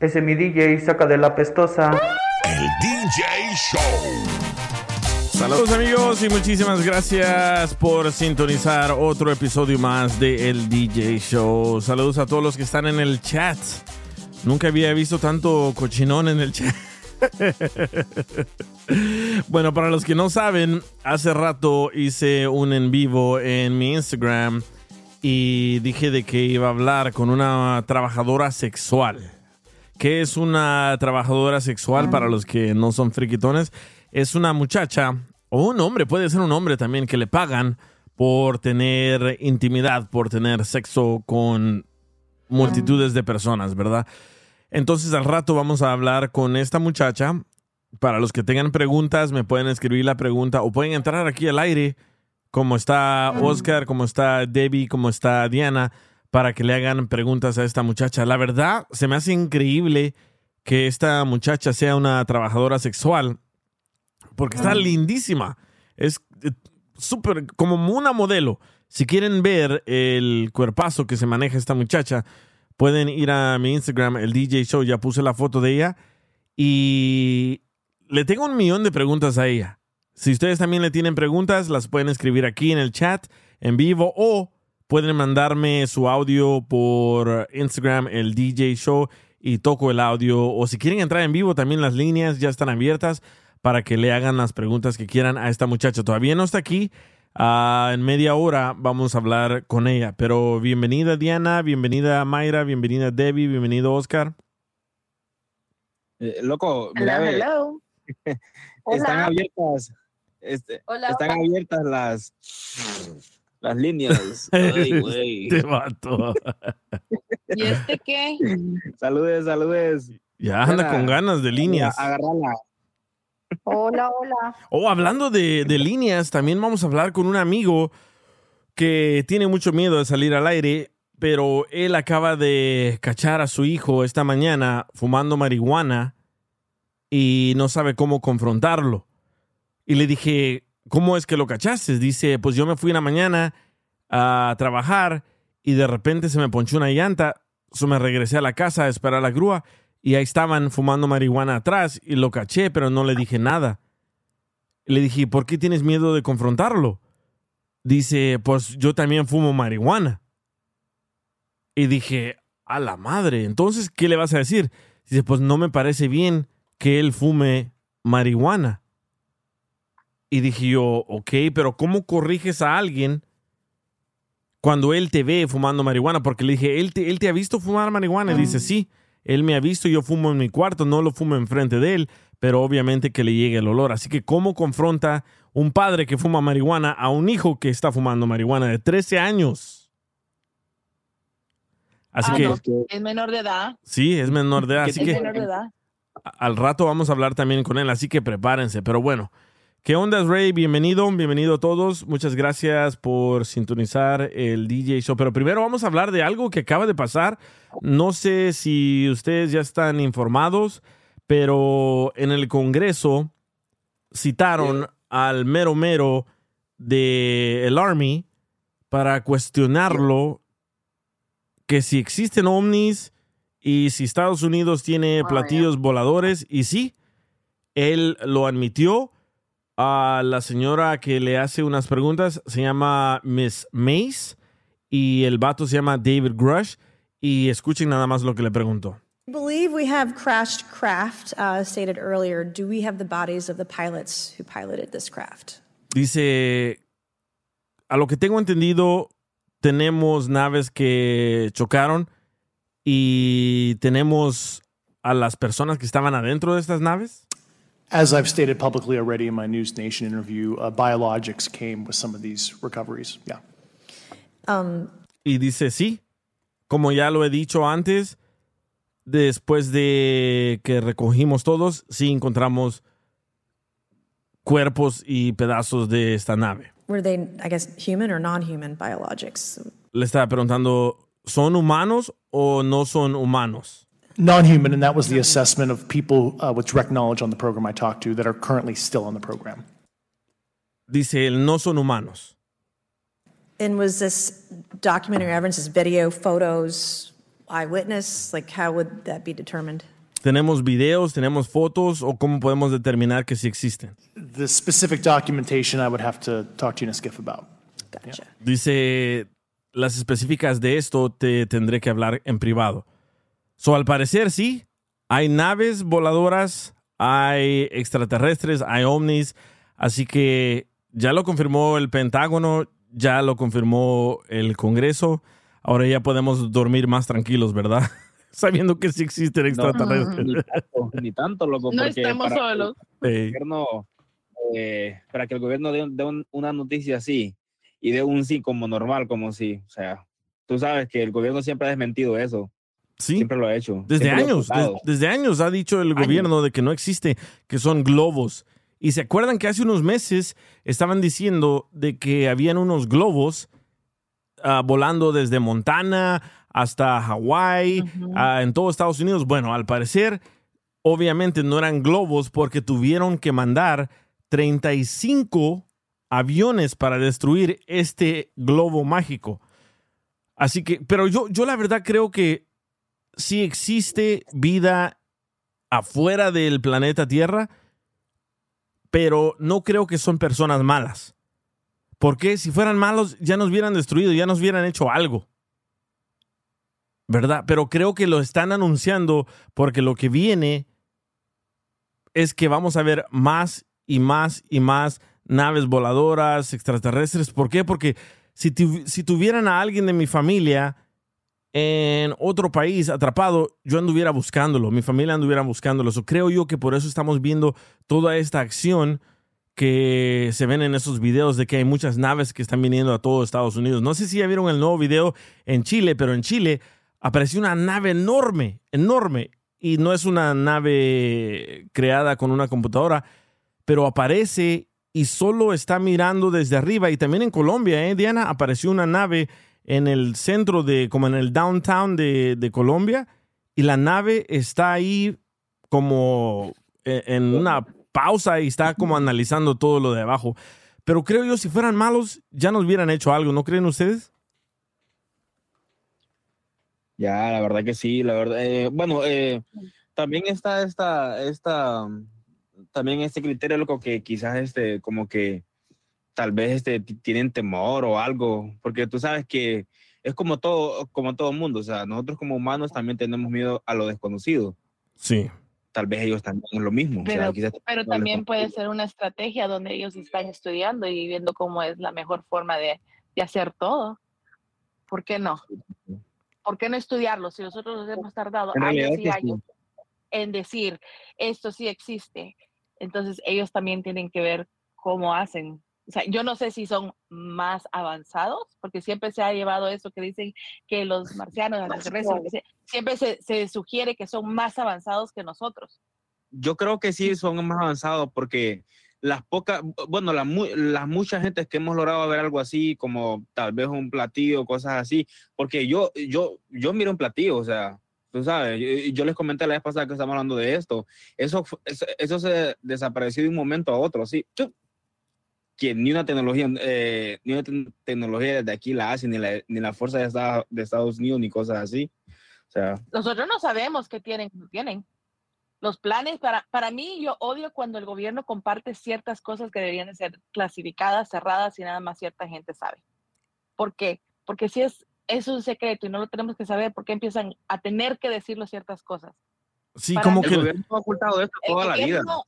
Ese mi DJ saca de la pestosa. El DJ Show. Saludos amigos y muchísimas gracias por sintonizar otro episodio más de El DJ Show. Saludos a todos los que están en el chat. Nunca había visto tanto cochinón en el chat. bueno, para los que no saben, hace rato hice un en vivo en mi Instagram y dije de que iba a hablar con una trabajadora sexual. ¿Qué es una trabajadora sexual para los que no son friquitones? Es una muchacha o un hombre, puede ser un hombre también, que le pagan por tener intimidad, por tener sexo con multitudes de personas, ¿verdad? Entonces al rato vamos a hablar con esta muchacha. Para los que tengan preguntas, me pueden escribir la pregunta o pueden entrar aquí al aire, como está Oscar, como está Debbie, como está Diana para que le hagan preguntas a esta muchacha. La verdad, se me hace increíble que esta muchacha sea una trabajadora sexual, porque está lindísima. Es eh, súper, como una modelo. Si quieren ver el cuerpazo que se maneja esta muchacha, pueden ir a mi Instagram, el DJ Show, ya puse la foto de ella. Y le tengo un millón de preguntas a ella. Si ustedes también le tienen preguntas, las pueden escribir aquí en el chat, en vivo, o pueden mandarme su audio por Instagram, el DJ Show, y toco el audio. O si quieren entrar en vivo, también las líneas ya están abiertas para que le hagan las preguntas que quieran a esta muchacha. Todavía no está aquí. Ah, en media hora vamos a hablar con ella. Pero bienvenida Diana, bienvenida Mayra, bienvenida Debbie, bienvenido Oscar. Eh, loco, Hello, mira, ve, hello. están Hola. abiertas, este, Hola, están hola. abiertas las las líneas. Ay, güey. Este vato. ¿Y este qué? Saludes, saludes. Ya anda con ganas de líneas. Agarrala. Hola, hola. Oh, hablando de, de líneas, también vamos a hablar con un amigo que tiene mucho miedo de salir al aire, pero él acaba de cachar a su hijo esta mañana fumando marihuana y no sabe cómo confrontarlo. Y le dije, ¿cómo es que lo cachaste? Dice, pues yo me fui una mañana a trabajar y de repente se me ponchó una llanta, so me regresé a la casa a esperar la grúa y ahí estaban fumando marihuana atrás y lo caché, pero no le dije nada. Le dije, ¿por qué tienes miedo de confrontarlo? Dice, pues yo también fumo marihuana. Y dije, a la madre, entonces, ¿qué le vas a decir? Dice, pues no me parece bien que él fume marihuana. Y dije yo, ok, pero ¿cómo corriges a alguien cuando él te ve fumando marihuana? Porque le dije, ¿él te, él te ha visto fumar marihuana? Y dice, sí, él me ha visto, yo fumo en mi cuarto, no lo fumo enfrente de él, pero obviamente que le llegue el olor. Así que, ¿cómo confronta un padre que fuma marihuana a un hijo que está fumando marihuana de 13 años? Así Ah, que, no, es menor de edad. sí, es menor de edad. ¿Qué Así Es que, menor de edad. al rato vamos a hablar también con él, así que prepárense. Pero bueno, ¿qué onda, Ray? Bienvenido, bienvenido a todos. Muchas gracias por sintonizar el DJ Show. Pero primero vamos a hablar de algo que acaba de pasar. No sé si ustedes ya están informados, pero en el Congreso citaron al mero mero del el Army para cuestionarlo que si existen ovnis y si Estados Unidos tiene platillos voladores, y sí, él lo admitió. A la señora que le hace unas preguntas se llama Miss Mace y el vato se llama David Grush. Y escuchen nada más lo que le preguntó. I believe we have crashed craft, uh, stated earlier. Do we have the bodies of the pilots who piloted this craft? Dice, a lo que tengo entendido, tenemos naves que chocaron y tenemos a las personas que estaban adentro de estas naves. As I've stated publicly already in my News Nation interview, uh, biologics came with some of these recoveries. Yeah. Um, Y dice, sí, como ya lo he dicho antes, después de que recogimos todos, sí encontramos cuerpos y pedazos de esta nave. were they, I guess, human or non human biologics? Le estaba preguntando, ¿son humanos o no son humanos? Non human, and that was the assessment of people uh, with direct knowledge on the program I talked to that are currently still on the program. Dice él, no son humanos. And was this documentary evidence, this video, photos, eyewitness? Like, how would that be determined? ¿Tenemos videos, tenemos fotos o cómo podemos determinar que sí existen? The specific documentation I would have to talk to UNISCIF about. Gotcha. Dice, las específicas de esto te tendré que hablar en privado. So, al parecer sí, hay naves voladoras, hay extraterrestres, hay ovnis, así que ya lo confirmó el Pentágono, ya lo confirmó el Congreso, ahora ya podemos dormir más tranquilos, ¿verdad? Sabiendo que sí existen extraterrestres. Ni tanto, ni tanto, loco. No estamos para solos. Que el gobierno, eh, para que el gobierno dé, dé un- una noticia así y dé un sí como normal, como si, o sea, tú sabes que el gobierno siempre ha desmentido eso. Sí. Siempre lo ha hecho. Desde siempre años, desde años ha dicho el gobierno de que no existe, que son globos. Y se acuerdan que hace unos meses estaban diciendo de que habían unos globos ah, volando desde Montana hasta Hawái, ah, en todo Estados Unidos. Bueno, al parecer, obviamente no eran globos porque tuvieron que mandar 35 aviones para destruir este globo mágico. Así que, pero yo, yo la verdad creo que si existe vida afuera del planeta Tierra, pero no creo que son personas malas. Porque si fueran malos, ya nos hubieran destruido, ya nos hubieran hecho algo. ¿Verdad? Pero creo que lo están anunciando porque lo que viene es que vamos a ver más y más y más naves voladoras, extraterrestres. ¿Por qué? Porque si, si tuvieran a alguien de mi familia en otro país atrapado, yo anduviera buscándolo, mi familia anduviera buscándolo. So, creo yo que por eso estamos viendo toda esta acción que se ven en esos videos de que hay muchas naves que están viniendo a todo Estados Unidos. No sé si ya vieron el nuevo video en Chile, pero en Chile apareció una nave enorme, enorme, y no es una nave creada con una computadora, pero aparece y solo está mirando desde arriba. Y también en Colombia, ¿eh, Diana? Apareció una nave en el centro de, como en el downtown de, de Colombia, y la nave está ahí como e- en una pausa y está como analizando todo lo de abajo. Pero creo yo, si fueran malos, ya nos hubieran hecho algo, ¿no creen ustedes? Ya, la verdad que sí, la verdad. eh, bueno, eh, también está esta, esta, también este criterio, loco, que quizás este, como que tal vez este, ti- tienen temor o algo, porque tú sabes que es como todo, como todo mundo, o sea, nosotros como humanos también tenemos miedo a lo desconocido. Sí. Tal vez ellos también es lo mismo. o sea, Pero, pero no también puede ser una estrategia donde ellos están estudiando y viendo cómo es la mejor forma de, de hacer todo. ¿Por qué no? ¿Por qué no estudiarlo si nosotros nos hemos tardado En años y que sí. años en decir esto sí existe? Entonces ellos también tienen que ver cómo hacen. O sea, yo no sé si son más avanzados, porque siempre se ha llevado eso que dicen que los marcianos, extraterrestres, lo que sea, siempre se, se sugiere que son más avanzados que nosotros. Yo creo que sí son más avanzados porque las pocas, bueno, las, mu- las muchas gentes que hemos logrado ver algo así, como tal vez un platillo, cosas así, porque yo, yo, yo miro un platillo, o sea, tú sabes, yo, yo les comenté la vez pasada que estamos hablando de esto, eso, eso, eso se desapareció de un momento a otro, ¡chup! Que ni una tecnología, eh, ni una te- tecnología de aquí la hace, ni la, ni la fuerza de Estados, de Estados Unidos, ni cosas así, o sea, Nosotros no sabemos qué tienen, no tienen. Los planes, para, para mí, yo odio cuando el gobierno comparte ciertas cosas que deberían de ser clasificadas, cerradas y nada más cierta gente sabe. ¿Por qué? Porque si es es un secreto y no lo tenemos que saber porque empiezan a tener que decirlo ciertas cosas. Sí, Para como mí- que... El gobierno ha ocultado esto El toda la vida. gobierno,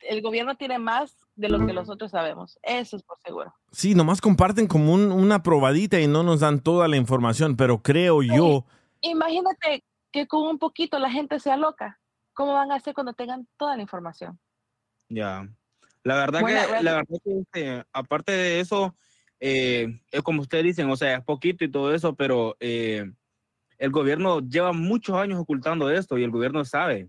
el gobierno tiene más de lo que nosotros sabemos. Eso es por seguro. Sí, nomás comparten como un- una probadita y no nos dan toda la información, pero creo yo... Imagínate que con un poquito la gente sea loca. ¿Cómo van a hacer cuando tengan toda la información? Ya. La verdad Buena, que, buena. la verdad que este, aparte de eso, eh, es como ustedes dicen, o sea, es poquito y todo eso, pero eh, el gobierno lleva muchos años ocultando esto y el gobierno sabe.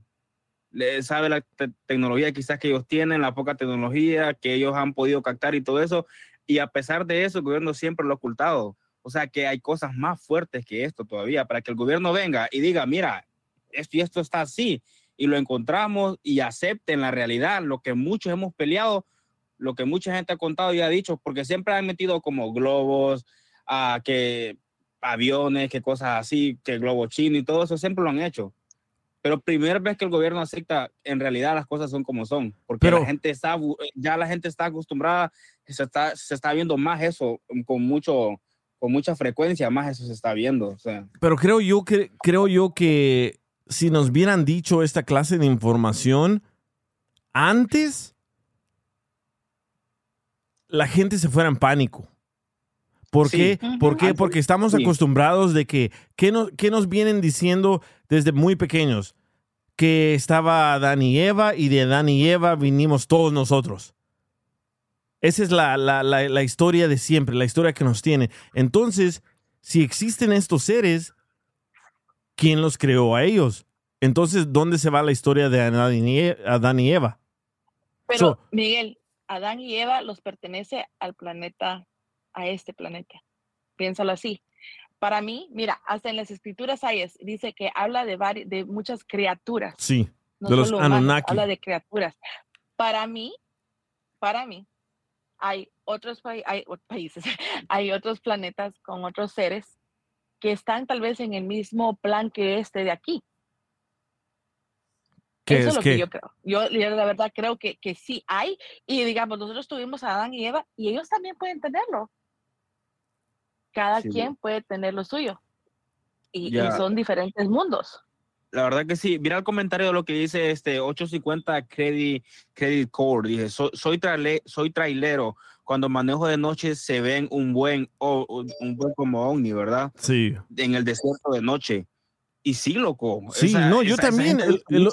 Sabe la te- tecnología quizás que ellos tienen, la poca tecnología que ellos han podido captar y todo eso. Y a pesar de eso, el gobierno siempre lo ha ocultado. O sea que hay cosas más fuertes que esto todavía, para que el gobierno venga y diga, mira, esto y esto está así, y lo encontramos y acepten la realidad, lo que muchos hemos peleado, lo que mucha gente ha contado y ha dicho, porque siempre han metido como globos, a que aviones, que cosas así, que globo chino y todo eso, siempre lo han hecho. Pero primera vez que el gobierno acepta, en realidad las cosas son como son, porque Pero- la gente está, ya la gente está acostumbrada, se está, se está viendo más eso con mucho, con mucha frecuencia, más eso se está viendo. O sea, Pero creo yo que creo yo que si nos hubieran dicho esta clase de información antes, la gente se fuera en pánico. ¿Por Sí. qué? ¿Por qué? Porque estamos sí. acostumbrados de que, ¿qué nos, qué nos vienen diciendo desde muy pequeños? Que estaba Adán y Eva y de Adán y Eva vinimos todos nosotros. Esa es la, la- la- la historia de siempre, la historia que nos tiene. Entonces, si existen estos seres, ¿quién los creó a ellos? Entonces, ¿dónde se va la historia de Adán y Eva? Pero, So- Miguel, Adán y Eva los pertenece al planeta, a este planeta. Piénsalo así. Para mí, mira, hasta en las escrituras hay, es- dice que habla de, vari- de muchas criaturas. Sí, no de los humanos, Anunnaki. habla de criaturas. Para mí, para mí, hay otros pai- hay países, hay otros planetas con otros seres que están tal vez en el mismo plan que este de aquí. ¿Qué Eso es es lo qué? que yo creo. Yo, yo la verdad creo que, que sí hay. Y digamos, nosotros tuvimos a Adán y Eva y ellos también pueden tenerlo. Cada Sí. quien puede tener lo suyo. Y, son diferentes mundos. La verdad que sí. Mira el comentario de lo que dice este 850 Credit, Credit Core. Dice, "So- soy, traile- soy trailero. Cuando manejo de noche se ven un buen, o- o- un buen como ovni, ¿verdad? Sí. En el desierto de noche. Y sí, loco. Sí, Esa- no, yo esa- también. El,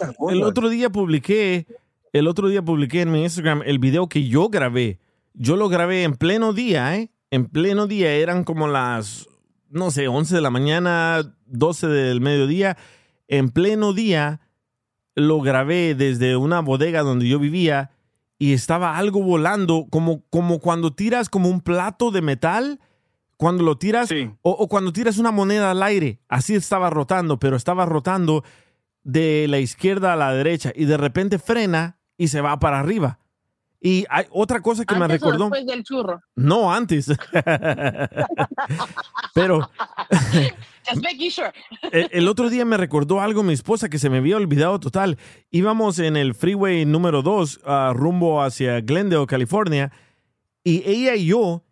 otro día publiqué, el otro día publiqué en mi Instagram el video que yo grabé. Yo lo grabé en pleno día, ¿eh? En pleno día, eran como las, no sé, 11 de la mañana, 12 del mediodía. En pleno día lo grabé desde una bodega donde yo vivía y estaba algo volando, como, como cuando tiras como un plato de metal, cuando lo tiras, Sí. o, o cuando tiras una moneda al aire, así estaba rotando, pero estaba rotando de la izquierda a la derecha y de repente frena y se va para arriba. Y hay otra cosa que me Antes o recordó. después del churro. No, antes. Pero Just making sure. el, el otro día me recordó algo mi esposa que se me había olvidado total. Íbamos en el freeway número 2 rumbo hacia Glendale, California, y ella y yo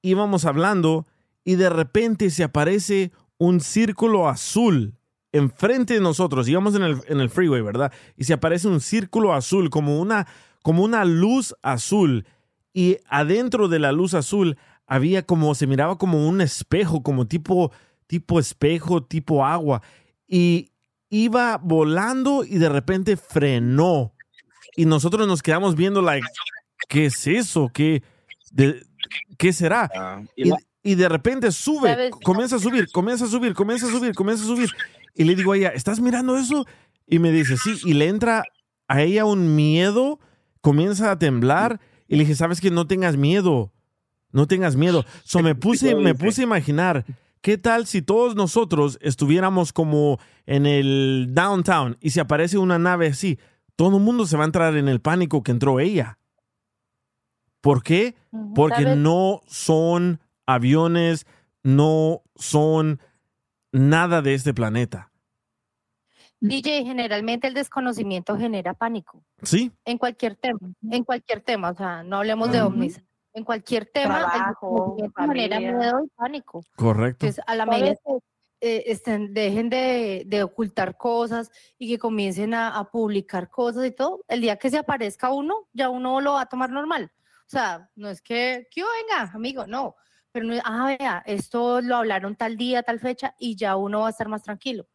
íbamos hablando y de repente se aparece un círculo azul enfrente de nosotros. Íbamos en el, en el freeway, ¿verdad? Y se aparece un círculo azul, como una, como una luz azul. Y adentro de la luz azul había como, se miraba como un espejo, como tipo, tipo espejo, tipo agua. Y iba volando y de repente frenó. Y nosotros nos quedamos viendo, like, ¿qué es eso? ¿Qué, de- ¿qué será? Ah, y Y, de repente sube, comienza a subir, comienza a subir, comienza a subir, comienza a subir. Y le digo a ella, ¿estás mirando eso? Y me dice, sí. Y le entra a ella un miedo, comienza a temblar. Y le dije, ¿sabes que No tengas miedo. No tengas miedo. So me puse, me puse a imaginar, ¿qué tal si todos nosotros estuviéramos como en el downtown y se aparece una nave así? Todo el mundo se va a entrar en el pánico que entró ella. ¿Por qué? Porque ¿sabes? no son aviones, no son nada de este planeta. DJ, generalmente el desconocimiento genera pánico ¿Sí? en cualquier tema, en cualquier tema, o sea, no hablemos de ovnis, En cualquier tema, el Trabajo, desconocimiento genera miedo y pánico. Correcto. Entonces, a la medida que eh, estén- dejen de, de ocultar cosas y que comiencen a, a publicar cosas y todo, el día que se aparezca uno, ya uno lo va a tomar normal. O sea, no es que, que venga, amigo, no. Pero no es, ah, vea, esto lo hablaron tal día, tal fecha, y ya uno va a estar más tranquilo.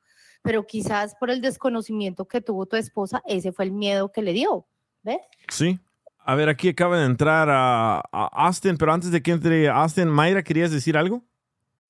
Pero quizás por el desconocimiento que tuvo tu esposa, ese fue el miedo que le dio. ¿Ves? Sí. A ver, aquí acaba de entrar a, a Austin, pero antes de que entre Austin, Mayra, ¿querías decir algo?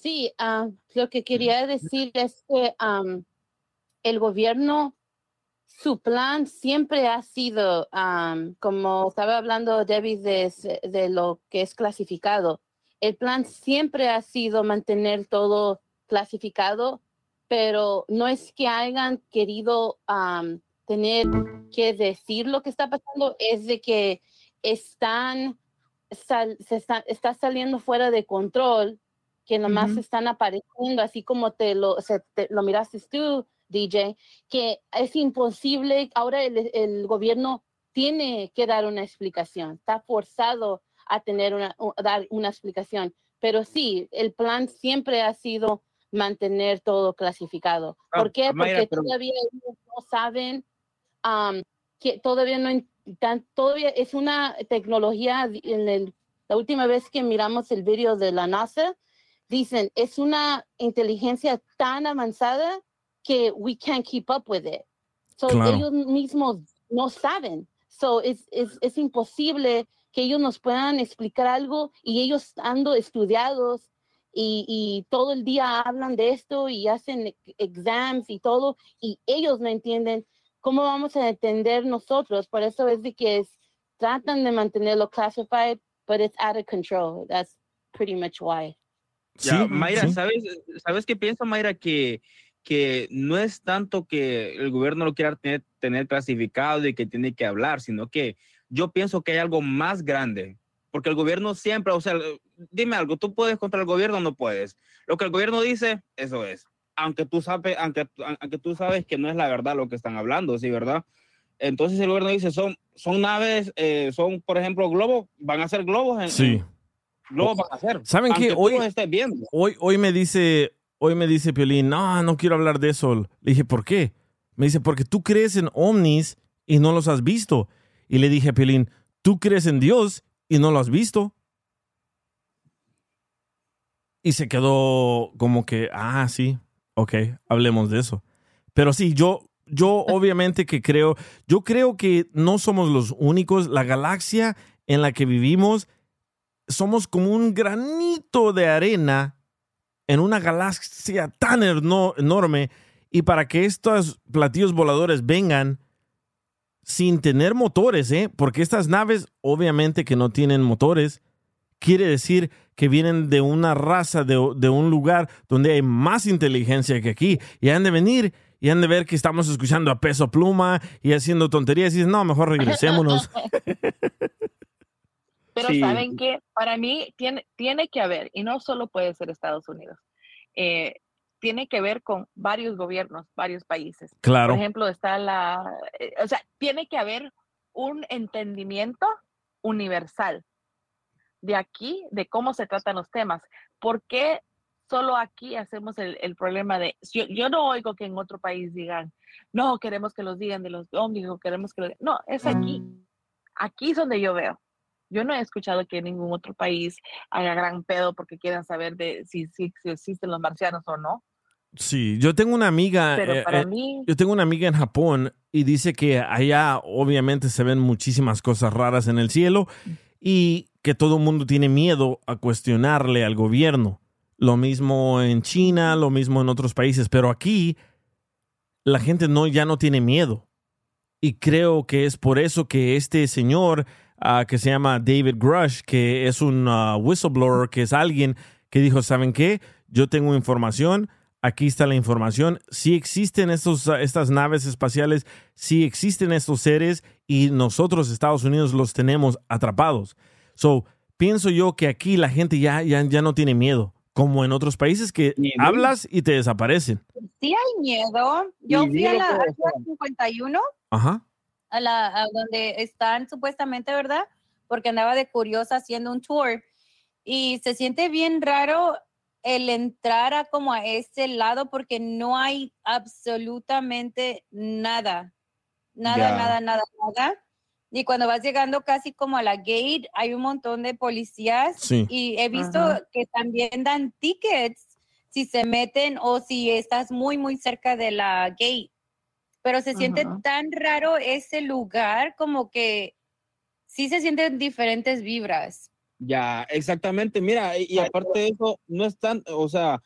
Sí, ah, lo que quería decir es que am, el gobierno, su plan siempre ha sido, am, como estaba hablando Debbie de, de lo que es clasificado, el plan siempre ha sido mantener todo clasificado, pero no es que hayan querido am, tener que decir lo que está pasando, es de que están, sal- se está, está saliendo fuera de control que nomás Ujú. están apareciendo, así como te lo, se- te- lo miraste tú, DJ, que es imposible, ahora el, el gobierno tiene que dar una explicación, está forzado a tener una, u- dar una explicación, pero sí, el plan siempre ha sido mantener todo clasificado. Ah, ¿Por qué? Porque pero- todavía ellos no saben am, que todavía no tan- todavía es una tecnología en el- la última vez que miramos el video de la NASA dicen es una inteligencia tan avanzada que we can't keep up with it so Claro. ellos mismos no saben. So es, es, es imposible que ellos nos puedan explicar algo y ellos estando estudiados y, y todo el día hablan de esto y hacen ex- exams y todo y ellos no entienden cómo vamos a entender nosotros. Por eso es de que es- tratan de mantenerlo classified but it's out of control. That's pretty much why Ya, Sí, Mayra, sí. ¿sabes, ¿sabes qué pienso, Mayra? Que, que no es tanto que el gobierno lo quiera tener, tener clasificado y que tiene que hablar, sino que yo pienso que hay algo más grande. Porque el gobierno siempre, o sea, dime algo, ¿tú puedes contra el gobierno o no puedes? Lo que el gobierno dice, eso es. Aunque tú sabes, aunque, aunque tú sabes que no es la verdad lo que están hablando, ¿sí, verdad? Entonces el gobierno dice, son, son naves, eh, son, por ejemplo, globos, van a ser globos en, Sí. Globos van a ser. ¿Saben qué? viendo. Hoy, hoy me dice, hoy me dice Piolín, no, no quiero hablar de eso. Le dije, ¿por qué? Me dice, porque tú crees en ovnis y no los has visto. Y le dije a Piolín, tú crees en Dios y no lo has visto. Y se quedó como que, ah, sí, ok, hablemos de eso. Pero sí, yo, yo obviamente que creo, yo creo que no somos los únicos. La galaxia en la que vivimos, somos como un granito de arena en una galaxia tan erno- enorme. Y para que estos platillos voladores vengan sin tener motores, ¿eh? porque estas naves obviamente que no tienen motores, quiere decir que vienen de una raza, de, de un lugar donde hay más inteligencia que aquí. Y han de venir y han de ver que estamos escuchando a peso pluma y haciendo tonterías y dicen, no, mejor regresémonos. Pero Sí. saben que para mí tiene, tiene que haber, y no solo puede ser Estados Unidos, eh, tiene que ver con varios gobiernos, varios países. Claro. Por ejemplo, está la, eh, o sea, tiene que haber un entendimiento universal de aquí, de cómo se tratan los temas. ¿Por qué solo aquí hacemos el, el problema de, yo, yo no oigo que en otro país digan, no, queremos que los digan de los o queremos que lo No, es aquí. Aquí es donde yo veo. Yo no he escuchado que en ningún otro país haya gran pedo porque quieran saber de si, si, si existen los marcianos o no. Sí, yo tengo una amiga, Pero eh, para eh, mí- yo tengo una amiga en Japón y dice que allá obviamente se ven muchísimas cosas raras en el cielo y que todo el mundo tiene miedo a cuestionarle al gobierno. Lo mismo en China, lo mismo en otros países, pero aquí la gente no ya no tiene miedo. Y creo que es por eso que este señor ah, que se llama David Grush, que es un ah, whistleblower, que es alguien que dijo, ¿saben qué? Yo tengo información, aquí está la información, sí existen estos, ah, estas naves espaciales, sí existen estos seres y nosotros, Estados Unidos, los tenemos atrapados. So, pienso yo que aquí la gente ya, ya, ya no tiene miedo, como en otros países que hablas y te desaparecen. Sí hay miedo. Yo fui a la por Área 51, Ajá. A la a donde están supuestamente, ¿verdad? Porque andaba de curiosa haciendo un tour y se siente bien raro el entrar a como a ese lado porque no hay absolutamente nada. Nada, nada, nada, nada. Y cuando vas llegando casi como a la gate, hay un montón de policías Sí. y he visto Ajá. que también dan tickets si se meten o si estás muy, muy cerca de la gate. Pero se siente Ajá. tan raro ese lugar como que sí se sienten diferentes vibras. Ya, exactamente. Mira, y, y aparte de eso, no es tan, o sea,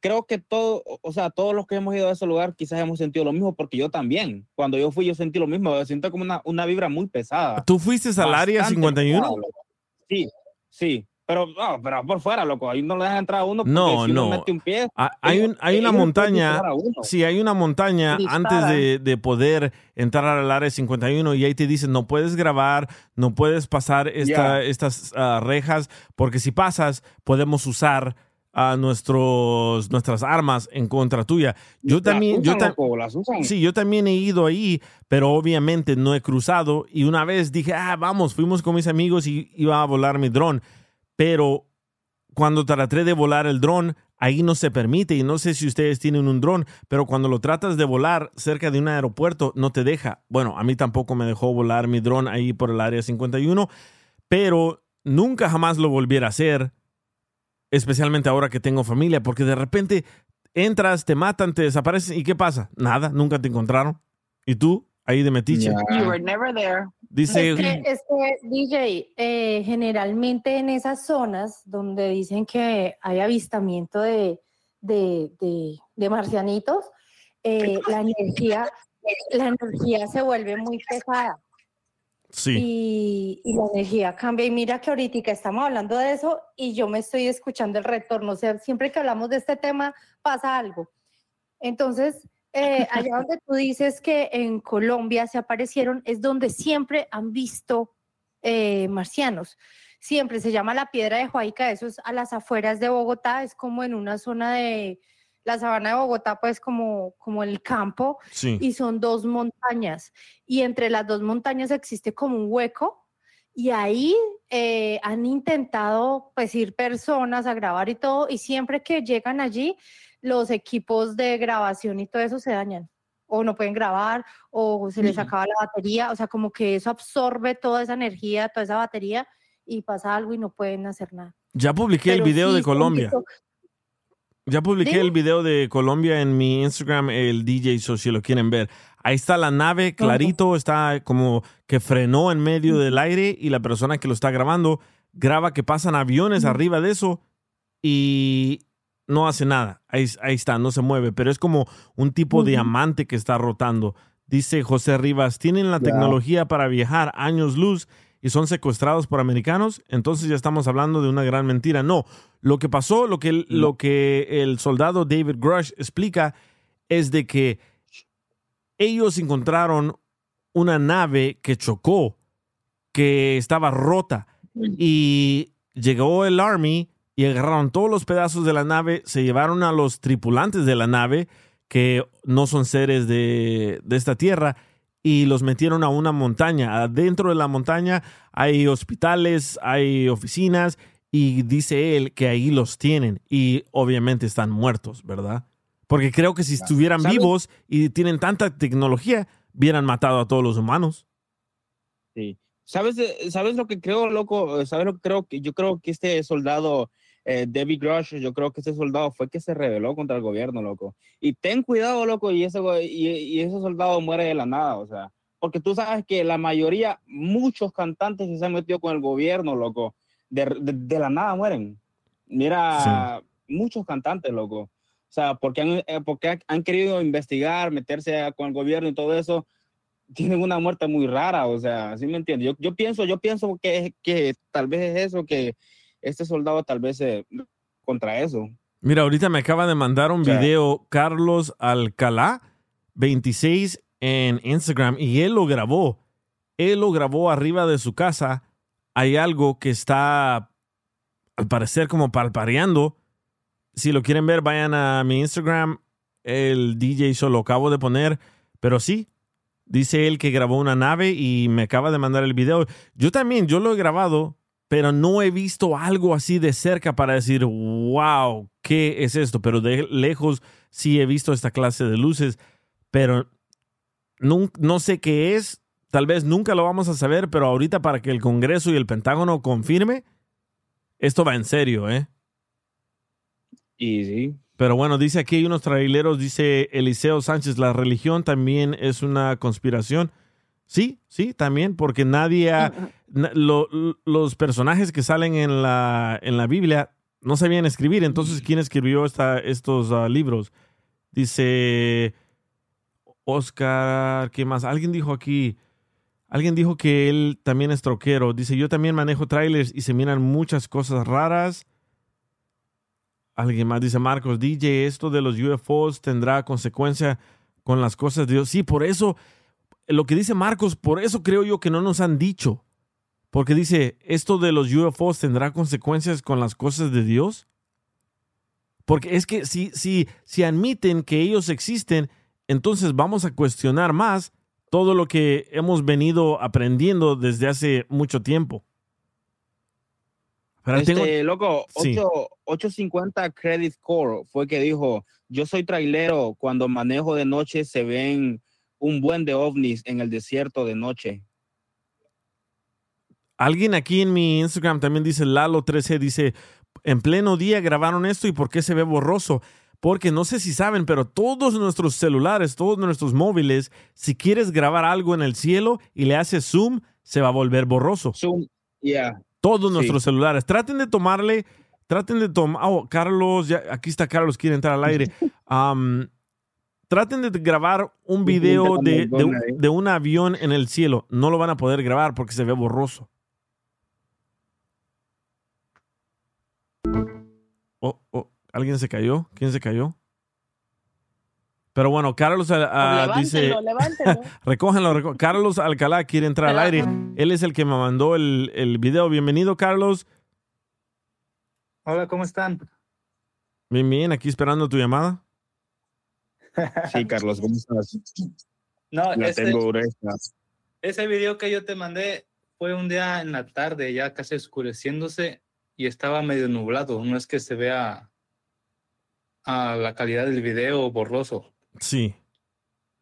creo que todo, o- sea, todos los que hemos ido a ese lugar quizás hemos sentido lo mismo, porque yo también. Cuando yo fui, yo sentí lo mismo. Yo siento como una, una vibra muy pesada. ¿Tú fuiste al área Bastante 51? pesada, loco. Sí, sí. Pero, no, pero por fuera, loco. Ahí no le dejan entrar a uno. porque No, si uno no. mete un pie, Ah, Hay, un- hay una montaña, sí, hay una montaña antes de, de poder entrar al área 51 y ahí te dicen no puedes grabar, no puedes pasar esta- Ya. estas ah, rejas porque si pasas podemos usar a nuestros nuestras armas en contra tuya. Yo Las también, yo usan, tam- loco, las usan. sí, yo también he ido ahí, pero obviamente no he cruzado y una vez dije ah vamos, fuimos con mis amigos y iba a volar mi dron, pero cuando traté de volar el dron, ahí no se permite. Y no sé si ustedes tienen un dron, pero cuando lo tratas de volar cerca de un aeropuerto, no te deja. Bueno, a mí tampoco me dejó volar mi dron ahí por el área 51, pero nunca jamás lo volviera a hacer, especialmente ahora que tengo familia, porque de repente entras, te matan, te desaparecen. ¿Y qué pasa? Nada, nunca te encontraron. ¿Y tú? Ahí de metiche. You were never there. Dice, Es que, es que, DJ, eh, generalmente en esas zonas donde dicen que hay avistamiento de, de, de- de marcianitos, eh, la energía, la energía se vuelve muy pesada sí. y, y la energía cambia. Y mira que ahorita estamos hablando de eso y yo me estoy escuchando el retorno. O sea, siempre que hablamos de este tema pasa algo. Entonces, eh, allá donde tú dices que en Colombia se aparecieron, es donde siempre han visto eh, marcianos. Siempre se llama la piedra de Huayca, eso es a las afueras de Bogotá, es como en una zona de la sabana de Bogotá, pues como, como el campo, Sí. y son dos montañas. Y entre las dos montañas existe como un hueco, y ahí eh, han intentado pues ir personas a grabar y todo, y siempre que llegan allí, los equipos de grabación y todo eso se dañan. O no pueden grabar, o se les Sí. acaba la batería, o sea, como que eso absorbe toda esa energía, toda esa batería, y pasa algo y no pueden hacer nada. ya publiqué el video sí, de Colombia. Ya publiqué Dime. el video de Colombia en mi Instagram, el DJ, so si lo quieren ver. Ahí está la nave, clarito, está como que frenó en medio del aire y la persona que lo está grabando graba que pasan aviones arriba de eso y no hace nada. Ahí, ahí está, no se mueve, pero es como un tipo de Ujú. diamante que está rotando. Dice José Rivas, tienen la tecnología para viajar años luz y son secuestrados por americanos, entonces ya estamos hablando de una gran mentira. No, lo que pasó, lo que, lo que el soldado David Grush explica es de que ellos encontraron una nave que chocó, que estaba rota y llegó el Army y agarraron todos los pedazos de la nave, se llevaron a los tripulantes de la nave, que no son seres de, de esta tierra, y los metieron a una montaña. Adentro de la montaña hay hospitales, hay oficinas, y dice él que ahí los tienen y obviamente están muertos, ¿verdad? Porque creo que si estuvieran vivos y tienen tanta tecnología, hubieran matado a todos los humanos. Sí. ¿Sabes, ¿Sabes lo que creo, loco? ¿Sabes lo que creo? Yo creo que este soldado, eh, David Grush, yo creo que este soldado fue que se rebeló contra el gobierno, loco. Y ten cuidado, loco, y ese, y, y ese soldado muere de la nada, o sea. Porque tú sabes que la mayoría, muchos cantantes que se han metido con el gobierno, loco, de, de- de la nada mueren. Mira, muchos cantantes, loco. O sea, porque han, eh, porque han- querido investigar, meterse con el gobierno y todo eso, tienen una muerte muy rara, o sea, ¿sí me entiendes? Yo, yo pienso, yo pienso que, que tal vez es eso, que este soldado tal vez eh, contra eso. Mira, ahorita me acaba de mandar un sea- video Carlos Alcalá, 26 en Instagram, y él lo grabó. Él lo grabó arriba de su casa. Hay algo que está, al parecer, como palpareando. Si lo quieren ver, vayan a mi Instagram. El DJ solo acabo de poner. Pero sí, dice él que grabó una nave y me acaba de mandar el video. Yo también, yo lo he grabado, pero no he visto algo así de cerca para decir, wow, ¿qué es esto? Pero de lejos sí he visto esta clase de luces, pero no sé qué es. Tal vez nunca lo vamos a saber, pero ahorita para que el Congreso y el Pentágono confirme, esto va en serio, ¿eh? Y sí. Pero bueno, dice aquí hay unos traileros, dice Eliseo Sánchez, la religión también es una conspiración. Sí, sí, también, porque nadie, ha- na- lo- los personajes que salen en la, en la Biblia no sabían escribir, entonces ¿quién escribió esta, estos ah, libros? Dice Oscar, ¿qué más? Alguien dijo aquí, alguien dijo que él también es troquero. Dice, yo también manejo trailers y se miran muchas cosas raras. Alguien más dice, Marcos, DJ, esto de los UFOs tendrá consecuencia con las cosas de Dios. Sí, por eso, lo que dice Marcos, por eso creo yo que no nos han dicho. Porque dice, esto de los UFOs tendrá consecuencias con las cosas de Dios. Porque es que si, si, si admiten que ellos existen, entonces vamos a cuestionar más todo lo que hemos venido aprendiendo desde hace mucho tiempo. Pero Este, tengo- loco, Sí. 8, 850 Credit Core fue que dijo, yo soy trailero, cuando manejo de noche se ven un buen de ovnis en el desierto de noche. Alguien aquí en mi Instagram también dice Lalo13, dice, en pleno día grabaron esto y ¿por qué se ve borroso? Porque no sé si saben, pero todos nuestros celulares, todos nuestros móviles, si quieres grabar algo en el cielo y le haces zoom, se va a volver borroso. Zoom, yeah. Todos Sí. nuestros celulares. Traten de tomarle, traten de tomar, oh, Carlos, ya, aquí está Carlos, quiere entrar al aire. traten de grabar un video de, de un- Madonna, de un avión en el cielo. No lo van a poder grabar porque se ve borroso. Oh, oh, ¿alguien se cayó? ¿Quién se cayó? Pero bueno, Carlos ah, dice... Levántenlo, levántenlo. Recójanlo, recó- Carlos Alcalá quiere entrar al aire. Él es el que me mandó el, el video. Bienvenido, Carlos. Hola, ¿cómo están? Bien, bien, aquí esperando tu llamada. Sí, Carlos, ¿cómo estás? No, La ese, tengo gruesa. ese video que yo te mandé fue un día en la tarde, ya casi oscureciéndose y estaba medio nublado. No es que se vea a la calidad del video borroso. Sí.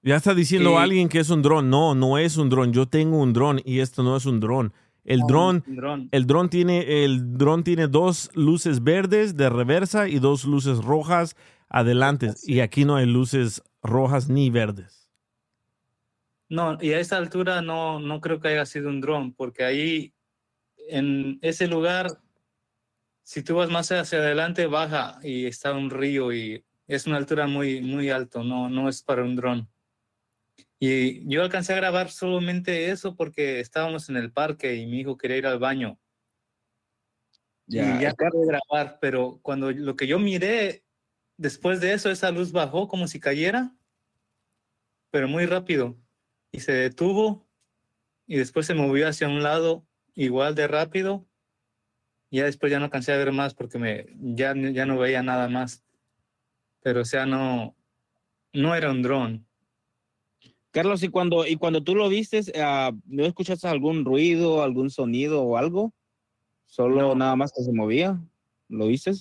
Ya está diciendo Y- alguien que es un dron. No, no es un dron. Yo tengo un dron y esto no es un dron. El un dron. el dron tiene, el dron tiene dos luces verdes de reversa y dos luces rojas adelante. Y aquí no hay luces rojas ni verdes. No, y a esta altura no, no creo que haya sido un dron, porque ahí, en ese lugar, si tú vas más hacia adelante, baja y está un río y es una altura muy, muy alto, no, no es para un dron. Y yo alcancé a grabar solamente eso porque estábamos en el parque y mi hijo quería ir al baño. Ya, y ya acabé de grabar, pero cuando lo que yo miré, después de eso, esa luz bajó como si cayera, pero muy rápido. Y se detuvo y después se movió hacia un lado igual de rápido. Y ya después ya no alcancé a ver más porque me, ya, ya no veía nada más. Pero o sea, no, no era un dron. Carlos, y cuando, y cuando tú lo viste, ah, ¿no escuchaste algún ruido, algún sonido o algo? Solo nada más que se movía. ¿Lo viste?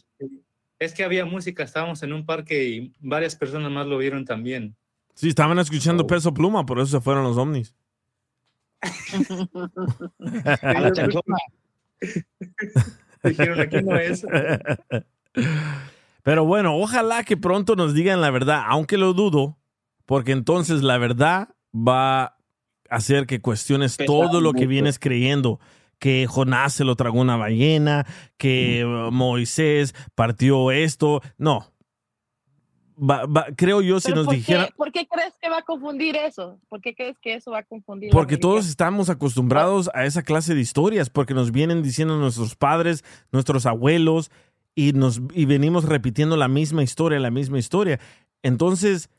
Es que había música, estábamos en un parque y varias personas más lo vieron también. Sí, estaban escuchando peso pluma, por eso se fueron los ovnis. A la chanchona. Dijeron, aquí no es. Pero bueno, ojalá que pronto nos digan la verdad, aunque lo dudo, porque entonces la verdad va a hacer que cuestiones Pesa todo lo que vienes creyendo. Que Jonás se lo tragó una ballena, que Moisés partió esto. No. Va- va- creo yo, si nos ¿por, dijeran. qué, ¿Por qué crees que va a confundir eso? ¿Por qué crees que eso va a confundir? Porque todos estamos acostumbrados a esa clase de historias, porque nos vienen diciendo nuestros padres, nuestros abuelos, y, nos, y venimos repitiendo la misma historia, la misma historia. Entonces,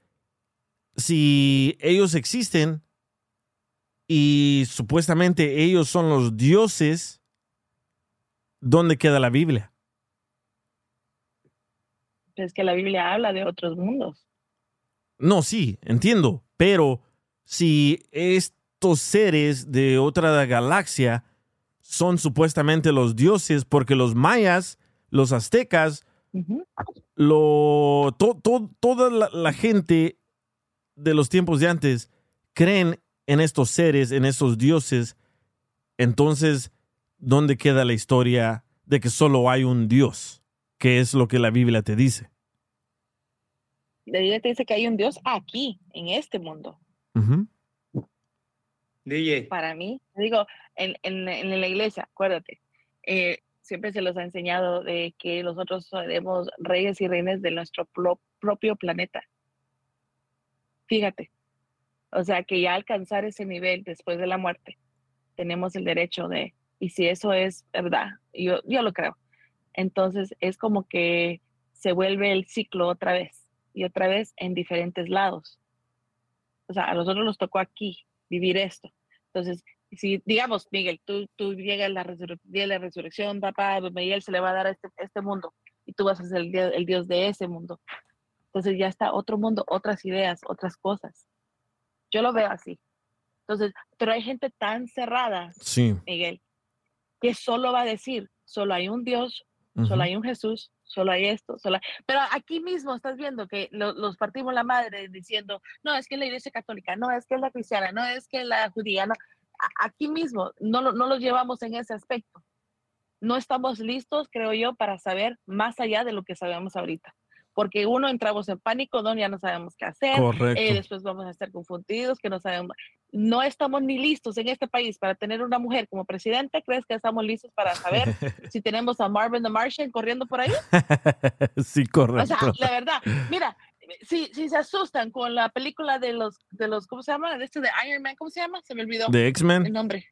si ellos existen y supuestamente ellos son los dioses, ¿dónde queda la Biblia? Es que la Biblia habla de otros mundos. No, sí, entiendo, pero si estos seres de otra galaxia son supuestamente los dioses, porque los mayas, los aztecas, lo, to- to- toda la, la gente de los tiempos de antes creen en estos seres, en estos dioses, entonces, ¿dónde queda la historia de que solo hay un Dios? Que es lo que la Biblia te dice. La Biblia te dice que hay un Dios aquí, en este mundo. DJ. Para mí, digo, en, en- en la iglesia, acuérdate, eh, siempre se los ha enseñado de que nosotros seremos reyes y reinas de nuestro pro- propio planeta. Fíjate, o sea que ya alcanzar ese nivel después de la muerte, tenemos el derecho de, y si eso es verdad, yo, yo lo creo, entonces es como que se vuelve el ciclo otra vez y otra vez en diferentes lados. O sea, a nosotros nos tocó aquí vivir esto. Entonces, si digamos, Miguel, tú, tú llegas la, día de la resurrección, papá, Miguel se le va a dar a este, este mundo y tú vas a ser el, el Dios de ese mundo. Entonces ya está otro mundo, otras ideas, otras cosas. Yo lo veo así. Entonces, pero hay gente tan cerrada, Sí. Miguel, que solo va a decir, solo hay un Dios, solo hay un Jesús, solo hay esto, solo hay- Pero aquí mismo estás viendo que lo- los partimos la madre diciendo, no, es que es la iglesia católica, no, es que es la cristiana, no, es que la judía, no. Aquí mismo no, lo- no los llevamos en ese aspecto. No estamos listos, creo yo, para saber más allá de lo que sabemos ahorita. Porque uno entramos en pánico, no, ya no sabemos qué hacer, eh, después vamos a estar confundidos, que no sabemos. No estamos ni listos en este país para tener una mujer como presidente. ¿Crees que estamos listos para saber si tenemos a Marvin the Martian corriendo por ahí? sí, O correcto. sea, la verdad, mira, si, si se asustan con la película de los, de los, ¿cómo se llama? De este de Iron Man, ¿cómo se llama? Se me olvidó. ¿De X-Men? El nombre.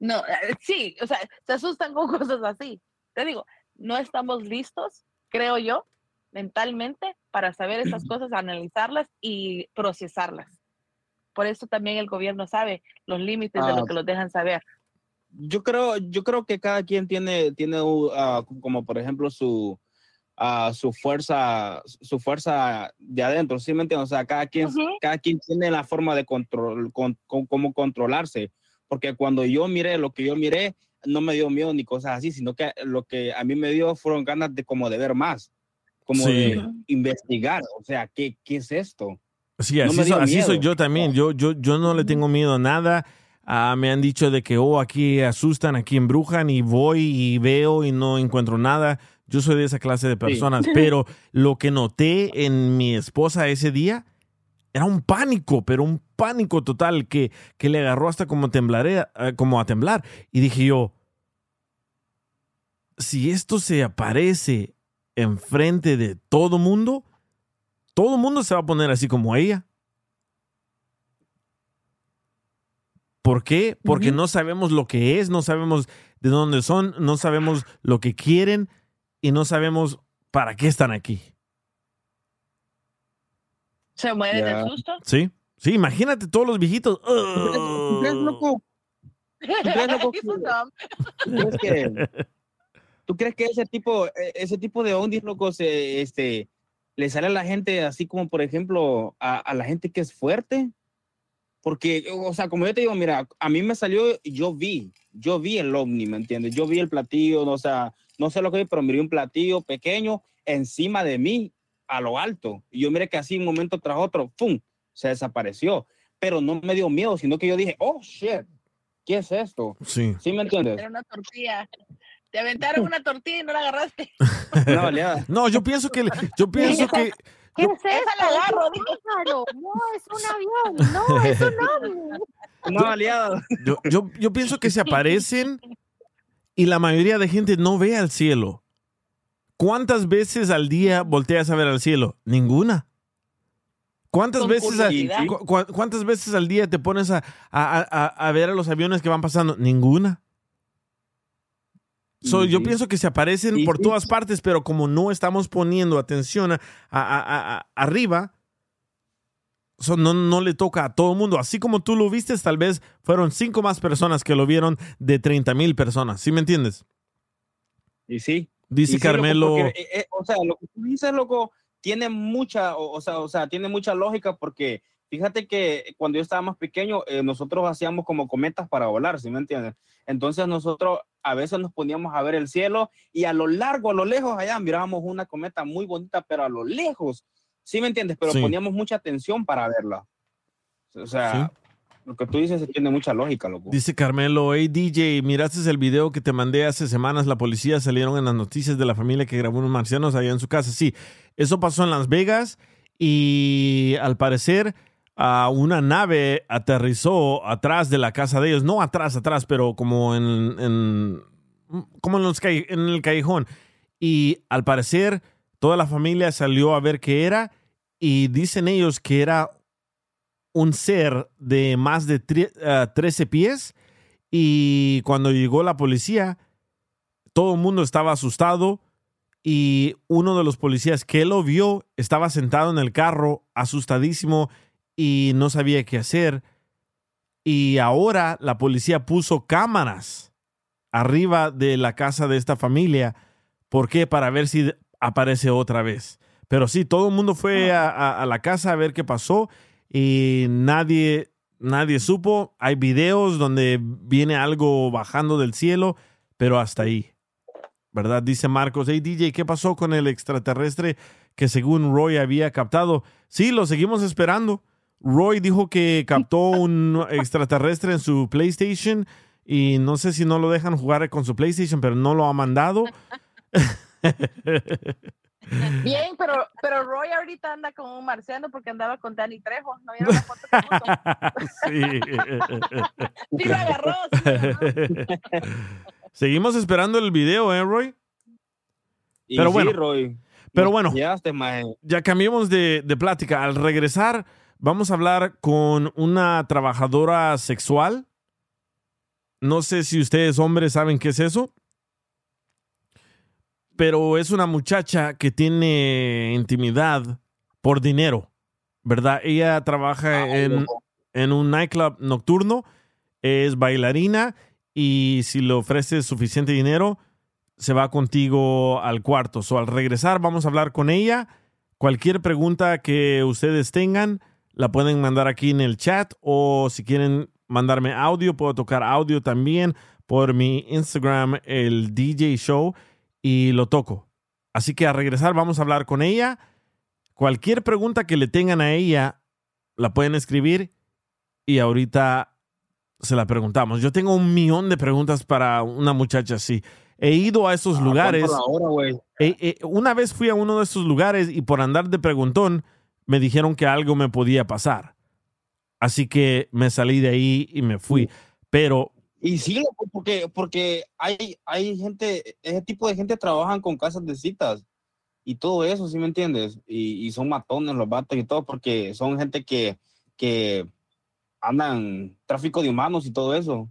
No, eh, sí, o sea, se asustan con cosas así. Te digo, no estamos listos, creo yo, mentalmente, para saber esas cosas, analizarlas y procesarlas. Por eso también el gobierno sabe los límites de Ah. lo que los dejan saber. yo creo, yo creo que cada quien tiene, tiene uh, ah, como por ejemplo su, ah, su fuerza, su fuerza de adentro, ¿sí me entiendes? O sea, cada quien, cada quien tiene la forma de control, con, con- cómo controlarse, porque cuando yo miré lo que yo miré, no me dio miedo ni cosas así, sino que lo que a mí me dio fueron ganas de como de ver más, como Sí. de investigar, o sea, ¿qué, qué es esto? Sí, así, so- soy yo también. Yo, yo, yo no le tengo miedo a nada. Ah, me han dicho de que, oh, aquí asustan, aquí embrujan y voy y veo y no encuentro nada. Yo soy de esa clase de personas, pero lo que noté en mi esposa ese día era un pánico, pero un pánico total que, que le agarró hasta como, temblare- eh, como a temblar. Y dije yo, si esto se aparece enfrente de todo mundo, todo mundo se va a poner así como ella. ¿Por qué? Porque no sabemos lo que es, no sabemos de dónde son, no sabemos lo que quieren y no sabemos para qué están aquí. ¿Se mueren Ya. del susto? ¿Sí? Sí, imagínate todos los viejitos. ¿Tú crees, loco? crees, loco, que- Eso no. ¿Tú crees que, tú crees que ese tipo, eh, ese tipo de ondis, loco, se, este, le sale a la gente así como, por ejemplo, a, a la gente que es fuerte? Porque, o sea, como yo te digo, mira, a mí me salió, yo vi, yo vi el ovni, ¿me entiendes? Yo vi el platillo, o sea, no sé lo que vi, pero miré un platillo pequeño encima de mí, a lo alto. Y yo miré que así un momento tras otro, ¡pum! Se desapareció. Pero no me dio miedo, sino que yo dije, oh, shit, ¿qué es esto? Sí. ¿Sí me entiendes? Era una tortilla. Te aventaron una tortilla y no la agarraste. No, aliada. No, yo pienso que, yo pienso que, ¿Qué es Esa la agarro, Es un pájaro. No, es un avión. No, es un ovni. No, aliado. yo, yo, yo pienso que se aparecen y la mayoría de gente no ve al cielo. ¿Cuántas veces al día volteas a ver al cielo? Ninguna. ¿Cuántas veces, a- curiosidad. cu- cu- ¿Cuántas veces al día te pones a, a- a- a ver a los aviones que van pasando? Ninguna. So, Yo pienso que se aparecen por todas partes, pero como no estamos poniendo atención a, a- a- arriba, so, no, no le toca a todo el mundo. Así como tú lo viste, tal vez fueron cinco más personas que lo vieron de 30 mil personas. ¿Sí me entiendes? Y sí. Dice Y sí, loco, Carmelo. porque, eh, eh, o sea, lo que tú dices, loco, tiene mucha, o, o sea, o sea, tiene mucha lógica porque fíjate que cuando yo estaba más pequeño, eh, nosotros hacíamos como cometas para volar, ¿sí me entiendes? Entonces nosotros a veces nos poníamos a ver el cielo y a lo largo, a lo lejos allá mirábamos una cometa muy bonita, pero a lo lejos, ¿sí me entiendes? Pero Sí. poníamos mucha atención para verla. O sea, lo que tú dices tiene mucha lógica, loco. Dice Carmelo, hey DJ, ¿miraste el video que te mandé hace semanas? La policía salieron en las noticias de la familia que grabó unos marcianos allá en su casa. Sí, eso pasó en Las Vegas y al parecer ah, una nave aterrizó atrás de la casa de ellos. No atrás, atrás, pero como en, como en, el callejón. Y al parecer toda la familia salió a ver qué era y dicen ellos que era un ser de más de tre- ah, 13 pies y cuando llegó la policía, todo el mundo estaba asustado y uno de los policías que lo vio estaba sentado en el carro asustadísimo y no sabía qué hacer. Y ahora la policía puso cámaras arriba de la casa de esta familia. ¿Por qué? Para ver si aparece otra vez. Pero sí, todo el mundo fue a, a- a la casa a ver qué pasó y nadie, nadie supo. Hay videos donde viene algo bajando del cielo, pero hasta ahí. ¿Verdad? Dice Marcos, hey DJ, ¿qué pasó con el extraterrestre que según Roy había captado? Sí, lo seguimos esperando. Roy dijo que captó un extraterrestre en su PlayStation y no sé si no lo dejan jugar con su PlayStation, pero no lo ha mandado. Bien, pero, pero Roy ahorita anda como un marciano porque andaba con Danny Trejo. ¿No vieron la foto que sí. Sí lo agarró. sí lo agarró. Seguimos esperando el video, ¿eh, Roy? Y Pero sí, bueno, Roy, pero bueno. pillaste, maje. Ya cambiemos de, de plática. Al regresar, vamos a hablar con una trabajadora sexual. No sé si ustedes, hombres, saben qué es eso. Pero es una muchacha que tiene intimidad por dinero, ¿verdad? Ella trabaja en, en un nightclub nocturno, es bailarina y si le ofreces suficiente dinero, se va contigo al cuarto. So, al regresar vamos a hablar con ella. Cualquier pregunta que ustedes tengan, la pueden mandar aquí en el chat o si quieren mandarme audio, puedo tocar audio también por mi Instagram, el DJ Show, y lo toco. Así que al regresar vamos a hablar con ella. Cualquier pregunta que le tengan a ella, la pueden escribir y ahorita se la preguntamos. Yo tengo un millón de preguntas para una muchacha así. He ido a esos Ah, lugares. Eh, eh, una vez fui a uno de esos lugares y por andar de preguntón me dijeron que algo me podía pasar. Así que me salí de ahí y me fui. Pero Y sí, porque, porque hay, hay gente, ese tipo de gente trabajan con casas de citas y todo eso, ¿sí me entiendes? Y, y son matones los vatos y todo, porque son gente que, que andan tráfico de humanos y todo eso.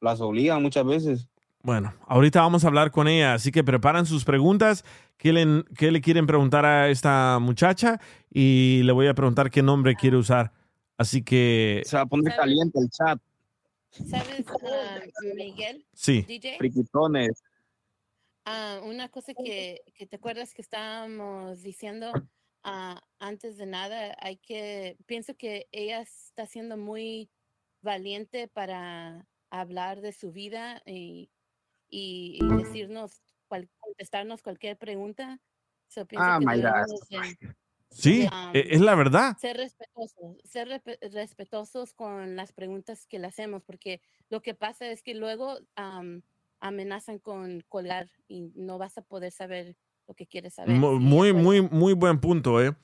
Las obligan muchas veces. bueno, ahorita vamos a hablar con ella. Así que preparan sus preguntas. ¿Qué le, qué le quieren preguntar a esta muchacha? Y le voy a preguntar qué nombre quiere usar. Así que Se va a poner caliente el chat. ¿Sabes, ah, Miguel? Sí. DJ. Friquitones. Ah, una cosa que, que te acuerdas que estábamos diciendo ah, antes de nada, hay que, pienso que ella está siendo muy valiente para hablar de su vida y, y- y decirnos, cual- contestarnos cualquier pregunta. So, Ah, que Mayra, debemos de- Sí, um, e- es la verdad. Ser respetuosos, ser respe- respetuosos con las preguntas que le hacemos, porque lo que pasa es que luego am, amenazan con colgar y no vas a poder saber lo que quieres saber. Mu- Muy, muy, muy buen punto, ¿eh?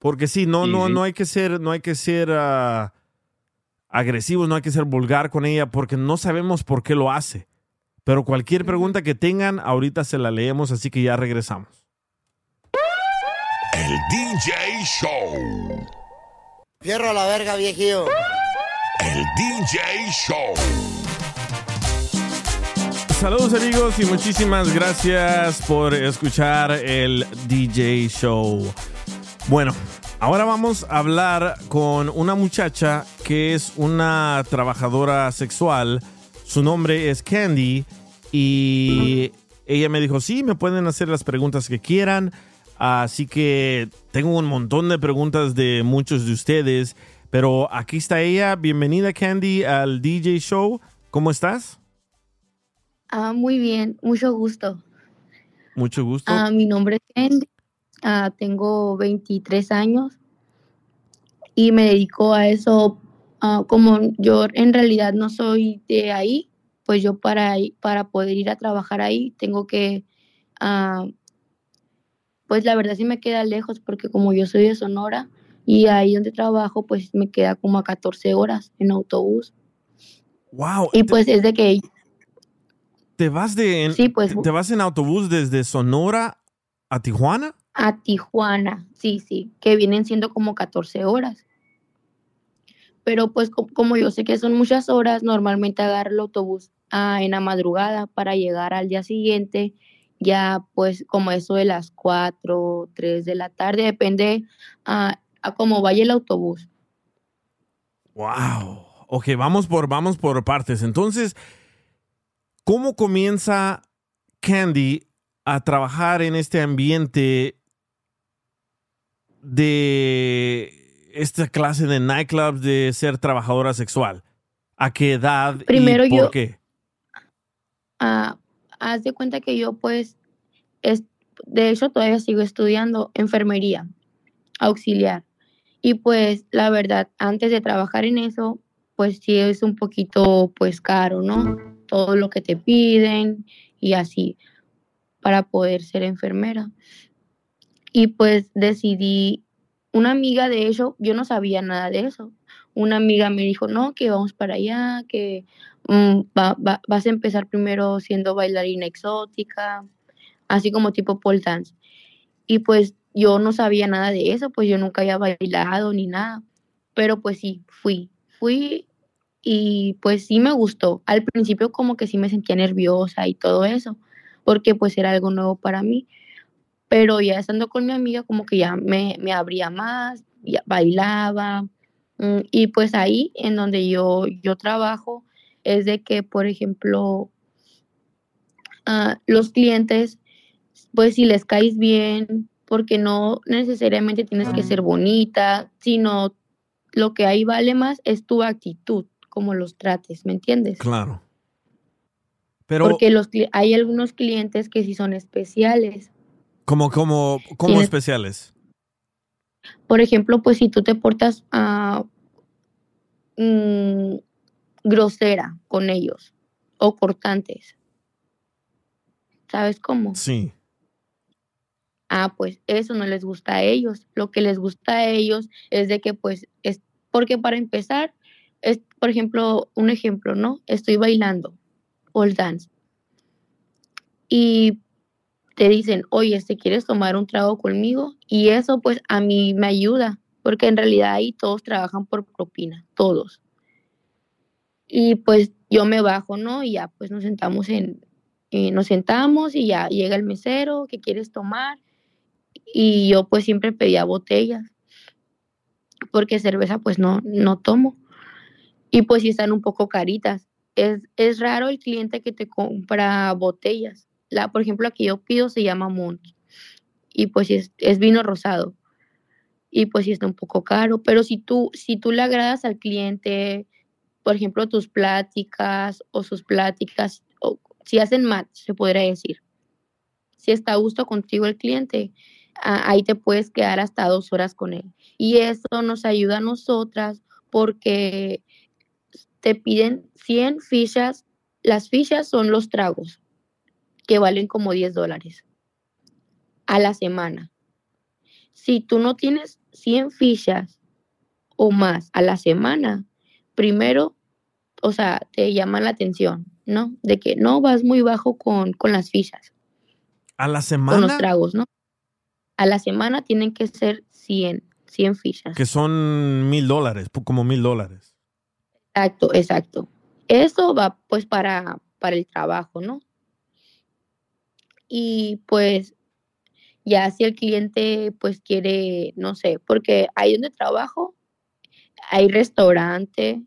Porque sí, no, Sí, no, sí. no hay que ser, no hay que ser ah, agresivos, no hay que ser vulgar con ella, porque no sabemos por qué lo hace. Pero cualquier pregunta que tengan, ahorita se la leemos, así que ya regresamos. El DJ Show. Fierro a la verga, viejillo. El DJ Show. Saludos amigos y muchísimas gracias por escuchar el DJ Show. Bueno, ahora vamos a hablar con una muchacha que es una trabajadora sexual. Su nombre es Candy y ella me dijo, sí, me pueden hacer las preguntas que quieran. Así que tengo un montón de preguntas de muchos de ustedes, pero aquí está ella. Bienvenida Candy al DJ Show. ¿Cómo estás? Ah, muy bien, mucho gusto. Mucho gusto. Ah, mi nombre es Candy, ah, tengo 23 años y me dedico a eso. Ah, como yo en realidad no soy de ahí, pues yo para, para poder ir a trabajar ahí tengo que, ah, pues la verdad sí me queda lejos porque como yo soy de Sonora y ahí donde trabajo pues me queda como a 14 horas en autobús. Wow. Y pues es de que ¿Te vas de en, Sí, pues- te vas en autobús desde Sonora a Tijuana? A Tijuana, sí, sí, que vienen siendo como 14 horas. Pero pues co- como yo sé que son muchas horas, normalmente agarro el autobús ah, en la madrugada para llegar al día siguiente, ya pues como eso de las 4, 3 de la tarde, depende ah, a cómo vaya el autobús. Wow. Ok, vamos por, vamos por partes. Entonces, ¿cómo comienza Candy a trabajar en este ambiente de esta clase de nightclubs de ser trabajadora sexual? ¿A qué edad Primero y por yo- qué? Ah, haz de cuenta que yo pues, es, de hecho todavía sigo estudiando enfermería auxiliar. Y pues la verdad, antes de trabajar en eso, pues sí es un poquito pues caro, ¿no? Todo lo que te piden y así para poder ser enfermera. Y pues decidí, una amiga de hecho, yo no sabía nada de eso. Una amiga me dijo, no, que vamos para allá, que mm, va- va- vas a empezar primero siendo bailarina exótica, así como tipo pole dance. Y pues yo no sabía nada de eso, pues yo nunca había bailado ni nada. Pero pues sí, fui, fui y pues sí me gustó. Al principio como que sí me sentía nerviosa y todo eso, porque pues era algo nuevo para mí. Pero ya estando con mi amiga como que ya me, me abría más, ya bailaba. mm, Y pues ahí en donde yo, yo trabajo es de que, por ejemplo, ah, los clientes, pues si les caes bien, porque no necesariamente tienes que ser bonita, sino lo que ahí vale más es tu actitud, como los trates, ¿me entiendes? Claro. Pero, Porque los, hay algunos clientes que sí son especiales. Como, como Tienes- especiales. Por ejemplo, pues si tú te portas mm, grosera con ellos o cortantes, ¿sabes cómo? Sí. Ah, pues eso no les gusta a ellos. Lo que les gusta a ellos es de que pues es porque para empezar es por ejemplo, un ejemplo, ¿no? Estoy bailando pole dance y te dicen, "Oye, ¿te quieres tomar un trago conmigo?" Y eso pues a mí me ayuda, porque en realidad ahí todos trabajan por propina, todos. Y pues yo me bajo, ¿no? Y ya pues nos sentamos en eh, nos sentamos y ya llega el mesero, ¿qué quieres tomar? y yo pues siempre pedía botellas porque cerveza pues no no tomo y pues sí están un poco caritas es, es raro el cliente que te compra botellas la por ejemplo la que yo pido se llama Mont y pues es, es vino rosado y pues sí está un poco caro, pero si tú, si tú le agradas al cliente, por ejemplo, tus pláticas o sus pláticas, o si hacen match, se podría decir. Si está a gusto contigo el cliente, ahí te puedes quedar hasta dos horas con él. Y eso nos ayuda a nosotras porque te piden 100 fichas. Las fichas son los tragos, que valen como 10 dólares a la semana. Si tú no tienes 100 fichas o más a la semana, primero, o sea, te llaman la atención, ¿no? De que no vas muy bajo con, con las fichas, ¿A la con los semana? tragos, ¿no? A la semana tienen que ser 100, 100 fichas. Que son mil dólares, como mil dólares. Exacto, exacto. Eso va pues para, para el trabajo, ¿no? Y pues ya si el cliente pues quiere, no sé, porque ahí donde trabajo hay restaurante,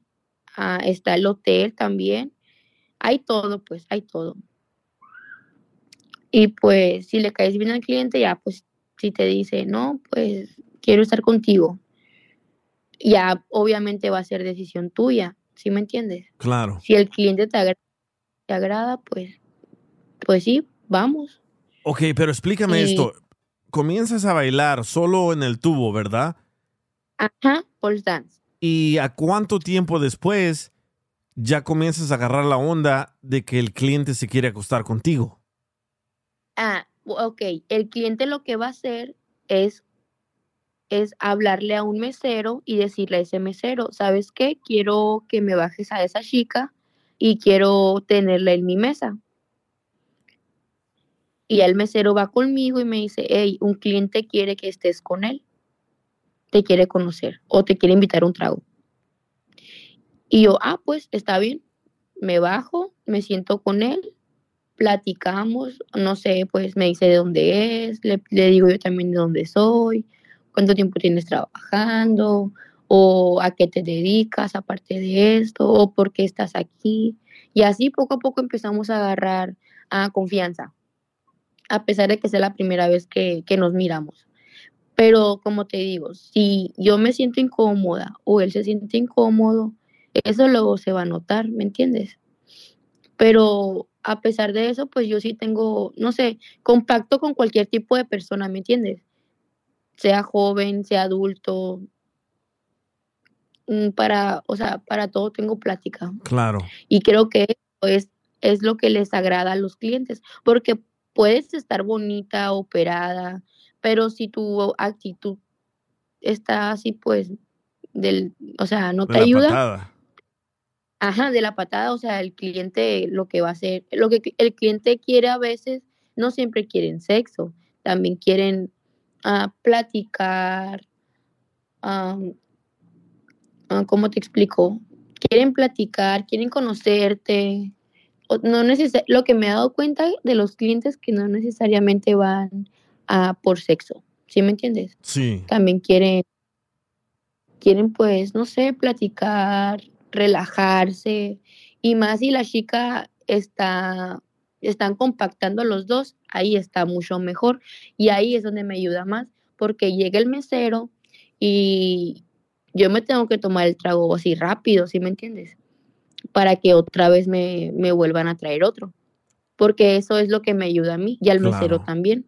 ah, está el hotel también, hay todo, pues hay todo. Y pues si le caes bien al cliente, ya pues si te dice, no, pues quiero estar contigo, ya obviamente va a ser decisión tuya, ¿sí me entiendes? Claro. Si el cliente te agra- te agrada, pues, pues sí, vamos. Ok, pero explícame Y- esto. Comienzas a bailar solo en el tubo, ¿verdad? Ajá, pole dance. ¿Y a cuánto tiempo después ya comienzas a agarrar la onda de que el cliente se quiere acostar contigo? Ah, ok. El cliente lo que va a hacer es, es hablarle a un mesero y decirle a ese mesero, ¿sabes qué? Quiero que me bajes a esa chica y quiero tenerla en mi mesa. Y el mesero va conmigo y me dice, hey, un cliente quiere que estés con él, te quiere conocer o te quiere invitar a un trago. Y yo, ah, pues está bien, me bajo, me siento con él, platicamos, no sé, pues me dice de dónde es, le, le digo yo también de dónde soy, cuánto tiempo tienes trabajando, o a qué te dedicas aparte de esto, o por qué estás aquí. Y así poco a poco empezamos a agarrar a confianza, a pesar de que sea la primera vez que, que nos miramos. Pero como te digo, si yo me siento incómoda o él se siente incómodo, eso luego se va a notar, ¿me entiendes? Pero a pesar de eso, pues yo sí tengo, no sé, compacto con cualquier tipo de persona, ¿me entiendes? Sea joven, sea adulto, mm, para, o sea, para todo tengo plática. Claro. Y creo que eso es, es lo que les agrada a los clientes, porque puedes estar bonita, operada, pero si tu actitud está así, pues, del, o sea, no De te la ayuda. patada. Ajá, de la patada, o sea, el cliente lo que va a hacer, lo que el cliente quiere a veces, no siempre quieren sexo, también quieren ah, platicar, ah, ¿cómo te explico? Quieren platicar, quieren conocerte. No neces- lo que me he dado cuenta de los clientes que no necesariamente van a por sexo, ¿sí me entiendes? Sí. También quieren, quieren pues, no sé, platicar, relajarse y más si la chica está, están compactando los dos, ahí está mucho mejor y ahí es donde me ayuda más porque llega el mesero y yo me tengo que tomar el trago así rápido, ¿sí me entiendes? Para que otra vez me, me vuelvan a traer otro. Porque eso es lo que me ayuda a mí y al mesero también.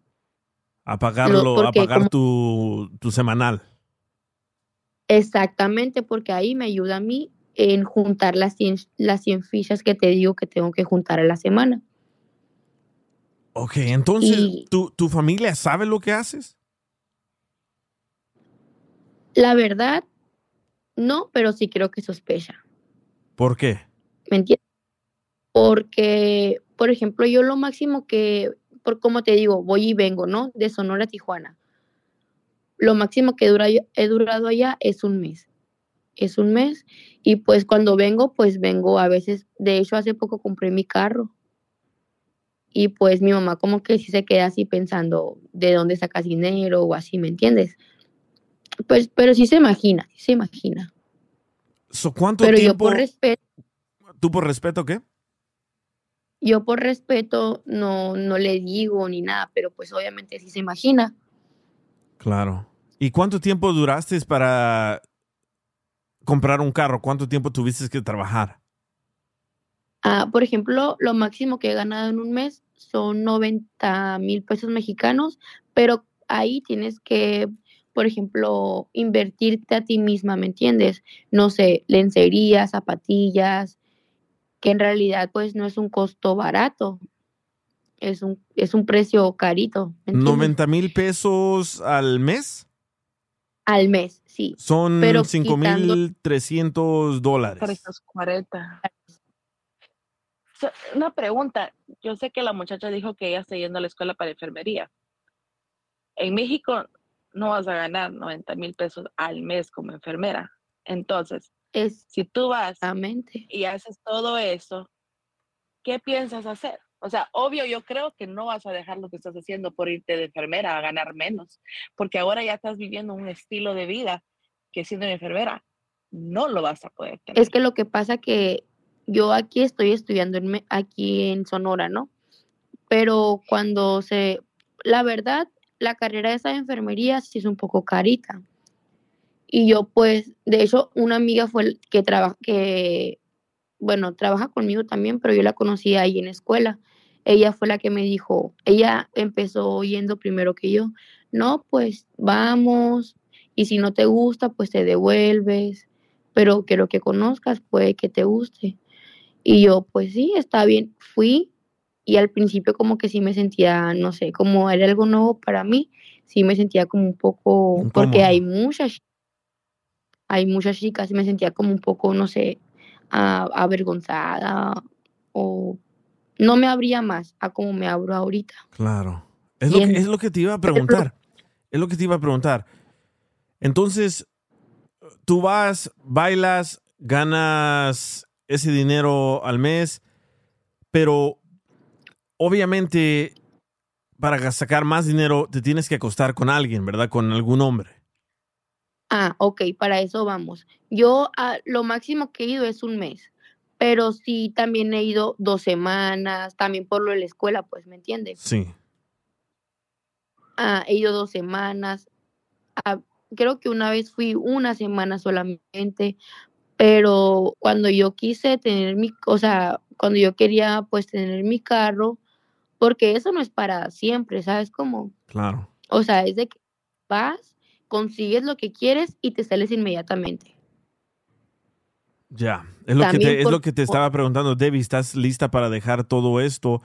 A pagarlo, a pagar como- tu, tu semanal. Exactamente, porque ahí me ayuda a mí en juntar las 100, las 100 fichas que te digo que tengo que juntar a la semana. Ok, entonces, Y- ¿tu, ¿tu familia sabe lo que haces? La verdad, no, pero sí creo que sospecha. ¿Por qué? ¿Me entiendes? Porque, por ejemplo, yo lo máximo que, por como te digo, voy y vengo, ¿no? De Sonora a Tijuana. Lo máximo que dura, he durado allá es un mes. Es un mes. Y pues cuando vengo, pues vengo a veces, de hecho, hace poco compré mi carro. Y pues mi mamá como que sí se queda así pensando de dónde sacas dinero o así, ¿me entiendes? Pues, pero sí se imagina, sí se imagina. So, ¿Cuánto Pero yo tiempo? por respeto, ¿Tú por respeto qué? yo por respeto no, no le digo ni nada, pero pues obviamente sí se imagina. Claro. ¿Y cuánto tiempo duraste para comprar un carro? ¿Cuánto tiempo tuviste que trabajar? Ah, por ejemplo, lo máximo que he ganado en un mes son 90 mil pesos mexicanos, pero ahí tienes que, por ejemplo, invertirte a ti misma, ¿me entiendes? No sé, lencería, zapatillas, que en realidad pues no es un costo barato, es un, es un precio carito. ¿me entiendes? 90 mil pesos al mes. Al mes, sí. Son Pero 5 quitando- mil 300 dólares. 340. So, Una pregunta. Yo sé que la muchacha dijo que ella está yendo a la escuela para enfermería. En México no vas a ganar 90 mil pesos al mes como enfermera. Entonces, si tú vas y haces todo eso, ¿qué piensas hacer? O sea, obvio, yo creo que no vas a dejar lo que estás haciendo por irte de enfermera a ganar menos, porque ahora ya estás viviendo un estilo de vida que siendo enfermera no lo vas a poder tener. Es que lo que pasa que yo aquí estoy estudiando en, aquí en Sonora, ¿no? Pero cuando se, la verdad, la carrera esa de enfermería sí es un poco carita. Y yo pues, de hecho, una amiga fue el que trabaja, que, bueno, trabaja conmigo también, pero yo la conocí ahí en escuela. Ella fue la que me dijo, ella empezó yendo primero que yo, no, pues vamos, y si no te gusta, pues te devuelves, pero quiero que conozcas, puede que te guste. Y yo, pues sí, está bien, fui y al principio como que sí me sentía, no sé, como era algo nuevo para mí, sí me sentía como un poco, porque hay muchas, hay muchas chicas y me sentía como un poco, no sé, a- avergonzada o no me abría más a como me abro ahorita. Claro. Es lo, que, es lo que te iba a preguntar. Es lo que te iba a preguntar. Entonces, tú vas, bailas, ganas ese dinero al mes, pero obviamente para sacar más dinero te tienes que acostar con alguien, ¿verdad? Con algún hombre. Ah, ok, para eso vamos. Yo ah, lo máximo que he ido es un mes, pero sí también he ido dos semanas, también por lo de la escuela, pues, ¿me entiendes? Sí. Ah, he ido dos semanas. Ah, creo que una vez fui una semana solamente, pero cuando yo quise tener mi, o sea, cuando yo quería pues tener mi carro, porque eso no es para siempre, ¿sabes cómo? Claro. O sea, es de que vas, consigues lo que quieres y te sales inmediatamente. Ya. Es lo, que es lo te estaba preguntando, Debbie. ¿Estás lista para dejar todo esto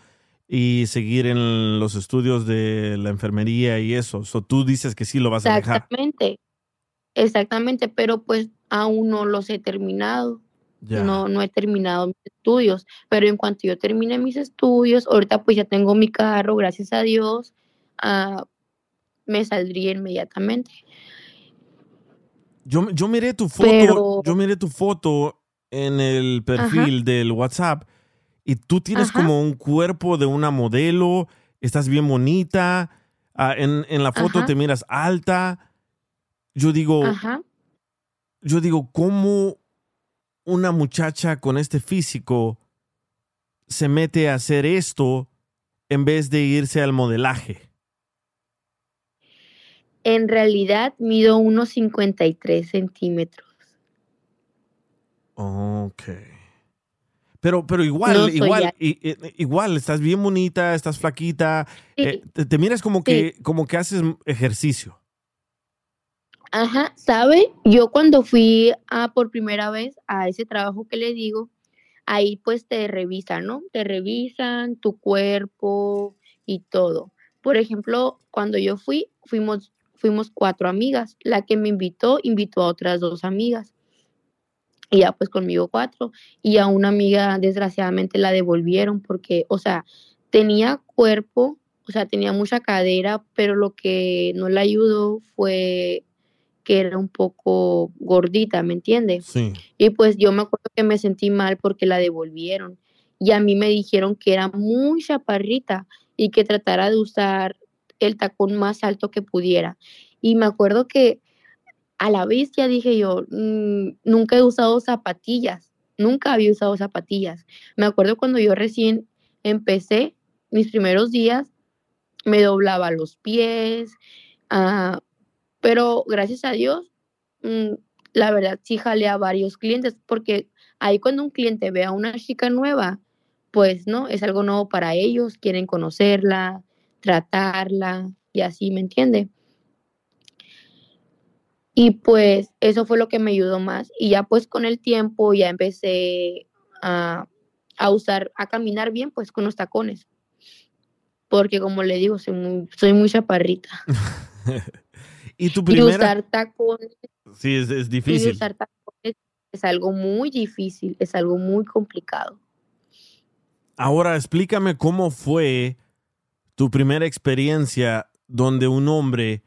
y seguir en los estudios de la enfermería y eso? So, tú dices que sí lo vas a dejar. Exactamente, exactamente, pero pues aún no los he terminado. Ya. No, no he terminado mis estudios, pero en cuanto yo termine mis estudios, ahorita pues ya tengo mi carro, gracias a Dios, ah, me saldría inmediatamente. Yo, yo miré tu foto, Pero- yo miré tu foto en el perfil del WhatsApp y tú tienes Ajá. como un cuerpo de una modelo, estás bien bonita, ah, en, en la foto Ajá. te miras alta. Yo digo, yo digo, ¿cómo una muchacha con este físico se mete a hacer esto en vez de irse al modelaje? En realidad mido unos 53 centímetros. Ok. Pero, pero igual, No igual, i- i- igual, estás bien bonita, estás flaquita, eh, te, te miras como que, como que haces ejercicio. Ajá, ¿sabe? Yo cuando fui a por primera vez a ese trabajo que le digo, ahí pues te revisan, ¿no? Te revisan tu cuerpo y todo. Por ejemplo, cuando yo fui, fuimos, fuimos cuatro amigas. La que me invitó, invitó a otras dos amigas. Y ya pues conmigo cuatro. Y a una amiga desgraciadamente la devolvieron porque, o sea, tenía cuerpo, o sea, tenía mucha cadera, pero lo que no le ayudó fue que era un poco gordita, ¿me entiendes? Sí. Y pues yo me acuerdo que me sentí mal porque la devolvieron. Y a mí me dijeron que era muy chaparrita y que tratara de usar el tacón más alto que pudiera. Y me acuerdo que a la ya dije yo, "Mm, nunca he usado zapatillas, nunca había usado zapatillas. Me acuerdo cuando yo recién empecé, mis primeros días, me doblaba los pies, ah, Pero gracias a Dios, mm, la verdad sí jalé a varios clientes, porque ahí cuando un cliente ve a una chica nueva, pues no, es algo nuevo para ellos, quieren conocerla, tratarla y así, ¿me entiende? Y pues eso fue lo que me ayudó más. Y ya pues con el tiempo ya empecé a, a usar, a caminar bien pues con los tacones. Porque como le digo, soy muy, soy muy chaparrita. ¿Y tu Y primera? usar tacones, Sí, es, es y difícil. usar tacones es algo muy difícil, es algo muy complicado. Ahora explícame cómo fue tu primera experiencia donde un hombre,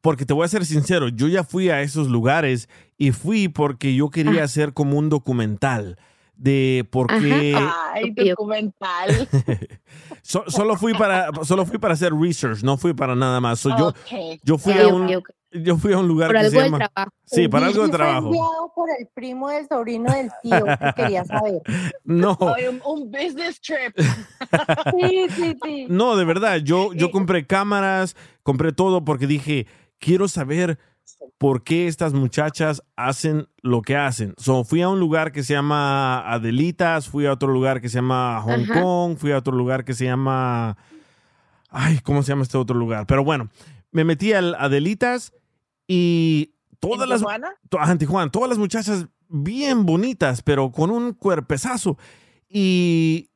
porque te voy a ser sincero, yo ya fui a esos lugares y fui porque yo quería hacer como un documental de por qué Ay, documental. So- solo fui para solo fui para hacer research, no fui para nada más. So, yo Ok. yo fui a un. Yo fui a un lugar Por que algo se llama trabajo. Sí, para algo de fue trabajo. enviado por el primo del sobrino del tío, que quería saber. No. Un, un business trip. Sí, sí, sí. No, de verdad, yo, yo compré cámaras, compré todo porque dije, quiero saber por qué estas muchachas hacen lo que hacen. So, fui a un lugar que se llama Adelitas, fui a otro lugar que se llama Hong Ajá. Kong, fui a otro lugar que se llama... Ay, ¿cómo se llama este otro lugar? Pero bueno, me metí al Adelitas y todas ¿En las... Tijuana? en Tijuana, todas las muchachas bien bonitas, pero con un cuerpezazo. Y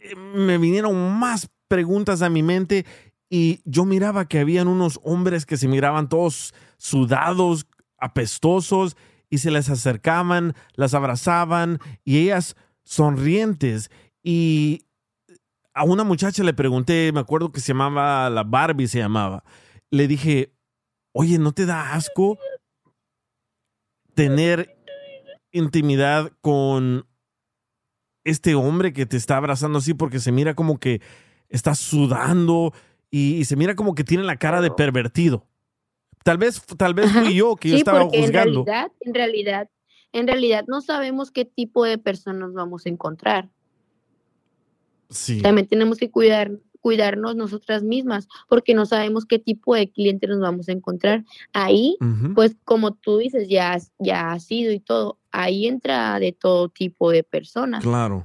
eh, me vinieron más preguntas a mi mente y yo miraba que habían unos hombres que se miraban todos sudados, apestosos y se les acercaban, las abrazaban y ellas sonrientes y a una muchacha le pregunté, me acuerdo que se llamaba la Barbie se llamaba. Le dije, "Oye, ¿no te da asco tener intimidad con este hombre que te está abrazando así porque se mira como que está sudando y, y se mira como que tiene la cara de pervertido. Tal vez, tal vez fui yo que yo estaba porque en juzgando. realidad, en realidad, en realidad no sabemos qué tipo de personas vamos a encontrar. Sí. También tenemos que cuidar, cuidarnos nosotras mismas, porque no sabemos qué tipo de cliente nos vamos a encontrar. Ahí, pues como tú dices, ya, ya ha sido y todo, ahí entra de todo tipo de personas. Claro.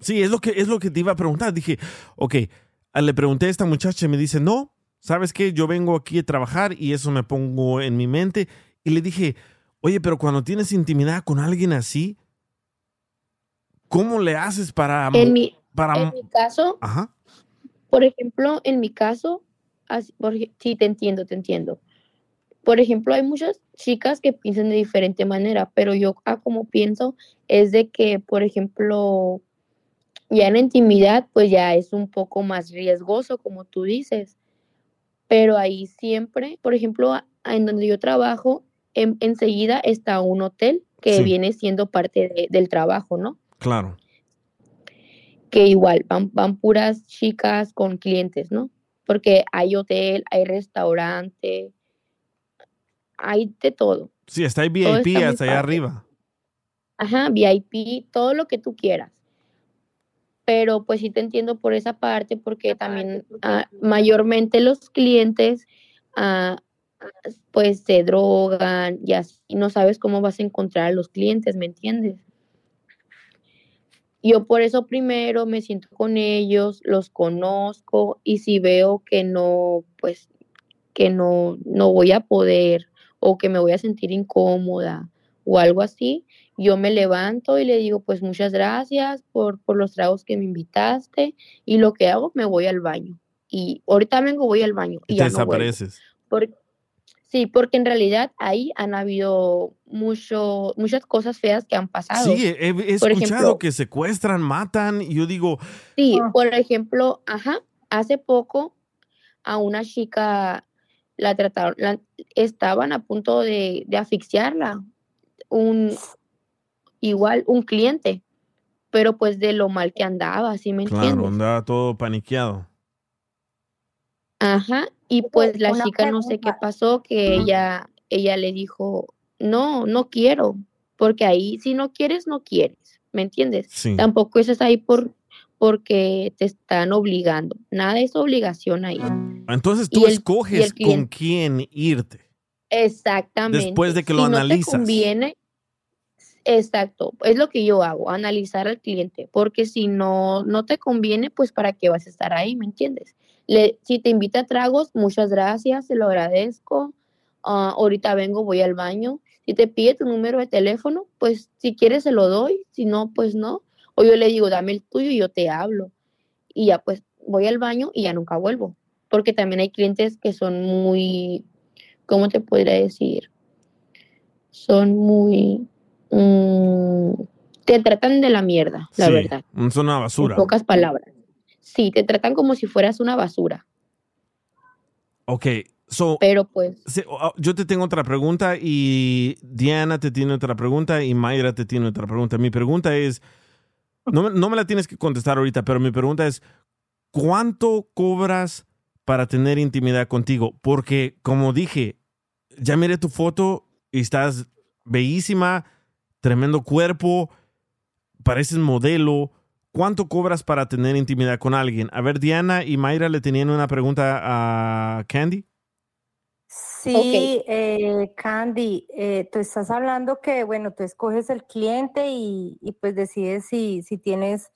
Sí, es lo que es lo que te iba a preguntar. Dije, ok, le pregunté a esta muchacha y me dice, no, ¿sabes qué? Yo vengo aquí a trabajar y eso me pongo en mi mente. Y le dije, oye, pero cuando tienes intimidad con alguien así, ¿cómo le haces para... En mi, para en mi caso, Ajá. Por ejemplo, en mi caso, así- sí, te entiendo, te entiendo. Por ejemplo, hay muchas chicas que piensan de diferente manera, pero yo ah, como pienso es de que, por ejemplo, ya en la intimidad, pues ya es un poco más riesgoso, como tú dices. Pero ahí siempre, por ejemplo, a- en donde yo trabajo, en- enseguida está un hotel que Sí. viene siendo parte de- del trabajo, ¿no? Claro. Que igual van, van puras chicas con clientes, ¿no? Porque hay hotel, hay restaurante, hay de todo. Sí, está ahí Todo VIP está hasta allá arriba. Ajá, VIP, todo lo que tú quieras. Pero pues sí te entiendo por esa parte, porque también ah, mayormente los clientes ah, pues se drogan y así no sabes cómo vas a encontrar a los clientes, ¿me entiendes? Yo por eso primero me siento con ellos, los conozco y si veo que no, pues que no, no voy a poder o que me voy a sentir incómoda o algo así, yo me levanto y le digo, pues muchas gracias por, por los tragos que me invitaste y lo que hago, me voy al baño. Y ahorita vengo, voy al baño y Y ya no vuelvo. Sí, porque en realidad ahí han habido mucho, muchas cosas feas que han pasado. Sí, he, escuchado ejemplo, que secuestran, matan, y yo digo, Sí, por ejemplo, ajá, hace poco a una chica la trataron, la- estaban a punto de, de asfixiarla, un igual un cliente, pero pues de lo mal que andaba, ¿sí me claro, entiendes? andaba todo paniqueado. Ajá, y pues la una chica no sé qué pasó, que ella, ella le dijo, no, no quiero, porque ahí si no quieres, no quieres, ¿me entiendes? Sí. Tampoco estás ahí por, porque te están obligando. Nada es obligación ahí. Entonces tú el- y escoges con quién irte. Exactamente. Después de que lo Si No analizas. te conviene, exacto, es lo que yo hago, analizar al cliente, porque si no, no te conviene, pues para qué vas a estar ahí, ¿me entiendes? Le, si te invita a tragos, muchas gracias, se lo agradezco. Ah, ahorita vengo, voy al baño. Si te pide tu número de teléfono, pues si quieres se lo doy, si no, pues no. O yo le digo, dame el tuyo y yo te hablo. Y ya pues voy al baño y ya nunca vuelvo. Porque también hay clientes que son muy, ¿cómo te podría decir? Son muy, mm, te tratan de la mierda, la Sí, verdad. Es una En basura. pocas palabras. Sí, te tratan como si fueras una basura. Ok, so, Pero pues, oh, yo te tengo otra pregunta y Diana te tiene otra pregunta y Mayra te tiene otra pregunta. Mi pregunta es, no, no me la tienes que contestar ahorita, pero mi pregunta es, ¿cuánto cobras para tener intimidad contigo? Porque como dije, ya miré tu foto y estás bellísima, tremendo cuerpo, pareces modelo. ¿Cuánto cobras para tener intimidad con alguien? A ver, Diana y Mayra le tenían una pregunta a Candy. Sí, eh, Candy, eh, tú estás hablando que, bueno, tú escoges el cliente y, y pues decides si, si tienes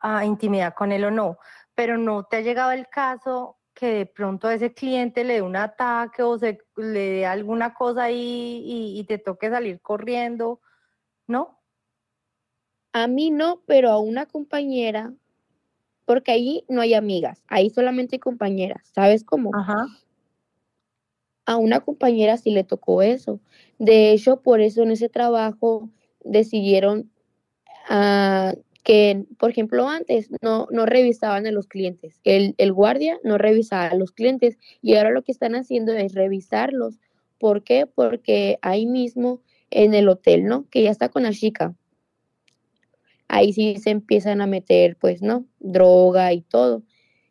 ah, intimidad con él o no, pero no te ha llegado el caso que de pronto a ese cliente le dé un ataque o se, le dé alguna cosa ahí y, y te toque salir corriendo, ¿no? A mí no, pero a una compañera, porque ahí no hay amigas, ahí solamente hay compañeras, ¿sabes cómo? Ajá. A una compañera sí le tocó eso. De hecho, por eso en ese trabajo decidieron ah, que, por ejemplo, antes no, no revisaban a los clientes. El, el guardia no revisaba a los clientes y ahora lo que están haciendo es revisarlos. ¿Por qué? Porque ahí mismo en el hotel, ¿no? Que ya está con la chica. Ahí sí se empiezan a meter, pues, ¿no? Droga y todo.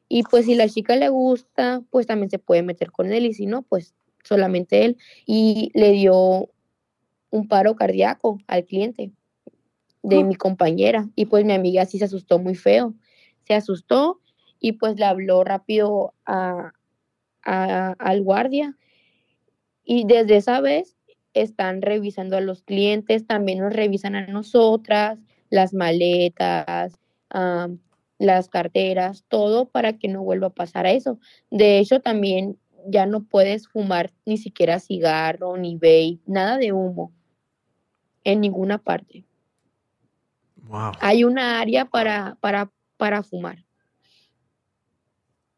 Y pues si la chica le gusta, pues también se puede meter con él y si no, pues solamente él. Y le dio un paro cardíaco al cliente de mi compañera. Y pues mi amiga sí se asustó muy feo. Se asustó y pues le habló rápido a, a- al guardia. Y desde esa vez están revisando a los clientes, también nos revisan a nosotras, las maletas, las carteras, todo para que no vuelva a pasar a eso. De hecho, también ya no puedes fumar ni siquiera cigarro, ni vape, nada de humo en ninguna parte. Wow. Hay una área para, para, para fumar.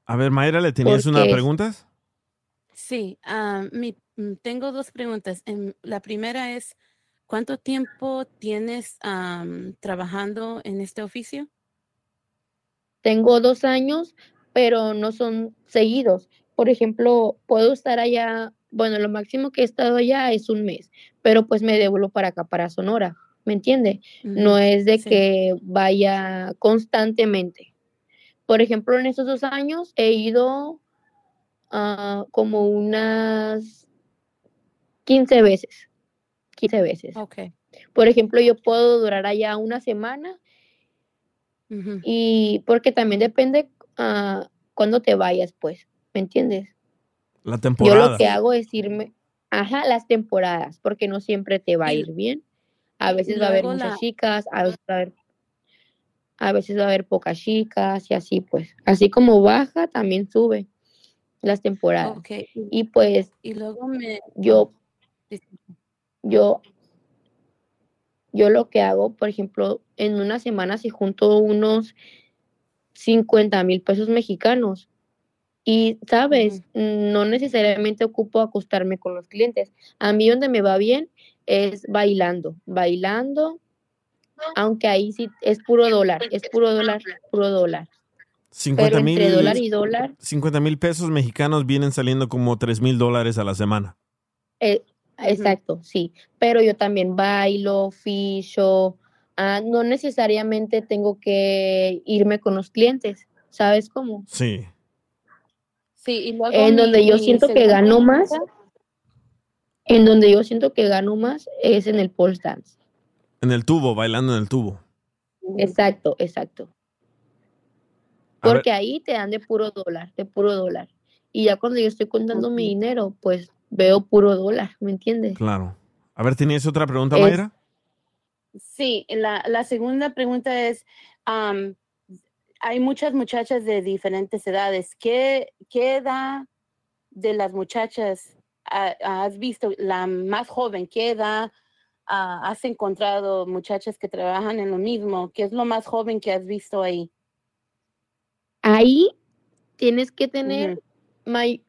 A ver, Mayra, ¿le tenías una Porque- pregunta? Sí, ah, mi- mm, tengo dos preguntas. Em, la primera es, ¿cuánto tiempo tienes trabajando en este oficio? Tengo dos años, pero no son seguidos. Por ejemplo, puedo estar allá, bueno, lo máximo que he estado allá es un mes, pero pues me devuelvo para acá, para Sonora, ¿me entiende? No es de sí. que vaya constantemente. Por ejemplo, en estos dos años he ido ah, como unas 15 veces, 15 veces. Ok. Por ejemplo, yo puedo durar allá una semana y porque también depende ah, cuándo te vayas, pues, ¿me entiendes? La Yo temporada. lo que hago es irme, ajá, las temporadas, porque no siempre te va a ir bien. A veces va a haber muchas la- chicas, a veces va a haber, a veces va a haber pocas chicas y así pues. Así como baja, también sube las temporadas. Ok, y, pues y luego me... yo. Yo, yo lo que hago, por ejemplo, en una semana si junto unos 50 mil pesos mexicanos. Y, sabes, no necesariamente ocupo acostarme con los clientes. A mí donde me va bien es bailando, bailando, aunque ahí sí es puro dólar, es puro dólar, puro dólar. 50 Pero entre dólar y mil dólar, 50 mil pesos mexicanos vienen saliendo como 3 mil dólares a la semana. eh, exacto, sí. Pero yo también bailo, ficho, ah, no necesariamente tengo que irme con los clientes, ¿sabes cómo? Sí. Sí, y luego En mi- donde yo siento que gano más, en donde yo siento que gano más es en el pole dance. En el tubo, bailando en el tubo. Exacto, exacto. A ver. Porque ahí te dan de puro dólar, de puro dólar. Y ya cuando yo estoy contando mi dinero, pues veo puro dólar, ¿me entiendes? Claro. A ver, ¿tenías otra pregunta, Es- Mayra? Sí, la, la segunda pregunta es, hay muchas muchachas de diferentes edades. ¿Qué, qué edad de las muchachas ha- has visto, la más joven, qué edad ah, has encontrado muchachas que trabajan en lo mismo? ¿Qué es lo más joven que has visto ahí? Ahí tienes que tener, may-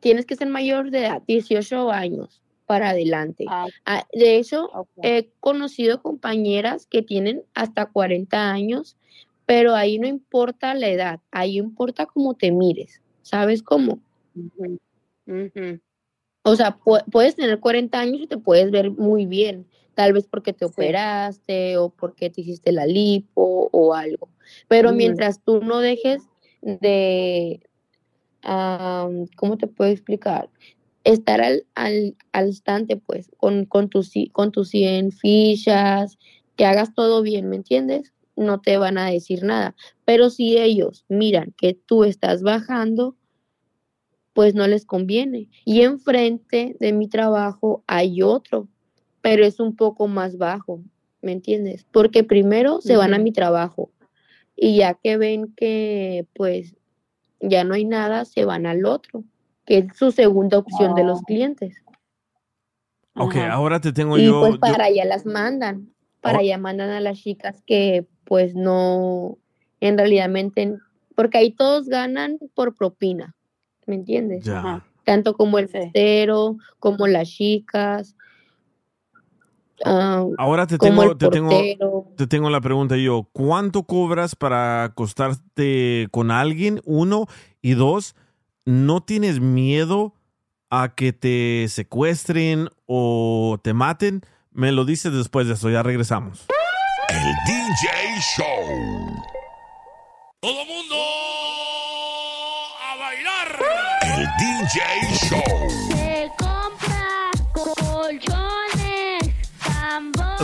tienes que ser mayor de edad, 18 años para adelante. Ah, de hecho, he conocido compañeras que tienen hasta 40 años, pero ahí no importa la edad, ahí importa cómo te mires, ¿sabes cómo? O sea, pu- puedes tener 40 años y te puedes ver muy bien, tal vez porque te operaste o porque te hiciste la lipo o algo. Pero Ujú. mientras tú no dejes de, am, ¿cómo te puedo explicar? Estar al, al, al instante, pues, con, con, tus, con tus 100 fichas, que hagas todo bien, ¿me entiendes? No te van a decir nada. Pero si ellos miran que tú estás bajando, pues no les conviene. Y enfrente de mi trabajo hay otro, pero es un poco más bajo, ¿me entiendes? Porque primero se van a mi trabajo y ya que ven que pues ya no hay nada, se van al otro, que es su segunda opción de los clientes. Ok, ahora te tengo Y yo. pues yo- para allá las mandan, para Oh. allá mandan a las chicas que pues no, en realidad, menten- porque ahí todos ganan por propina, ¿me entiendes? Ya. Tanto como el mesero, como las chicas, ah, Ahora te tengo, te tengo, te tengo la pregunta yo. ¿Cuánto cobras para acostarte con alguien? Uno. Y dos, ¿no tienes miedo a que te secuestren o te maten? Me lo dices después de eso, ya regresamos. El DJ Show. Todo mundo a bailar. El DJ Show.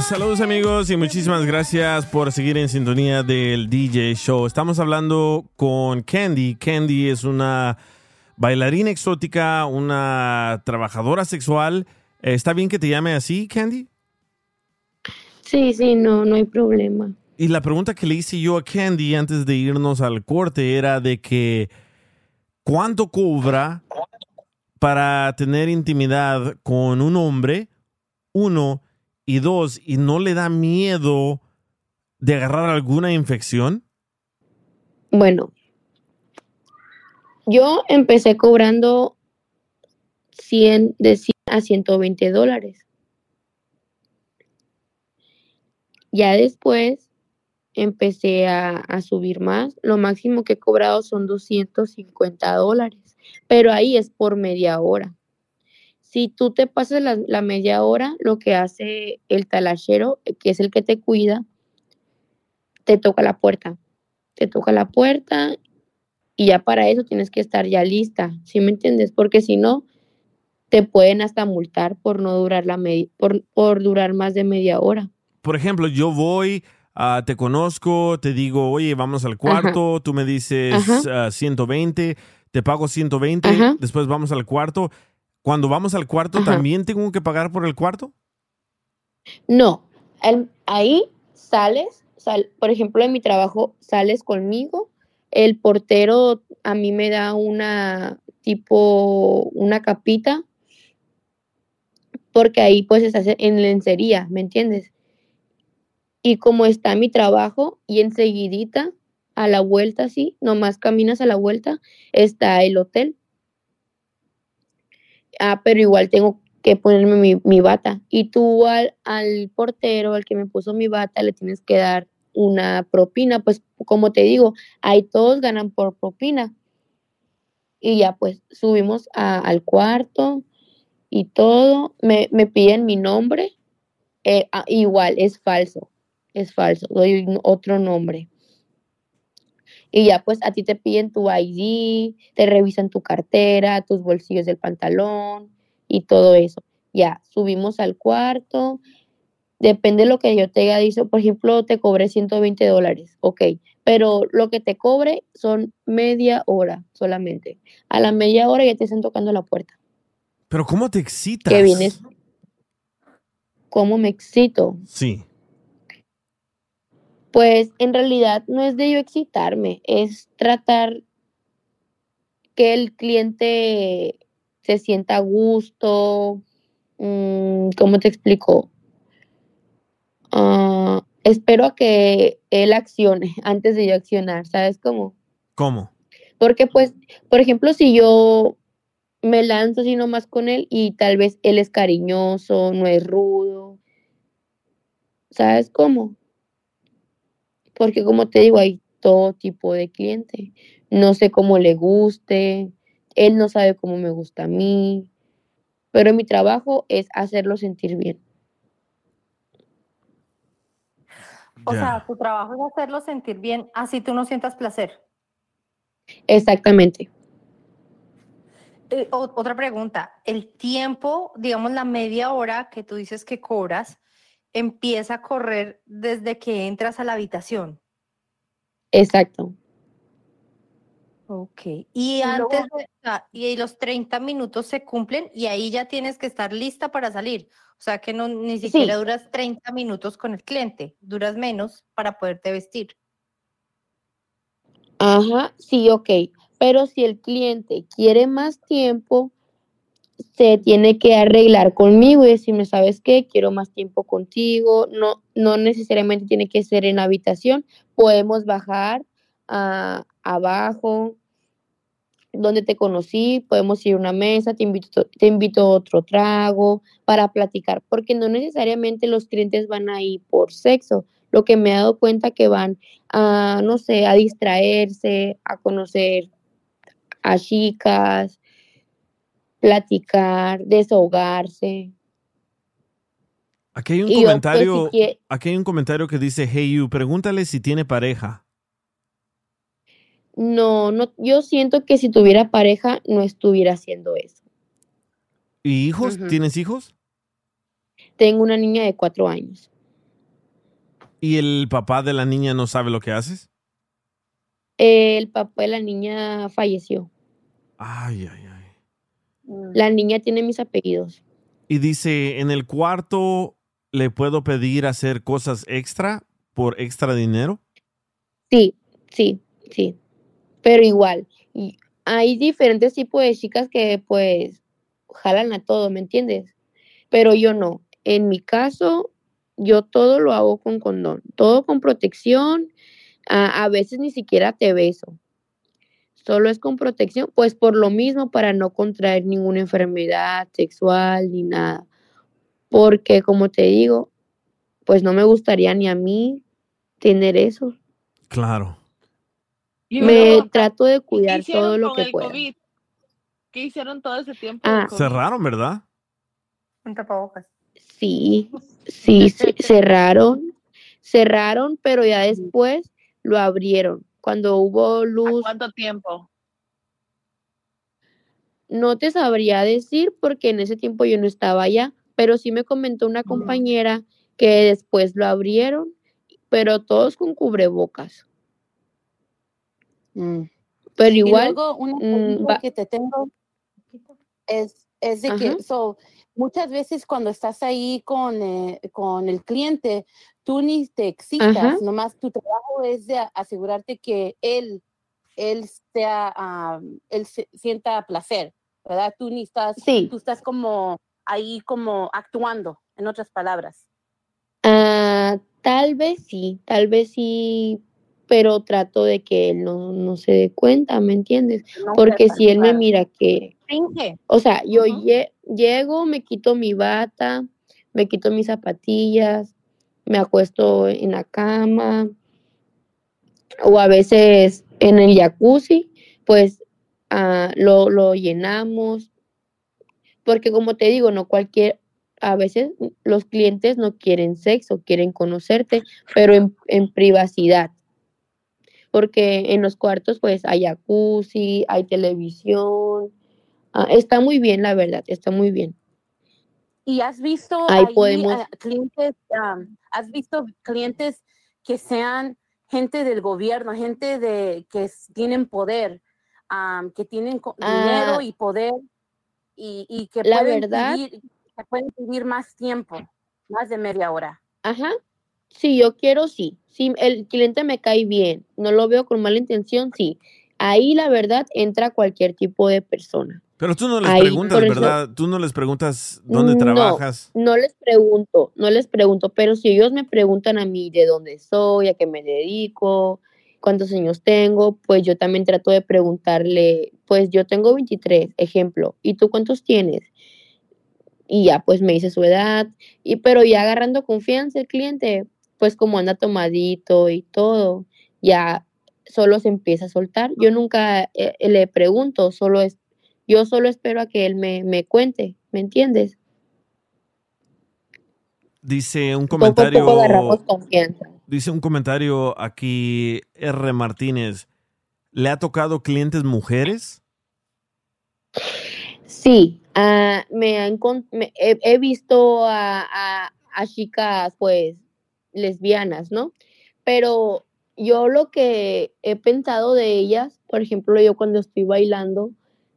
Saludos amigos y muchísimas gracias por seguir en sintonía del DJ Show. Estamos hablando con Candy. Candy es una bailarina exótica, una trabajadora sexual. ¿Está bien que te llame así, Candy? Sí, sí, no, no hay problema. Y la pregunta que le hice yo a Candy antes de irnos al corte era de que ¿cuánto cobra para tener intimidad con un hombre? Uno y dos, y no le da miedo de agarrar alguna infección? Bueno, yo empecé cobrando 100, de 100 a 120 dólares. Ya después empecé a, a subir más. Lo máximo que he cobrado son 250 dólares, pero ahí es por media hora. Si tú te pasas la, la media hora, lo que hace el talachero, que es el que te cuida, te toca la puerta. Te toca la puerta y ya para eso tienes que estar ya lista, ¿sí me entiendes? Porque si no, te pueden hasta multar por no durar la medi- por, por durar más de media hora. Por ejemplo, yo voy, ah, te conozco, te digo, oye, vamos al cuarto, tú me dices Ajá. ah, 120, te pago 120, Ajá. después vamos al cuarto. Cuando vamos al cuarto, Ajá. ¿también tengo que pagar por el cuarto? No, el- ahí sales, sal- por ejemplo, en mi trabajo sales conmigo, el portero a mí me da una tipo, una capita, porque ahí pues estás en lencería, ¿me entiendes? Y como está mi trabajo y enseguidita, a la vuelta, así, nomás caminas a la vuelta, está el hotel. Ah, pero igual tengo que ponerme mi, mi bata. Y tú al, al portero, al que me puso mi bata, le tienes que dar una propina. Pues como te digo, ahí todos ganan por propina. Y ya pues subimos al cuarto y todo. Me, me piden mi nombre. Eh, ah, igual, es falso. Es falso. Doy otro nombre. Y ya pues a ti te piden tu ID, te revisan tu cartera, tus bolsillos del pantalón y todo eso. Ya, subimos al cuarto. Depende de lo que yo te haya dicho. Por ejemplo, te cobré 120 dólares. Ok, pero lo que te cobre son media hora solamente. A la media hora ya te están tocando la puerta. Pero ¿cómo te excitas? Que vienes. ¿Cómo me excito? Sí. Pues en realidad no es de yo excitarme, es tratar que el cliente se sienta a gusto. mm, ¿Cómo te explico? Ah, espero a que él accione antes de yo accionar, ¿sabes cómo? ¿Cómo? Porque pues, por ejemplo, si yo me lanzo así nomás con él y tal vez él es cariñoso, no es rudo, ¿sabes cómo? Porque como te digo, hay todo tipo de cliente. No sé cómo le guste, él no sabe cómo me gusta a mí, pero mi trabajo es hacerlo sentir bien. O sea, tu trabajo es hacerlo sentir bien, así tú no sientas placer. Exactamente. Eh, o- otra pregunta, el tiempo, digamos la media hora que tú dices que cobras, empieza a correr desde que entras a la habitación. Exacto. Ok. Y antes de, y los 30 minutos se cumplen y ahí ya tienes que estar lista para salir. O sea que no ni siquiera Sí. duras 30 minutos con el cliente, duras menos para poderte vestir. Ajá, sí, ok. Pero si el cliente quiere más tiempo, se tiene que arreglar conmigo y decirme, ¿sabes qué? Quiero más tiempo contigo. No, no necesariamente tiene que ser en habitación. Podemos bajar a, abajo, donde te conocí, podemos ir a una mesa, te invito, te invito a otro trago para platicar, porque no necesariamente los clientes van ahí por sexo. Lo que me he dado cuenta que van a, no sé, a distraerse, a conocer a chicas, platicar, desahogarse. Aquí hay un Y yo, pues, si comentario, aquí hay un comentario que dice, hey you, pregúntale si tiene pareja. No, no, yo siento que si tuviera pareja no estuviera haciendo eso. ¿Y hijos? ¿Tienes hijos? Tengo una niña de cuatro años. ¿Y el papá de la niña no sabe lo que haces? El papá de la niña falleció. Ay, ay, ay. La niña tiene mis apellidos. Y dice, en el cuarto le puedo pedir hacer cosas extra por extra dinero. Sí, sí, sí. Pero igual, y hay diferentes tipos de chicas que pues jalan a todo, ¿me entiendes? Pero yo no. En mi caso, yo todo lo hago con condón, todo con protección. A, a veces ni siquiera te beso. Solo es con protección, pues por lo mismo, para no contraer ninguna enfermedad sexual ni nada. Porque como te digo, pues no me gustaría ni a mí tener eso. Claro. Me trato de ¿qué cuidar todo lo con que el pueda. COVID? ¿Qué hicieron todo ese tiempo? Ah. Cerraron, ¿verdad? Un tapabocas. Sí, sí, ce- cerraron, cerraron, pero ya después lo abrieron. Cuando hubo luz, ¿Cuánto tiempo? no te sabría decir porque en ese tiempo yo no estaba allá, pero sí me comentó una compañera que después lo abrieron, pero todos con cubrebocas. Pero Y igual, luego una mm, pregunta que te tengo es, es de Ajá. que so, muchas veces cuando estás ahí con, eh, con el cliente, tú ni te excitas, Ajá. nomás tu trabajo es de asegurarte que él, él sea, ah, él se- sienta placer, ¿verdad? Tú ni estás, tú estás como ahí como actuando, en otras palabras. Ah, tal vez sí, tal vez sí, pero trato de que él no, no se dé cuenta, ¿me entiendes? No Porque si él me mira que, Finge. o sea, yo lle- llego, me quito mi bata, me quito mis zapatillas, me acuesto en la cama, o a veces en el jacuzzi, pues ah, lo, lo llenamos, porque como te digo, no cualquier, a veces los clientes no quieren sexo, quieren conocerte, pero en, en privacidad. Porque en los cuartos pues hay jacuzzi, hay televisión. ah, está muy bien, la verdad, está muy bien. ¿Y has visto Ahí ahí, podemos- ah, clientes, has visto clientes que sean gente del gobierno, gente de que tienen poder, que tienen Ah. dinero y poder y, y que La pueden verdad- vivir, que pueden vivir más tiempo, más de media hora. Ajá. Si yo quiero, sí. Si el cliente me cae bien, no lo veo con mala intención, sí. Ahí la verdad entra cualquier tipo de persona. Pero tú no les Ahí, preguntas, ¿verdad? Tú no les preguntas dónde No, trabajas. No les pregunto, no les pregunto, pero si ellos me preguntan a mí de dónde soy, a qué me dedico, cuántos años tengo, pues yo también trato de preguntarle, pues yo tengo 23, ejemplo, ¿y tú cuántos tienes? Y ya pues me dice su edad, y pero ya agarrando confianza el cliente, pues como anda tomadito y todo, ya solo se empieza a soltar. Yo nunca eh, le pregunto, solo es, yo solo espero a que él me, me cuente, ¿me entiendes? Dice un Poco a comentario. poco confianza. Dice un comentario aquí, R. Martínez. ¿Le ha tocado clientes mujeres? Sí, ah, me han encon- me- he, he visto a, a- a chicas pues lesbianas, ¿no? Pero yo lo que he pensado de ellas, por ejemplo, yo cuando estoy bailando,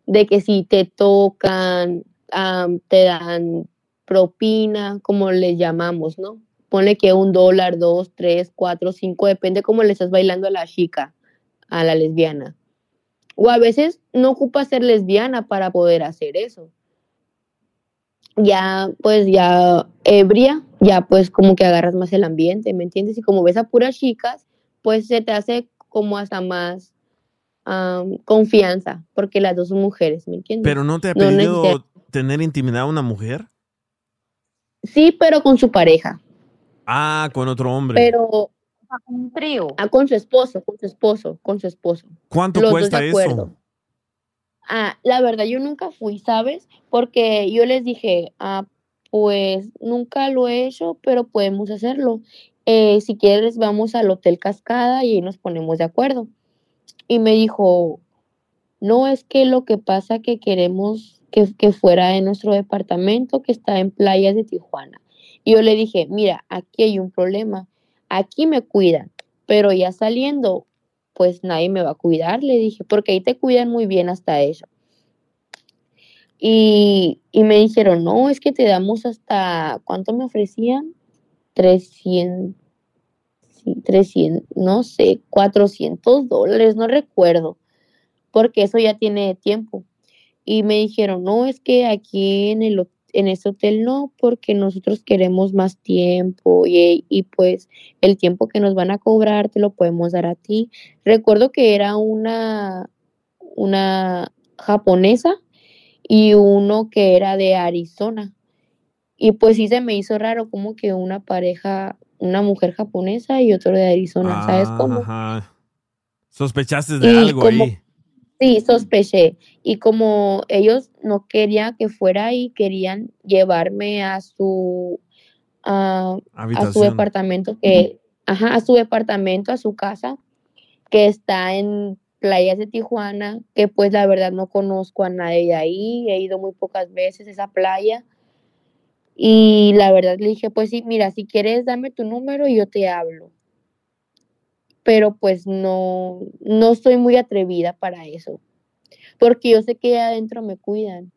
de que si te tocan, te dan propina, como les llamamos, ¿no? Pone que un dólar, dos, tres, cuatro, cinco, depende cómo le estás bailando a la chica, a la lesbiana. O a veces no ocupa ser lesbiana para poder hacer eso. Ya, pues ya ebria, ya pues como que agarras más el ambiente, ¿me entiendes? Y como ves a puras chicas, pues se te hace como hasta más am, confianza, porque las dos son mujeres, ¿me entiendes? ¿Pero no te ha No pedido tener intimidad a una mujer? Sí, pero con su pareja. Ah, con otro hombre. Pero un trío. Ah, con su esposo, con su esposo, con su esposo. ¿Cuánto Los dos cuesta de eso? Ah, la verdad, yo nunca fui, ¿sabes? Porque yo les dije, ah, pues nunca lo he hecho, pero podemos hacerlo. Eh, si quieres, vamos al Hotel Cascada y ahí nos ponemos de acuerdo. Y me dijo, no, es que lo que pasa que queremos que, que fuera en nuestro departamento que está en playas de Tijuana. Y yo le dije, mira, aquí hay un problema. Aquí me cuidan, pero ya saliendo, pues nadie me va a cuidar, le dije, porque ahí te cuidan muy bien hasta eso. Y, y me dijeron, no, es que te damos hasta, ¿cuánto me ofrecían? 300, sí, 300, no sé, 400 dólares, no recuerdo, porque eso ya tiene tiempo. Y me dijeron, no, es que aquí en el, en este hotel no, porque nosotros queremos más tiempo y, y pues el tiempo que nos van a cobrar te lo podemos dar a ti. Recuerdo que era una, una japonesa y uno que era de Arizona. Y pues sí se me hizo raro como que una pareja, una mujer japonesa y otro de Arizona, ¿sabes cómo? Ajá. Sospechaste de Y algo como- ahí. Sí, sospeché. Y como ellos no querían que fuera ahí, querían llevarme a su, a, a su departamento, que, ajá, a su departamento, a su casa, que está en playas de Tijuana, que pues la verdad no conozco a nadie de ahí, he ido muy pocas veces a esa playa. Y la verdad le dije, pues sí, mira, si quieres dame tu número y yo te hablo. Pero pues no, no soy muy atrevida para eso, porque yo sé que allá adentro me cuidan,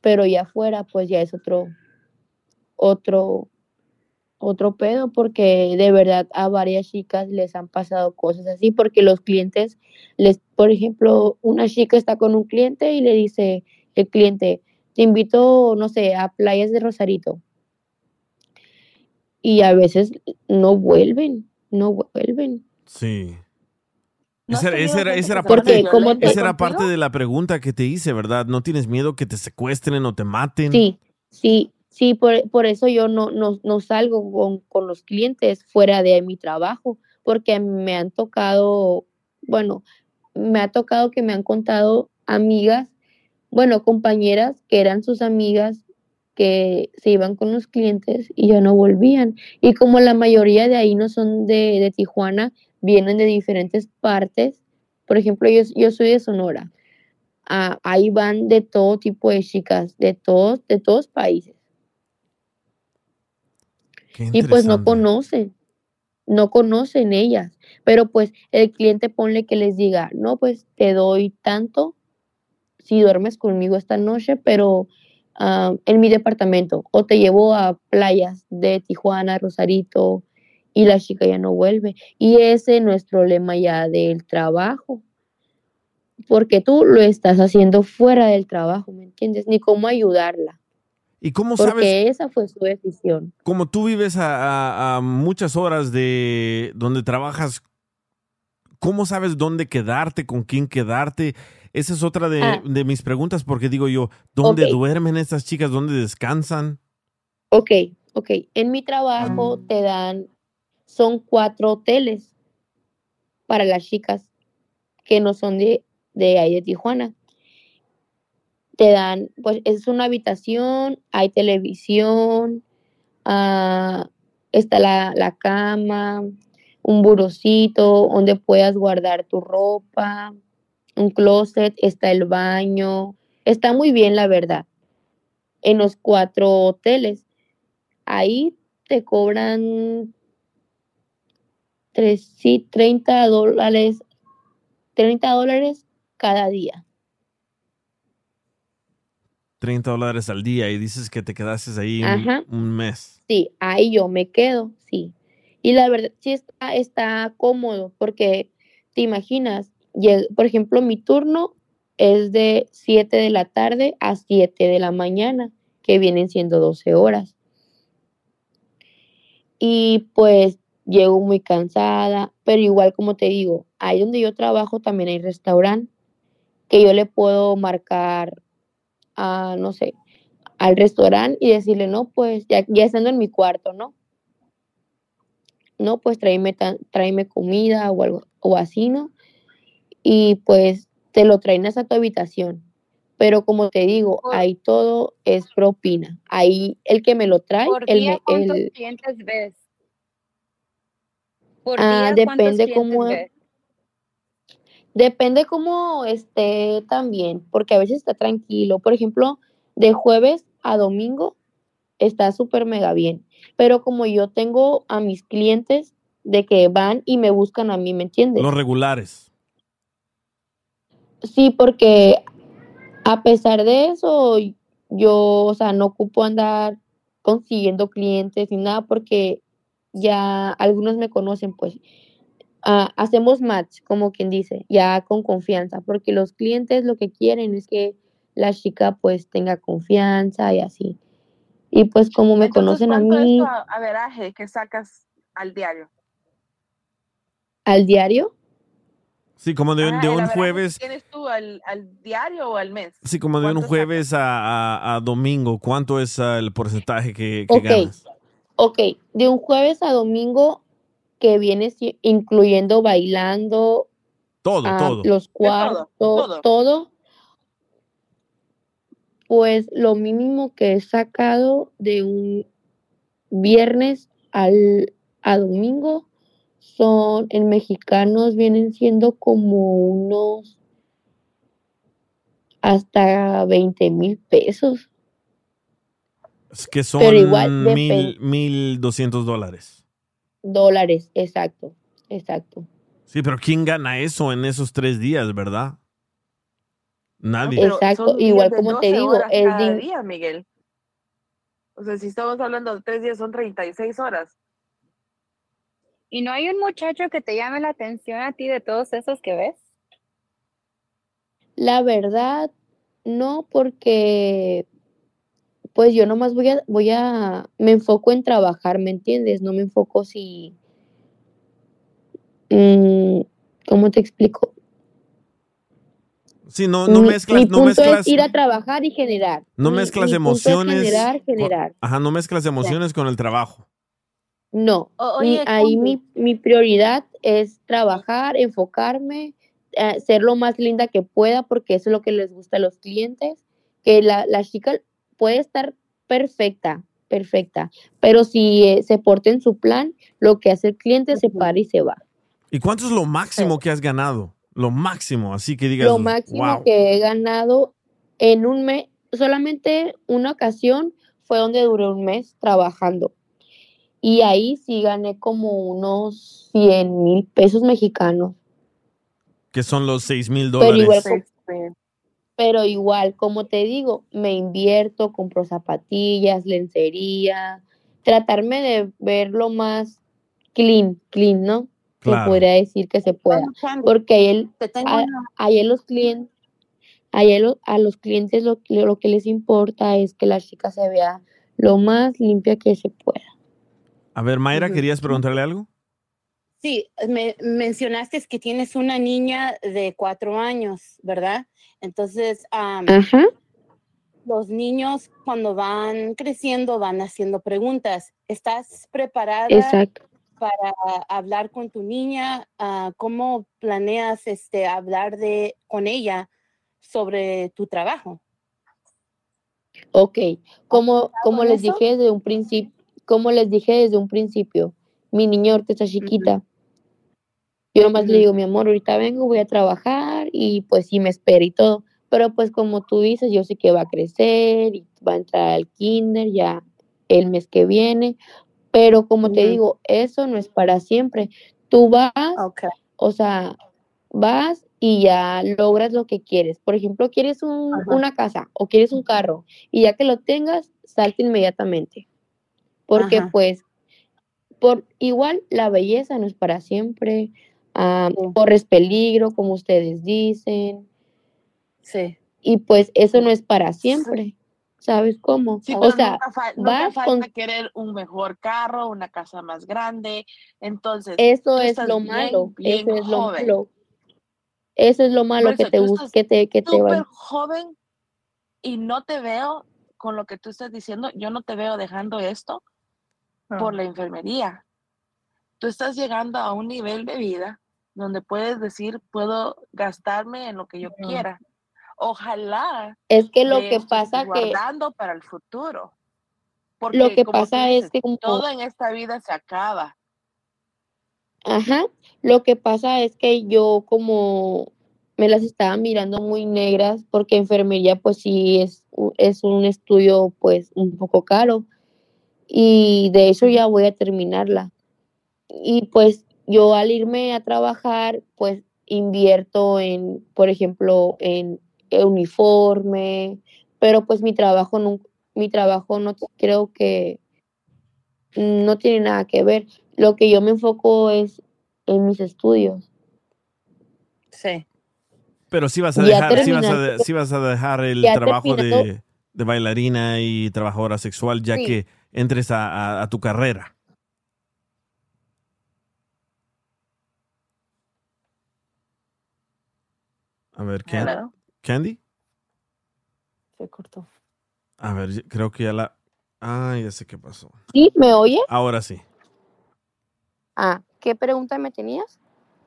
pero ya afuera pues ya es otro, otro, otro pedo, porque de verdad a varias chicas les han pasado cosas así, porque los clientes, les, por ejemplo, una chica está con un cliente y le dice el cliente, te invito, no sé, a playas de Rosarito. Y a veces no vuelven, no vuelven. Sí. ¿No Esa, era, esa era parte, esa era parte de la pregunta que te hice, ¿verdad? ¿No tienes miedo que te secuestren o te maten? Sí, sí, sí, por, por eso yo no, no, no salgo con, con los clientes fuera de mi trabajo, porque me han tocado, bueno, me ha tocado que me han contado amigas, bueno, compañeras que eran sus amigas que se iban con los clientes y ya no volvían. Y como la mayoría de ahí no son de, de Tijuana, vienen de diferentes partes. Por ejemplo, yo, yo soy de Sonora. Ah, ahí van de todo tipo de chicas, de todos, de todos países. Y pues no conocen. no conocen ellas, pero pues el cliente ponle que les diga, no, pues te doy tanto si duermes conmigo esta noche, pero ah, en mi departamento, o te llevo a playas de Tijuana, Rosarito, y la chica ya no vuelve. Y ese no es problema ya del trabajo, porque tú lo estás haciendo fuera del trabajo, ¿me entiendes? Ni cómo ayudarla. ¿Y cómo porque sabes? esa fue su decisión. Como tú vives a, a- a muchas horas de donde trabajas, ¿cómo sabes dónde quedarte, con quién quedarte? Esa es otra de, Ah. de mis preguntas, porque digo yo, ¿dónde duermen estas chicas? ¿Dónde descansan? Ok, ok. En mi trabajo te dan, son cuatro hoteles para las chicas que no son de, de ahí de Tijuana. Te dan, pues es una habitación, hay televisión, ah, está la, la cama, un burocito donde puedas guardar tu ropa, un closet, está el baño. Está muy bien, la verdad. En los cuatro hoteles. Ahí te cobran tres, sí, 30 dólares, 30 dólares cada día. 30 dólares al día y dices que te quedaste ahí un, un mes. Sí, ahí yo me quedo, sí. Y la verdad, sí está, está cómodo, porque te imaginas, por ejemplo, mi turno es de 7 de la tarde a 7 de la mañana, que vienen siendo 12 horas. Y pues llego muy cansada, pero igual como te digo, ahí donde yo trabajo también hay restaurante que yo le puedo marcar a, no sé, al restaurante y decirle, no, pues ya, ya estando en mi cuarto, ¿no? No, pues tráeme, tráeme comida o algo o así, ¿no? Y pues te lo traen hasta tu habitación. Pero como te digo, ahí todo es propina. Ahí el que me lo trae, Por el, día, me- ¿cuántos el- clientes ves? Por Ah, día, ¿cuántos depende cómo- ves? Depende cómo esté también, porque a veces está tranquilo. Por ejemplo, de jueves a domingo está súper mega bien. Pero como yo tengo a mis clientes de que van y me buscan a mí, ¿me entiendes? Los regulares. Sí, porque a pesar de eso, yo, o sea, no ocupo andar consiguiendo clientes ni nada porque ya algunos me conocen, pues ah, hacemos match, como quien dice, ya con confianza, porque los clientes lo que quieren es que la chica pues tenga confianza y así. Y pues como me Entonces, conocen a ¿cuánto mí es tu a- averaje que sacas al diario? al diario, Sí, como de, Ah, de el un jueves, que ¿Tienes tú al, al diario o al mes? sí, como de un ¿Cuánto jueves a, a- a domingo, ¿cuánto es ah, el porcentaje que, que Ok, ganas? ok, de un jueves a domingo que viene si- incluyendo bailando, Todo, ah, todo. los todo, cuartos, todo. todo, pues lo mínimo que he sacado de un viernes al a domingo son en mexicanos vienen siendo como unos hasta 20 mil pesos. Es que son Pero igual mil, mil doscientos dólares. Dólares, exacto, exacto. Sí, pero ¿quién gana eso en esos tres días, verdad? Nadie. Pero Exacto, igual como te 12 digo, es cada día, Miguel. O sea, si estamos hablando de tres días, son 36 horas. ¿Y no hay un muchacho que te llame la atención a ti de todos esos que ves? La verdad, no, porque pues yo nomás voy a, voy a, me enfoco en trabajar, ¿me entiendes? No me enfoco si, mm, ¿cómo te explico? Sí, no, no Mi- mezclas, mi no punto mezclas, es ir a trabajar y generar. no Mi- mezclas mi punto es emociones. generar, con- generar. ajá, no mezclas emociones con el trabajo. No, mi- oye, ahí mi, mi prioridad es trabajar, enfocarme, eh, ser lo más linda que pueda, porque eso es lo que les gusta a los clientes, que la, la chica puede estar perfecta, perfecta, pero si eh, se porta en su plan, lo que hace el cliente se para y se va. ¿Y cuánto es lo máximo que has ganado? Lo máximo, así que digas, Lo máximo wow. que he ganado en un mes, solamente una ocasión fue donde duré un mes trabajando. Y ahí sí gané como unos 100 mil pesos mexicanos. Que son los 6 mil Pero igual, dólares. pero igual, como te digo, me invierto, compro zapatillas, lencería, tratarme de ver lo más clean, clean, ¿no? Se Claro. podría decir que se pueda. Porque ahí el, tengo a, los clientes, ahí a, lo- a los clientes lo, que- lo que les importa es que la chica se vea lo más limpia que se pueda. A ver, Mayra. ¿querías preguntarle algo? Sí, me mencionaste que tienes una niña de cuatro años, ¿verdad? Entonces, los niños cuando van creciendo van haciendo preguntas. ¿Estás preparada Exacto. para hablar con tu niña? Ah, ¿Cómo planeas este, hablar de, con ella sobre tu trabajo? Ok, como, como les dije desde un principio, como les dije desde un principio, mi niña ahorita está chiquita. Yo nomás le digo, mi amor, ahorita vengo, voy a trabajar y pues sí me espera y todo. Pero pues como tú dices, yo sé que va a crecer y va a entrar al kinder ya el mes que viene. Pero como te digo, eso no es para siempre. Tú vas, o sea, vas y ya logras lo que quieres. Por ejemplo, quieres un- una casa o quieres un carro y ya que lo tengas, salte inmediatamente. Porque Ajá. pues, por igual la belleza no es para siempre. ah, corres peligro, como ustedes dicen. Sí. Y pues eso no es para siempre. ¿Sabes cómo? Sí, o pero sea, vas falta con querer un mejor carro, una casa más grande. Entonces, Eso es lo bien, malo, bien eso es lo malo. Eso es lo malo que te gusta, que te, que te va. joven y no te veo con lo que tú estás diciendo, yo no te veo dejando esto por la enfermería. Tú estás llegando a un nivel de vida donde puedes decir, puedo gastarme en lo que yo quiera. Ojalá Es que lo que pasa estés que guardando para el futuro. Porque lo que pasa es que como todo en esta vida se acaba. Ajá, lo que pasa es que yo como me las estaba mirando muy negras porque enfermería pues sí es, es un estudio pues un poco caro y de hecho ya voy a terminarla. Y pues yo al irme a trabajar pues invierto en, por ejemplo, en uniforme, pero pues mi trabajo no, mi trabajo no creo que no tiene nada que ver. Lo que yo me enfoco es en mis estudios. Sí. Pero sí vas a Ya dejar, sí vas a, terminando. de- sí vas a dejar el Ya trabajo de, de bailarina y trabajadora sexual ya Sí. que entres a, a- a tu carrera. A ver, Can- Hello. Candy. Se cortó. A ver, creo que ya la... Ah, ya sé qué pasó. ¿Sí? ¿Me oye? Ahora sí. Ah, ¿qué pregunta me tenías?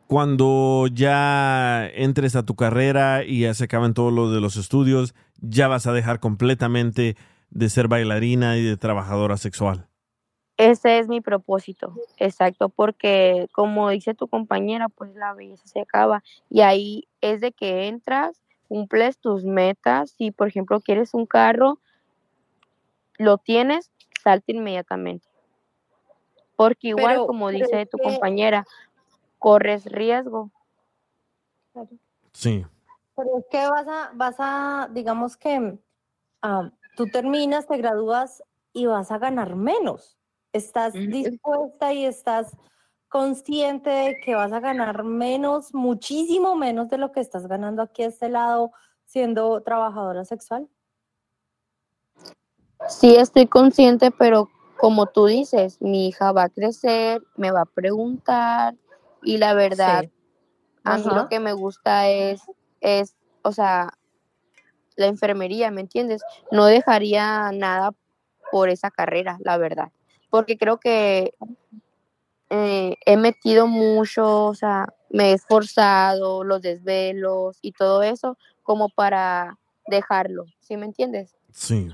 Cuando ya entres a tu carrera y ya se acaban todos los de los estudios, ya vas a dejar completamente de ser bailarina y de trabajadora sexual. Ese es mi propósito, exacto, porque como dice tu compañera, pues la belleza se acaba y ahí es de que entras, cumples tus metas, si por ejemplo quieres un carro, lo tienes, salte inmediatamente. Porque igual, Pero- como pero dice tu que- compañera, corres riesgo. Sí. Pero es que vas a, vas a, digamos que ah, tú terminas, te gradúas y vas a ganar menos. Estás dispuesta y estás consciente de que vas a ganar menos, muchísimo menos de lo que estás ganando aquí a este lado siendo trabajadora sexual. Sí, estoy consciente, pero como tú dices, mi hija va a crecer, me va a preguntar y la verdad, Sí. a mí lo que me gusta es, es, o sea, la enfermería, ¿me entiendes? No dejaría nada por esa carrera, la verdad, porque creo que eh, he metido mucho, o sea, me he esforzado, los desvelos y todo eso como para dejarlo, ¿sí me entiendes? Sí.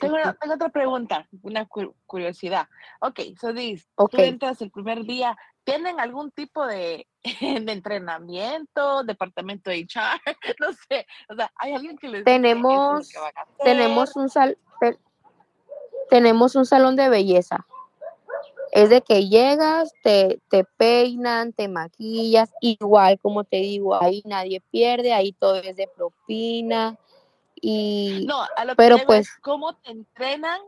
tengo, tengo otra pregunta, una cu- curiosidad. Ok, so dices, Ok. tú entras el primer día, ¿tienen algún tipo de, de entrenamiento, departamento de HR? No sé, o sea, ¿hay alguien que les dice, "Esto es lo Tenemos, que van a hacer"? tenemos un sal, te- tenemos un salón de belleza. Es de que llegas, te, te peinan, te maquillas, igual como te digo, ahí nadie pierde, ahí todo es de propina. Y, No, a lo que pero llego pues es cómo te entrenan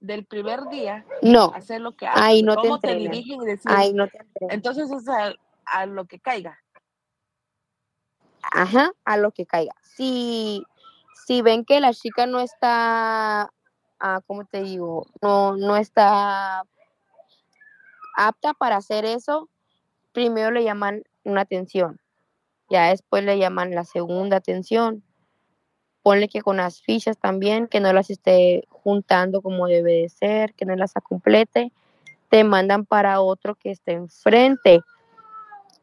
del primer día No, hacer lo que haces. ahí no te cómo te, dirigen y decir, Ahí no te entonces es a, a lo que caiga. Ajá, a lo que caiga. Si, si ven que la chica no está, ah, ¿cómo te digo? No, no está apta para hacer eso, primero le llaman una atención, ya después le llaman la segunda atención. Ponle que con las fichas también, que no las esté juntando como debe de ser, que no las complete, te mandan para otro que esté enfrente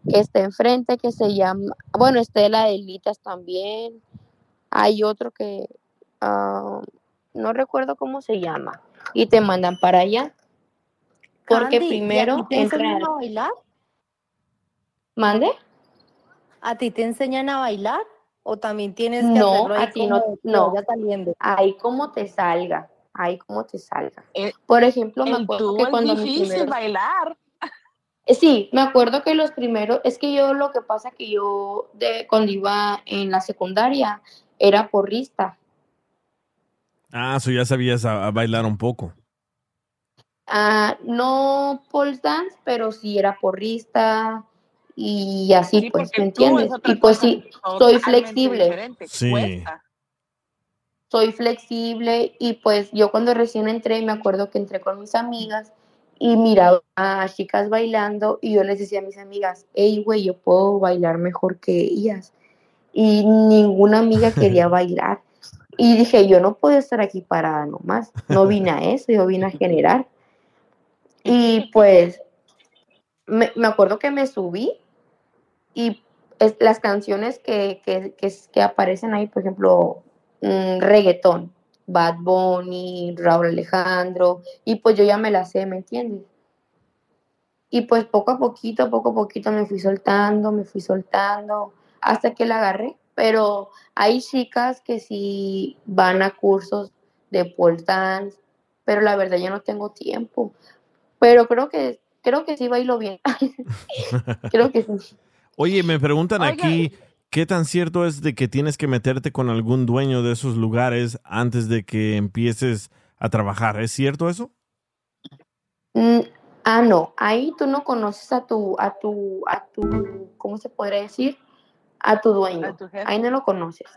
que está enfrente, que se llama, bueno, Estela de Litas también. Hay otro que ah, no recuerdo cómo se llama. Y te mandan para allá. Porque Candy, ¿y a ti primero te enseñan a bailar? ¿Mande? ¿A ti te enseñan a bailar? ¿O también tienes que No, hacerlo ahí a ti no, no. saliendo? Ahí como te salga. Ahí como te salga. Eh, Por ejemplo, me acuerdo que es cuando mis difícil primeros- bailar. Eh, Sí, me acuerdo que los primeros, es que yo lo que pasa que yo de cuando iba en la secundaria era porrista. Ah, eso ya sabías a, a bailar un poco. Ah, no pole dance, pero sí era porrista y así Sí, pues, ¿me entiendes? Y pues sí, soy flexible. Sí. cuesta. soy flexible y pues yo cuando recién entré me acuerdo que entré con mis amigas y miraba a chicas bailando y yo les decía a mis amigas, hey güey, yo puedo bailar mejor que ellas y ninguna amiga quería bailar y dije, yo no puedo estar aquí parada nomás, no vine a eso, yo vine a generar y pues me, me acuerdo que me subí y las canciones que, que, que, aparecen ahí, por ejemplo, mm, reggaetón, Bad Bunny, Raúl Alejandro, y pues yo ya me la sé, ¿me entiendes? Y pues poco a poquito, poco a poquito me fui soltando, me fui soltando, hasta que la agarré. Pero hay chicas que sí van a cursos de pole dance, pero la verdad yo no tengo tiempo. Pero creo que, creo que sí bailo bien. creo que sí. Oye, me preguntan Oiga. aquí, ¿qué tan cierto es de que tienes que meterte con algún dueño de esos lugares antes de que empieces a trabajar? ¿Es cierto eso? Mm, ah, no, ahí tú no conoces a tu, a tu, a tu, ¿cómo se podría decir? A tu dueño. tu jefe. ahí no lo conoces.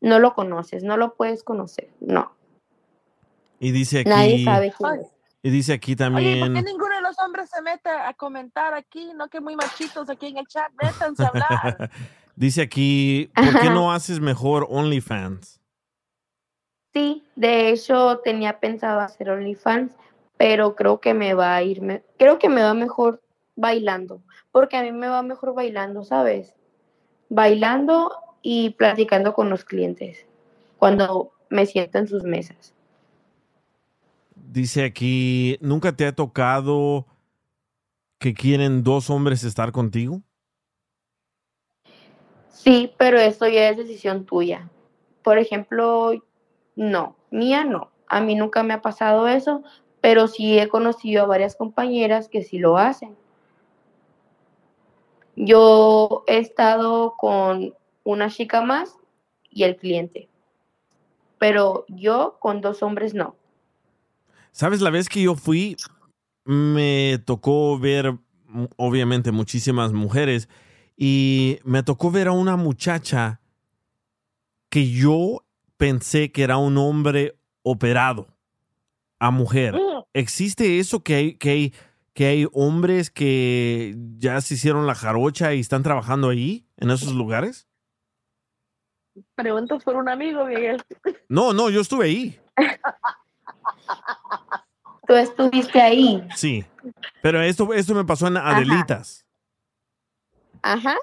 No lo conoces, no lo puedes conocer, no. Y dice aquí, Nadie sabe quién es. y dice aquí Oye, ¿por también, qué ninguno de los hombres se mete a comentar aquí? No que muy machitos aquí en el chat, métanse a hablar. dice aquí, ¿por qué no haces mejor OnlyFans? Sí, de hecho tenía pensado hacer OnlyFans, pero creo que me va a ir, me- creo que me va mejor bailando, porque a mí me va mejor bailando, ¿sabes? Bailando y platicando con los clientes cuando me siento en sus mesas. Dice aquí, ¿nunca te ha tocado que quieren dos hombres estar contigo? Sí, pero eso ya es decisión tuya. Por ejemplo, no, mía no. A mí nunca me ha pasado eso, pero sí he conocido a varias compañeras que sí lo hacen. Yo he estado con una chica más y el cliente, pero yo con dos hombres no. ¿Sabes? La vez que yo fui, me tocó ver, mm, obviamente, muchísimas mujeres y me tocó ver a una muchacha que yo pensé que era un hombre operado a mujer. ¿Existe eso que hay, que hay, que hay hombres que ya se hicieron la jarocha y están trabajando ahí, en esos lugares? Preguntas por un amigo, Miguel. No, no, yo estuve ahí. Tú estuviste ahí. Sí. Pero esto, esto me pasó en Adelitas. Ajá.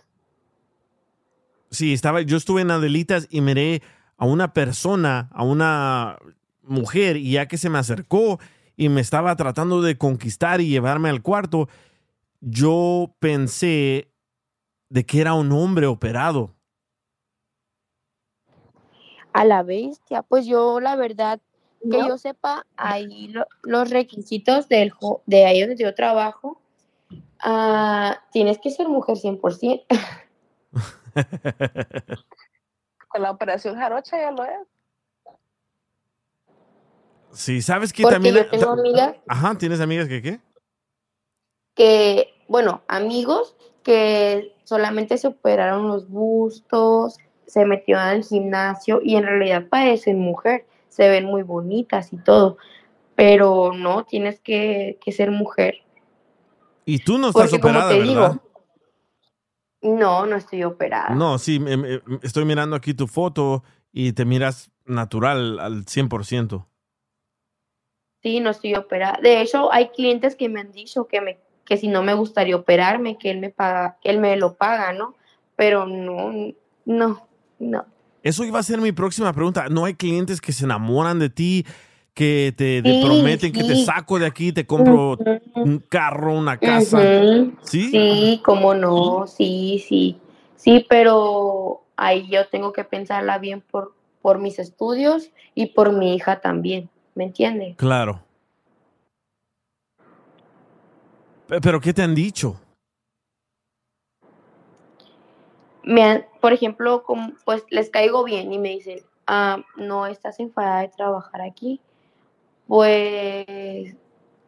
Sí, estaba, yo estuve en Adelitas y miré a una persona, a una mujer, y ya que se me acercó y me estaba tratando de conquistar y llevarme al cuarto, yo pensé de que era un hombre operado. A la bestia, pues yo la verdad que yo sepa, ahí lo- los requisitos del, de ahí donde yo trabajo, ah, tienes que ser mujer 100%. Con la operación jarocha ya lo es. Sí, ¿sabes que Porque también... yo tengo amigas Ajá, ¿tienes amigas que qué? que, bueno, amigos que solamente se operaron los bustos, se metieron al gimnasio y en realidad parecen mujer, se ven muy bonitas y todo, pero no, tienes que, que ser mujer. Y tú no estás Porque como operada, te ¿verdad? digo, no, no estoy operada. No, sí, me- me- estoy mirando aquí tu foto y te miras natural al 100%. Sí, no estoy operada. De hecho, hay clientes que me han dicho que me que si no me gustaría operarme, que él me paga, que él me lo paga, ¿no? Pero no, no, no. Eso iba a ser mi próxima pregunta. ¿No hay clientes que se enamoran de ti, que te, te Sí, prometen que te saco de aquí, te compro un carro, una casa? ¿Sí? Sí, cómo no, sí, sí. Sí, pero ahí yo tengo que pensarla bien por, por mis estudios y por mi hija también, ¿me entiende? Claro. Pe- ¿Pero qué te han dicho? me han- por ejemplo, pues les caigo bien y me dicen, ah, no estás enfadada de trabajar aquí. Pues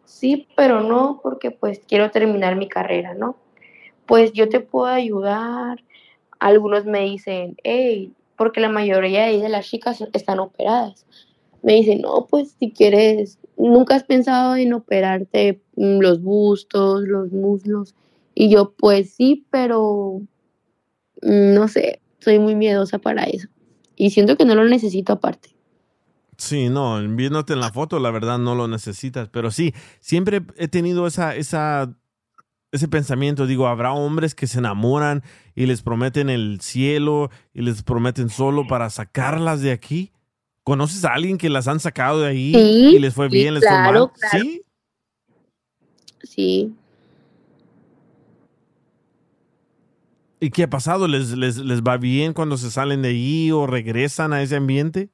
sí, pero no, porque pues quiero terminar mi carrera, ¿no? Pues yo te puedo ayudar. Algunos me dicen, hey, porque la mayoría de las chicas están operadas. Me dicen, no, pues si quieres, nunca has pensado en operarte mm, los bustos, los muslos. Y yo, pues sí, pero no sé, soy muy miedosa para eso. Y siento que no lo necesito aparte. Sí, no, viéndote en la foto, la verdad no lo necesitas, pero sí, siempre he tenido esa, esa, ese pensamiento, digo, habrá hombres que se enamoran y les prometen el cielo y les prometen solo para sacarlas de aquí. ¿Conoces a alguien que las han sacado de ahí Sí, y les fue sí, bien, les claro, fue mal? claro. Sí. Sí. ¿Y qué ha pasado? ¿Les, les, les va bien cuando se salen de ahí o regresan a ese ambiente?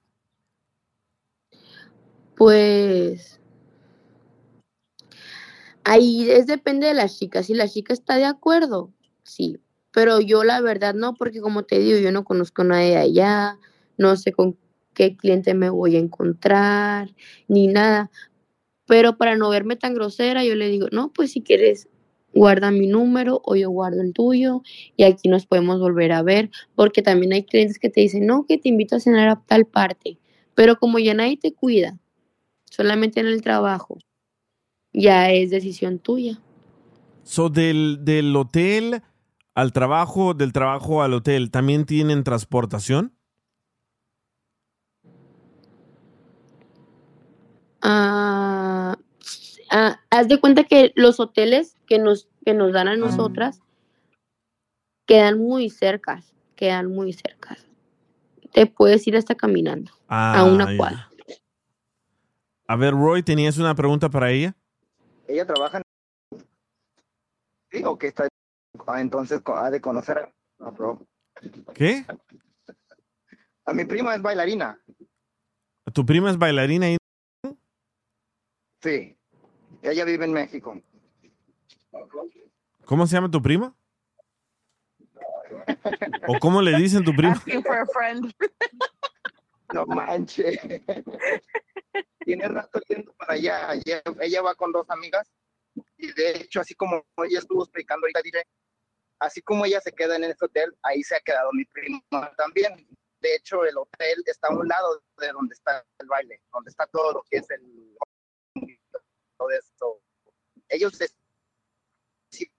Pues ahí es depende de la chica. Si la chica está de acuerdo, sí. Pero yo la verdad no, porque como te digo, yo no conozco a nadie allá, no sé con qué cliente me voy a encontrar, ni nada. Pero para no verme tan grosera, yo le digo, no, pues si quieres, guarda mi número o yo guardo el tuyo y aquí nos podemos volver a ver, porque también hay clientes que te dicen, no, que te invito a cenar a tal parte, pero como ya nadie te cuida, solamente en el trabajo, ya es decisión tuya. So, del, del hotel al trabajo, del trabajo al hotel, ¿también tienen transportación? Ah, ah, haz de cuenta que los hoteles que nos, que nos dan a nosotras quedan muy cercas, quedan muy cercas. Te puedes ir hasta caminando a una Ah, ya. cuadra. A ver, Roy, ¿tenías una pregunta para ella? Ella trabaja en... Sí, o que está... ah, entonces ha de conocer a... a Bro. ¿Qué? A mi prima es bailarina. ¿Tu prima es bailarina? y- Sí. Ella vive en México. ¿Cómo se llama tu prima? ¿O cómo le dicen tu prima? Asking for a friend. No manches. Tiene rato yendo para allá. Ella, ella va con dos amigas. Y de hecho, así como ella estuvo explicando ahorita, dile, así como ella se queda en ese hotel, ahí se ha quedado mi prima también. De hecho, el hotel está a un lado de donde está el baile, donde está todo lo que es el... Todo esto. Ellos deciden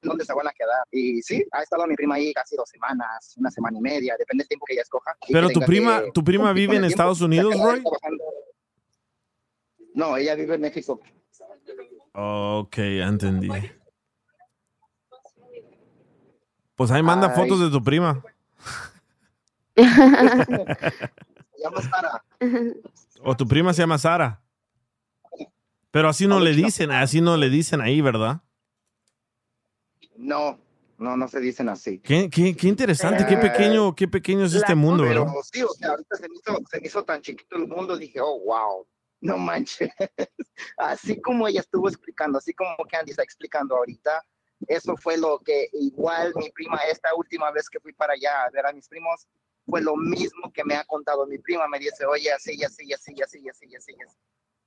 dónde se van a quedar. Y sí, ha estado mi prima ahí casi dos semanas, una semana y media, depende del tiempo que ella escoja. Pero tu prima, que tu prima vive en. Estados Unidos, Roy? No, ella vive en México. Ok, entendí. Pues ahí manda Ay. fotos de tu prima. Se llama Sara. O tu prima se llama Sara. Pero así no le dicen, así no le dicen ahí, ¿verdad? No, no, no se dicen así. Qué, qué, qué interesante, qué pequeño, qué pequeño es este mundo, ¿verdad? sí, o sea, ahorita se me, hizo, se me hizo tan chiquito el mundo, dije, oh, wow. No manches. Así como ella estuvo explicando, así como Candy está explicando ahorita, eso fue lo que igual mi prima, esta última vez que fui para allá a ver a mis primos, fue lo mismo que me ha contado mi prima. Me dice, oye, así, así, así, así, así, así, así.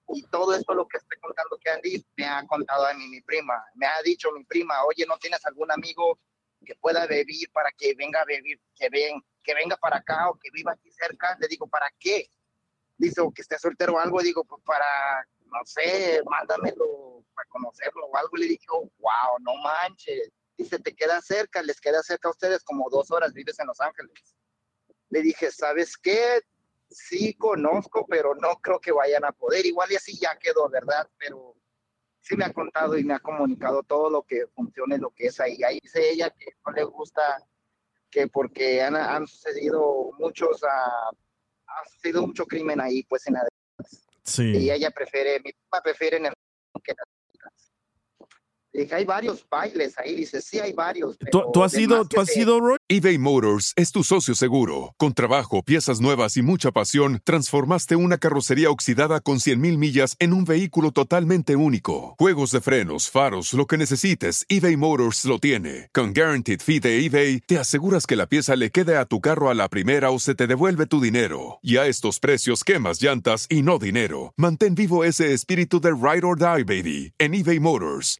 Y todo esto lo que estoy contando Candy me ha contado a mí mi prima. Me ha dicho mi prima, oye, ¿no tienes algún amigo que pueda vivir para que venga a vivir, que, ven, que venga para acá o que viva aquí cerca? Le digo, ¿para qué? Dice, o que esté soltero o algo. Digo, pues para, no sé, mándamelo para conocerlo o algo. Le digo, wow, no manches. Dice, te queda cerca, les queda cerca a ustedes como dos horas, vives en Los Ángeles. Le dije, ¿sabes qué? Sí conozco, pero no creo que vayan a poder. Igual y así ya quedó, ¿verdad? Pero sí me ha contado y me ha comunicado todo lo que funcione, lo que es ahí. Ahí dice ella que no le gusta, que porque han, han sucedido muchos, ah, ha sucedido mucho crimen ahí, pues en la Sí. y ella prefiere, mi papá prefiere en el que dije, hay varios bailes ahí, dice, sí hay varios. ¿Tú, has de ido, más tú has se- ido, Roy? eBay Motors es tu socio seguro. Con trabajo, piezas nuevas y mucha pasión, transformaste una carrocería oxidada con 100.000 millas en un vehículo totalmente único. Juegos de frenos, faros, lo que necesites, eBay Motors lo tiene. Con Guaranteed Fee de eBay, te aseguras que la pieza le quede a tu carro a la primera o se te devuelve tu dinero. Y a estos precios, quemas llantas y no dinero. Mantén vivo ese espíritu de Ride or Die, baby, en eBay Motors.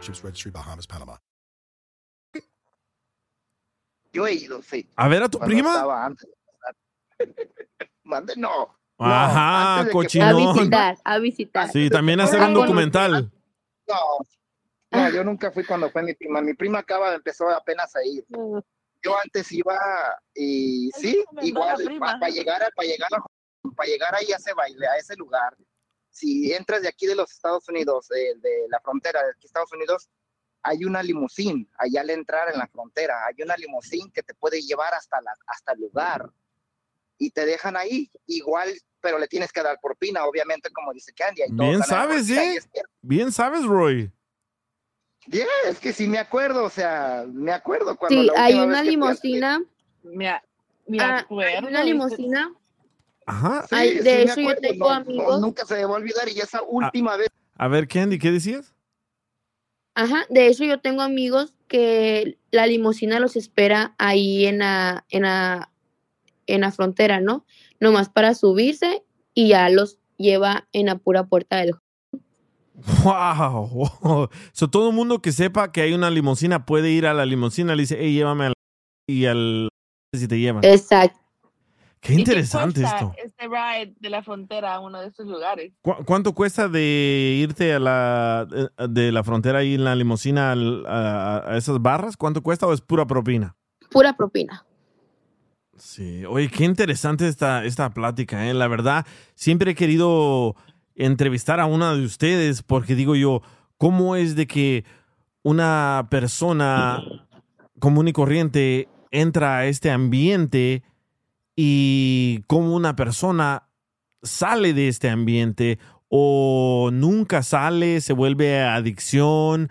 Ships Registry, Bahamas, Panama. Yo he ido, sí. A ver a tu Cuando prima. estaba antes. Mande, no. No, Ajá, de que A cochinón. visitar, a visitar. Sí, también hacer un documental. No, no, yo nunca fui cuando fue mi prima. Mi prima acaba de empezar apenas a ir. Yo antes iba y sí, igual para llegar a, para llegar a, para llegar ahí a ese baile, a ese lugar. Si entras de aquí de los Estados Unidos, de, de la frontera de aquí Estados Unidos, hay una limusín allá al entrar en la frontera. Hay una limusín que te puede llevar hasta la, hasta el lugar y te dejan ahí igual, pero le tienes que dar propina, obviamente, como dice Candy. ahí todos Bien sabes, y ¿eh? es que- Bien sabes, Roy. Yeah, es que sí me acuerdo, o sea, me acuerdo cuando Sí, la hay una a- limusina. Me, Ah, hay acuerdo, una dice- limusina. Ajá. Sí, Ay, sí de me hecho, yo tengo no, no, amigos. nunca se me va a olvidar y esa última vez. A ver, Candy, ¿qué decías? Ajá, de hecho yo tengo amigos que la limusina los espera ahí en la, en la, en la frontera, ¿no? Nomás para subirse y ya los lleva en la pura puerta del Wow. So, todo el mundo que sepa que hay una limusina puede ir a la limusina, le dice, hey, llévame al y al si te llevan. Exacto. Qué ¿Y interesante cuesta esto. Este ride de la frontera a uno de estos lugares. ¿Cu- ¿Cuánto cuesta de irte a la eh, de la frontera ahí en la limusina al- a, a esas barras? ¿Cuánto cuesta o es pura propina? Pura propina. Sí, oye, qué interesante esta, esta plática, ¿eh? La verdad, siempre he querido entrevistar a una de ustedes porque digo yo, ¿cómo es de que una persona común y corriente entra a este ambiente y cómo una persona sale de este ambiente o nunca sale, se vuelve adicción,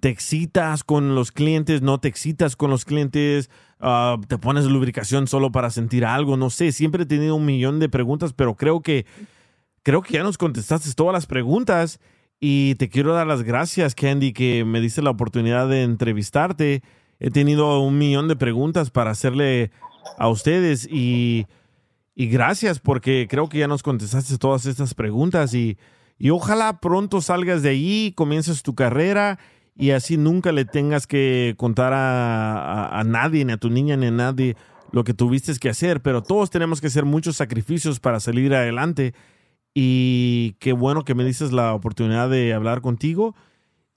te excitas con los clientes, no te excitas con los clientes, ah, te pones lubricación solo para sentir algo, no sé, siempre he tenido un millón de preguntas, pero creo que creo que ya nos contestaste todas las preguntas y te quiero dar las gracias, Candy, que me diste la oportunidad de entrevistarte. He tenido un millón de preguntas para hacerle a ustedes y, y gracias porque creo que ya nos contestaste todas estas preguntas y, y ojalá pronto salgas de ahí, comiences tu carrera y así nunca le tengas que contar a, a- nadie, ni a tu niña, ni a nadie lo que tuviste que hacer, pero todos tenemos que hacer muchos sacrificios para salir adelante. Y qué bueno que me dices la oportunidad de hablar contigo.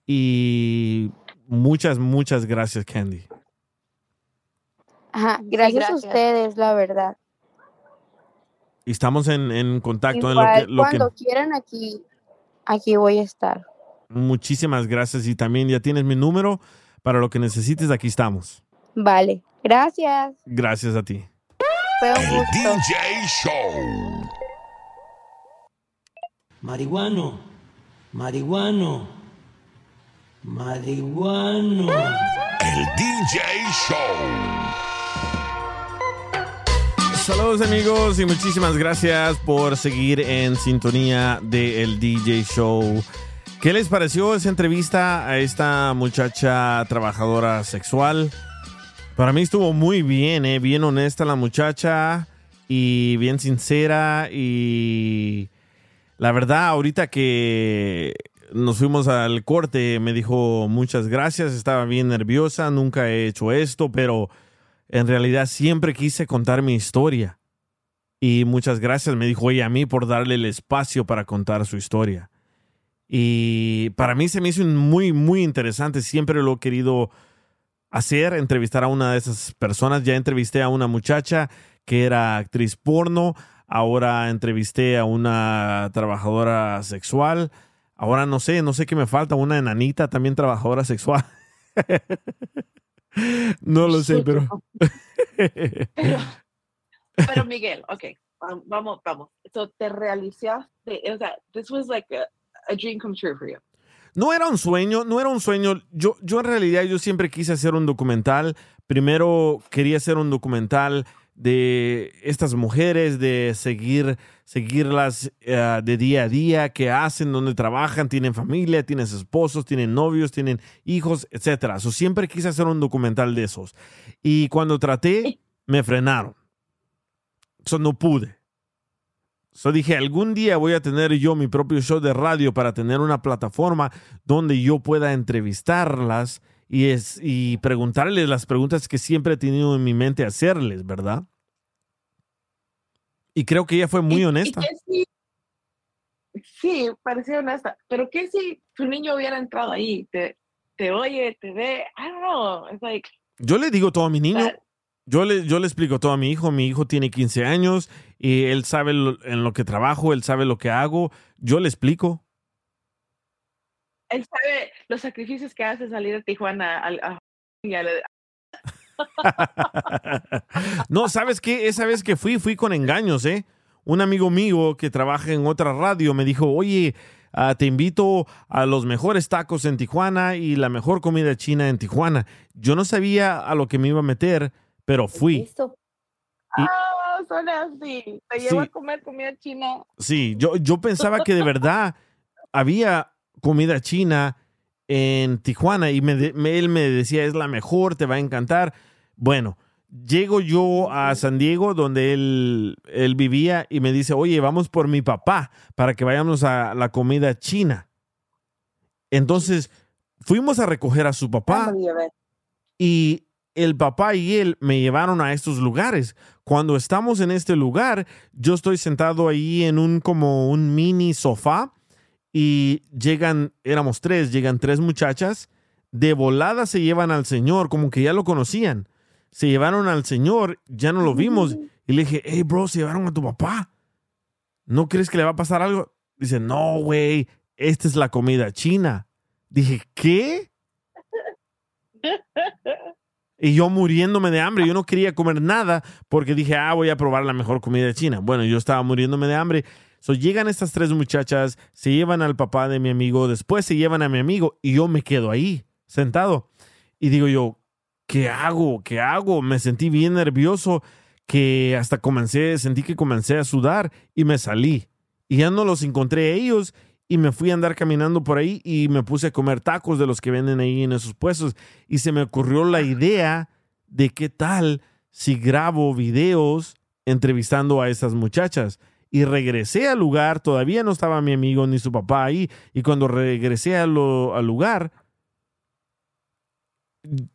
Y muchas, muchas gracias, Candy. Ajá, gracias, a ustedes, la verdad. Y estamos en, en contacto en lo Igual, que, lo que- cuando quieran aquí, aquí voy a estar. Muchísimas gracias y también ya tienes mi número. Para lo que necesites, aquí estamos. Vale, gracias. Gracias a ti. Fue un El. DJ Show. Marihuano, marihuano, marihuano. El DJ Show. Saludos amigos y muchísimas gracias por seguir en sintonía del DJ Show. ¿Qué les pareció esa entrevista a esta muchacha trabajadora sexual? Para mí estuvo muy bien, ¿eh? bien honesta la muchacha y bien sincera y la verdad ahorita que nos fuimos al corte me dijo muchas gracias, estaba bien nerviosa, nunca he hecho esto, pero en realidad siempre quise contar mi historia. Y muchas gracias, me dijo ella a mí por darle el espacio para contar su historia. Y para mí se me hizo muy, muy interesante. Siempre lo he querido hacer, entrevistar a una de esas personas. Ya entrevisté a una muchacha que era actriz porno. Ahora entrevisté a una trabajadora sexual. Ahora no sé, no sé qué me falta. Una enanita también trabajadora sexual. no lo sé, pero... Pero Miguel, ok, um, vamos, vamos. So, te realizaste, o sea, this was like a, a dream come true for you. No era un sueño, no era un sueño. Yo, yo en realidad yo siempre quise hacer un documental. Primero quería hacer un documental de estas mujeres, de seguir, seguirlas eh, de día a día, qué hacen, dónde trabajan, tienen familia, tienen esposos, tienen novios, tienen hijos, etcétera. So, siempre quise hacer un documental de esos. Y cuando traté, me frenaron. So, no pude. So dije, algún día voy a tener yo mi propio show de radio para tener una plataforma donde yo pueda entrevistarlas y, es, y preguntarles las preguntas que siempre he tenido en mi mente hacerles, ¿verdad? Y creo que ella fue muy honesta. ¿Y qué si- sí, parecía honesta, pero ¿qué si tu niño hubiera entrado ahí? Te, te oye, te ve, I don't know, it's like, Yo le digo todo a mi niño. Yo le, yo le explico todo a mi hijo. Mi hijo tiene 15 años y él sabe lo- en lo que trabajo, él sabe lo que hago. Yo le explico. él sabe los sacrificios que hace salir de Tijuana a- y al- no, ¿sabes qué? Esa vez que fui, fui con engaños, ¿eh? Un amigo mío que trabaja en otra radio me dijo, oye, ah, te invito a los mejores tacos en Tijuana y la mejor comida china en Tijuana. Yo no sabía a lo que me iba a meter, pero fui. Ah, son así. Te llevo a comer comida china. Sí, yo, yo pensaba que de verdad había comida china en Tijuana y me- él me decía, es la mejor, te va a encantar. Bueno, llego yo a San Diego, donde él, él vivía, y me dice, oye, vamos por mi papá para que vayamos a la comida china. Entonces, fuimos a recoger a su papá y el papá y él me llevaron a estos lugares. Cuando estamos en este lugar, yo estoy sentado ahí en un como un mini sofá y llegan, éramos tres, llegan tres muchachas, de volada se llevan al señor, como que ya lo conocían. Se llevaron al señor, ya no lo vimos. Y le dije, hey, bro, se llevaron a tu papá. ¿No crees que le va a pasar algo? Dice, no, güey, esta es la comida china. Dije, ¿qué? Y yo muriéndome de hambre, yo no quería comer nada porque dije, ah, voy a probar la mejor comida china. Bueno, yo estaba muriéndome de hambre. So, llegan estas tres muchachas, se llevan al papá de mi amigo, después se llevan a mi amigo y yo me quedo ahí, sentado. Y digo yo, ¿qué hago? ¿Qué hago? Me sentí bien nervioso que hasta comencé, sentí que comencé a sudar y me salí. Y ya no los encontré a ellos y me fui a andar caminando por ahí y me puse a comer tacos de los que venden ahí en esos puestos. Y se me ocurrió la idea de qué tal si grabo videos entrevistando a esas muchachas. Y regresé al lugar, todavía no estaba mi amigo ni su papá ahí. Y cuando regresé al lugar,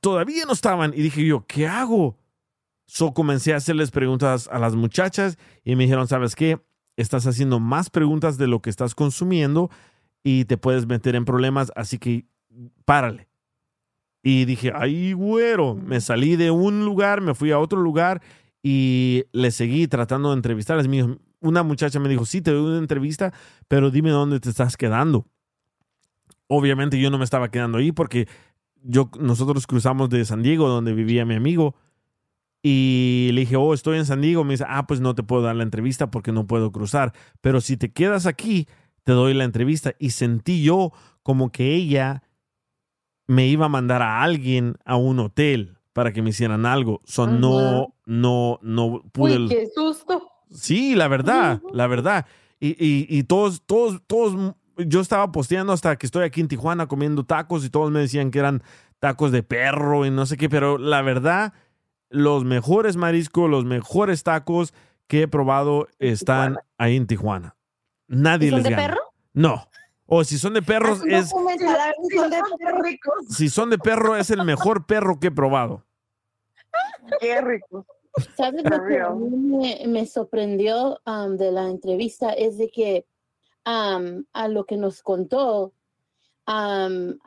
todavía no estaban. Y dije yo, ¿qué hago? So comencé a hacerles preguntas a las muchachas y me dijeron, ¿sabes qué? Estás haciendo más preguntas de lo que estás consumiendo y te puedes meter en problemas, así que párale. Y dije, ay, güero, me salí de un lugar, me fui a otro lugar y le seguí tratando de entrevistarles. Una muchacha me dijo, sí, te doy una entrevista, pero dime dónde te estás quedando. Obviamente yo no me estaba quedando ahí porque yo, nosotros cruzamos de San Diego, donde vivía mi amigo, y le dije, oh, estoy en San Diego. Me dice, ah, pues no te puedo dar la entrevista porque no puedo cruzar. Pero si te quedas aquí, te doy la entrevista. Y sentí yo como que ella me iba a mandar a alguien a un hotel para que me hicieran algo. So, no, no, no pude. Uy, qué susto. Sí, la verdad, la verdad. Y, y, y todos, todos, todos, yo estaba posteando hasta que estoy aquí en Tijuana comiendo tacos y todos me decían que eran tacos de perro y no sé qué, pero la verdad, los mejores mariscos, los mejores tacos que he probado están ahí en Tijuana. Nadie ¿Y son les de gana. perro? No. O si son de perros, es, documental, son de perro ricos. si son de perro, es el mejor perro que he probado. Qué rico. ¿Sabes lo que a mí me, me sorprendió um, de la entrevista? Es de que um, a lo que nos contó, um,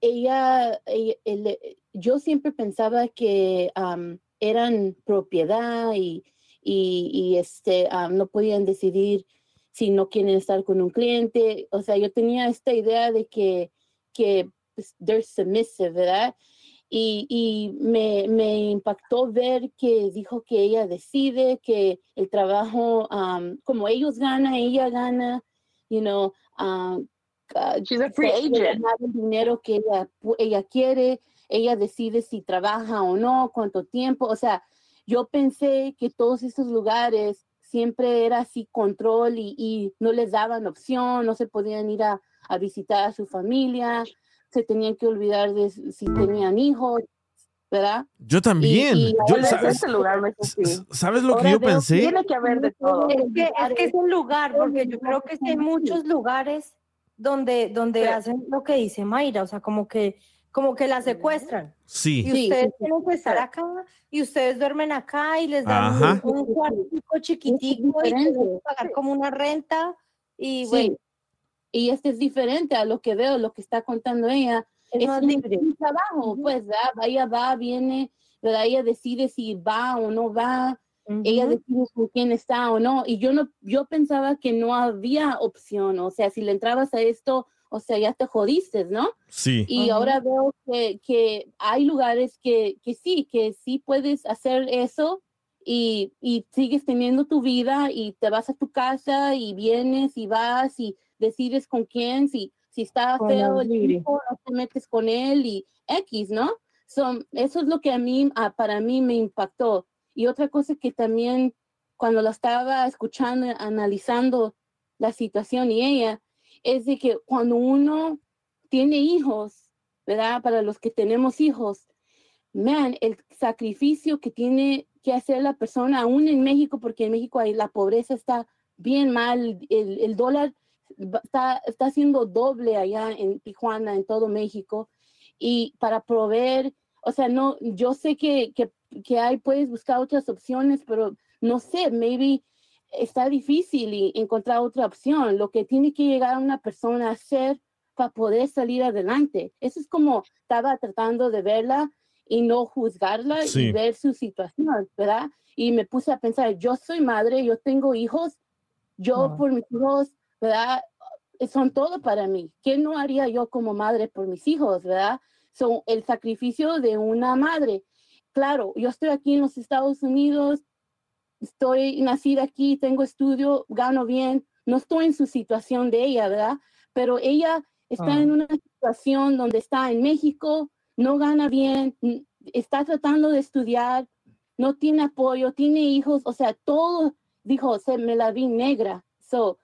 ella, ella- el- yo siempre pensaba que um, eran propiedad y, y, y, este, no podían decidir si no quieren estar con un cliente. O sea, yo tenía esta idea de que, que pues, they're submissive, ¿verdad? Y, y me, me impactó ver que dijo que ella decide, que el trabajo, um, como ellos ganan, ella gana, you know, um, uh, She's a free agent. el dinero que ella, ella quiere, ella decide si trabaja o no, cuánto tiempo, o sea, yo pensé que todos estos lugares siempre era así control y, y no les daban opción, no se podían ir a, a visitar a su familia, se tenían que olvidar de si tenían hijos, ¿verdad? Yo también. Y- y Yo- ¿sabes, este lugar no es así. ¿Sabes lo que Ahora yo veo pensé? tiene que haber de todo. Es que, es que es un lugar, porque yo creo que sí hay muchos lugares donde, donde hacen lo que dice Mayra, o sea, como que, como que la secuestran. Sí. Y Sí, ustedes sí, sí. tienen que estar acá, y ustedes duermen acá, y les dan Ajá. un, cuartico chiquitico, y tienen que pagar como una renta, y Sí. bueno. Y este es diferente a lo que veo, lo que está contando ella. Es más libre. un trabajo, pues, ¿verdad? Ella va, viene, ¿verdad? Ella decide si va o no va. Ella decide con quién está o no. Y yo no, yo pensaba que no había opción. O sea, si le entrabas a esto, o sea, ya te jodiste, ¿no? Sí. Y ahora veo que, que hay lugares que, que sí, que sí puedes hacer eso y, y sigues teniendo tu vida y te vas a tu casa y vienes y vas y decides con quién, si, si está feo el tipo, no te metes con él y X, ¿no? So, eso es lo que a mí, ah, para mí me impactó. Y otra cosa que también cuando la estaba escuchando, analizando la situación y ella, es de que cuando uno tiene hijos, ¿verdad? Para los que tenemos hijos, man, el sacrificio que tiene que hacer la persona, aún en México, porque en México hay, la pobreza está bien mal, el, el dólar está, está siendo doble allá en Tijuana, en todo México, y para proveer, o sea, no, yo sé que, que, que hay, puedes buscar otras opciones, pero no sé, maybe está difícil y encontrar otra opción. Lo que tiene que llegar una persona a hacer para poder salir adelante. Eso es como estaba tratando de verla y no juzgarla Sí. y ver su situación, ¿verdad? Y me puse a pensar, yo soy madre, yo tengo hijos, yo por mis hijos, ¿verdad? Son todo para mí. ¿Qué no haría yo como madre por mis hijos, verdad? Son el sacrificio de una madre. Claro, yo estoy aquí en los Estados Unidos, estoy nacida aquí, tengo estudio, gano bien, no estoy en su situación de ella, ¿verdad? Pero ella está Ah. en una situación donde está en México, no gana bien, está tratando de estudiar, no tiene apoyo, tiene hijos, o sea, todo, dijo, se me la vi negra. So,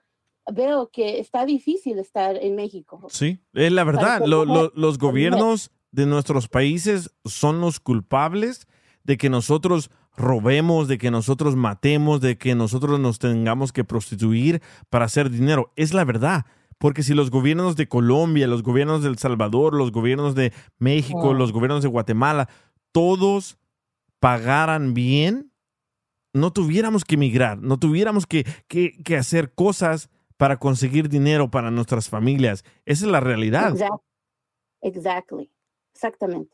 veo que está difícil estar en México. Sí, es la verdad. Lo- los gobiernos de nuestros países son los culpables de que nosotros robemos, de que nosotros matemos, de que nosotros nos tengamos que prostituir para hacer dinero. Es la verdad. Porque si los gobiernos de Colombia, los gobiernos de El Salvador, los gobiernos de México, Oh. los gobiernos de Guatemala, todos pagaran bien, no tuviéramos que emigrar, no tuviéramos que, que- que hacer cosas para conseguir dinero para nuestras familias. Esa es la realidad. Exact- Exactly. Exactamente.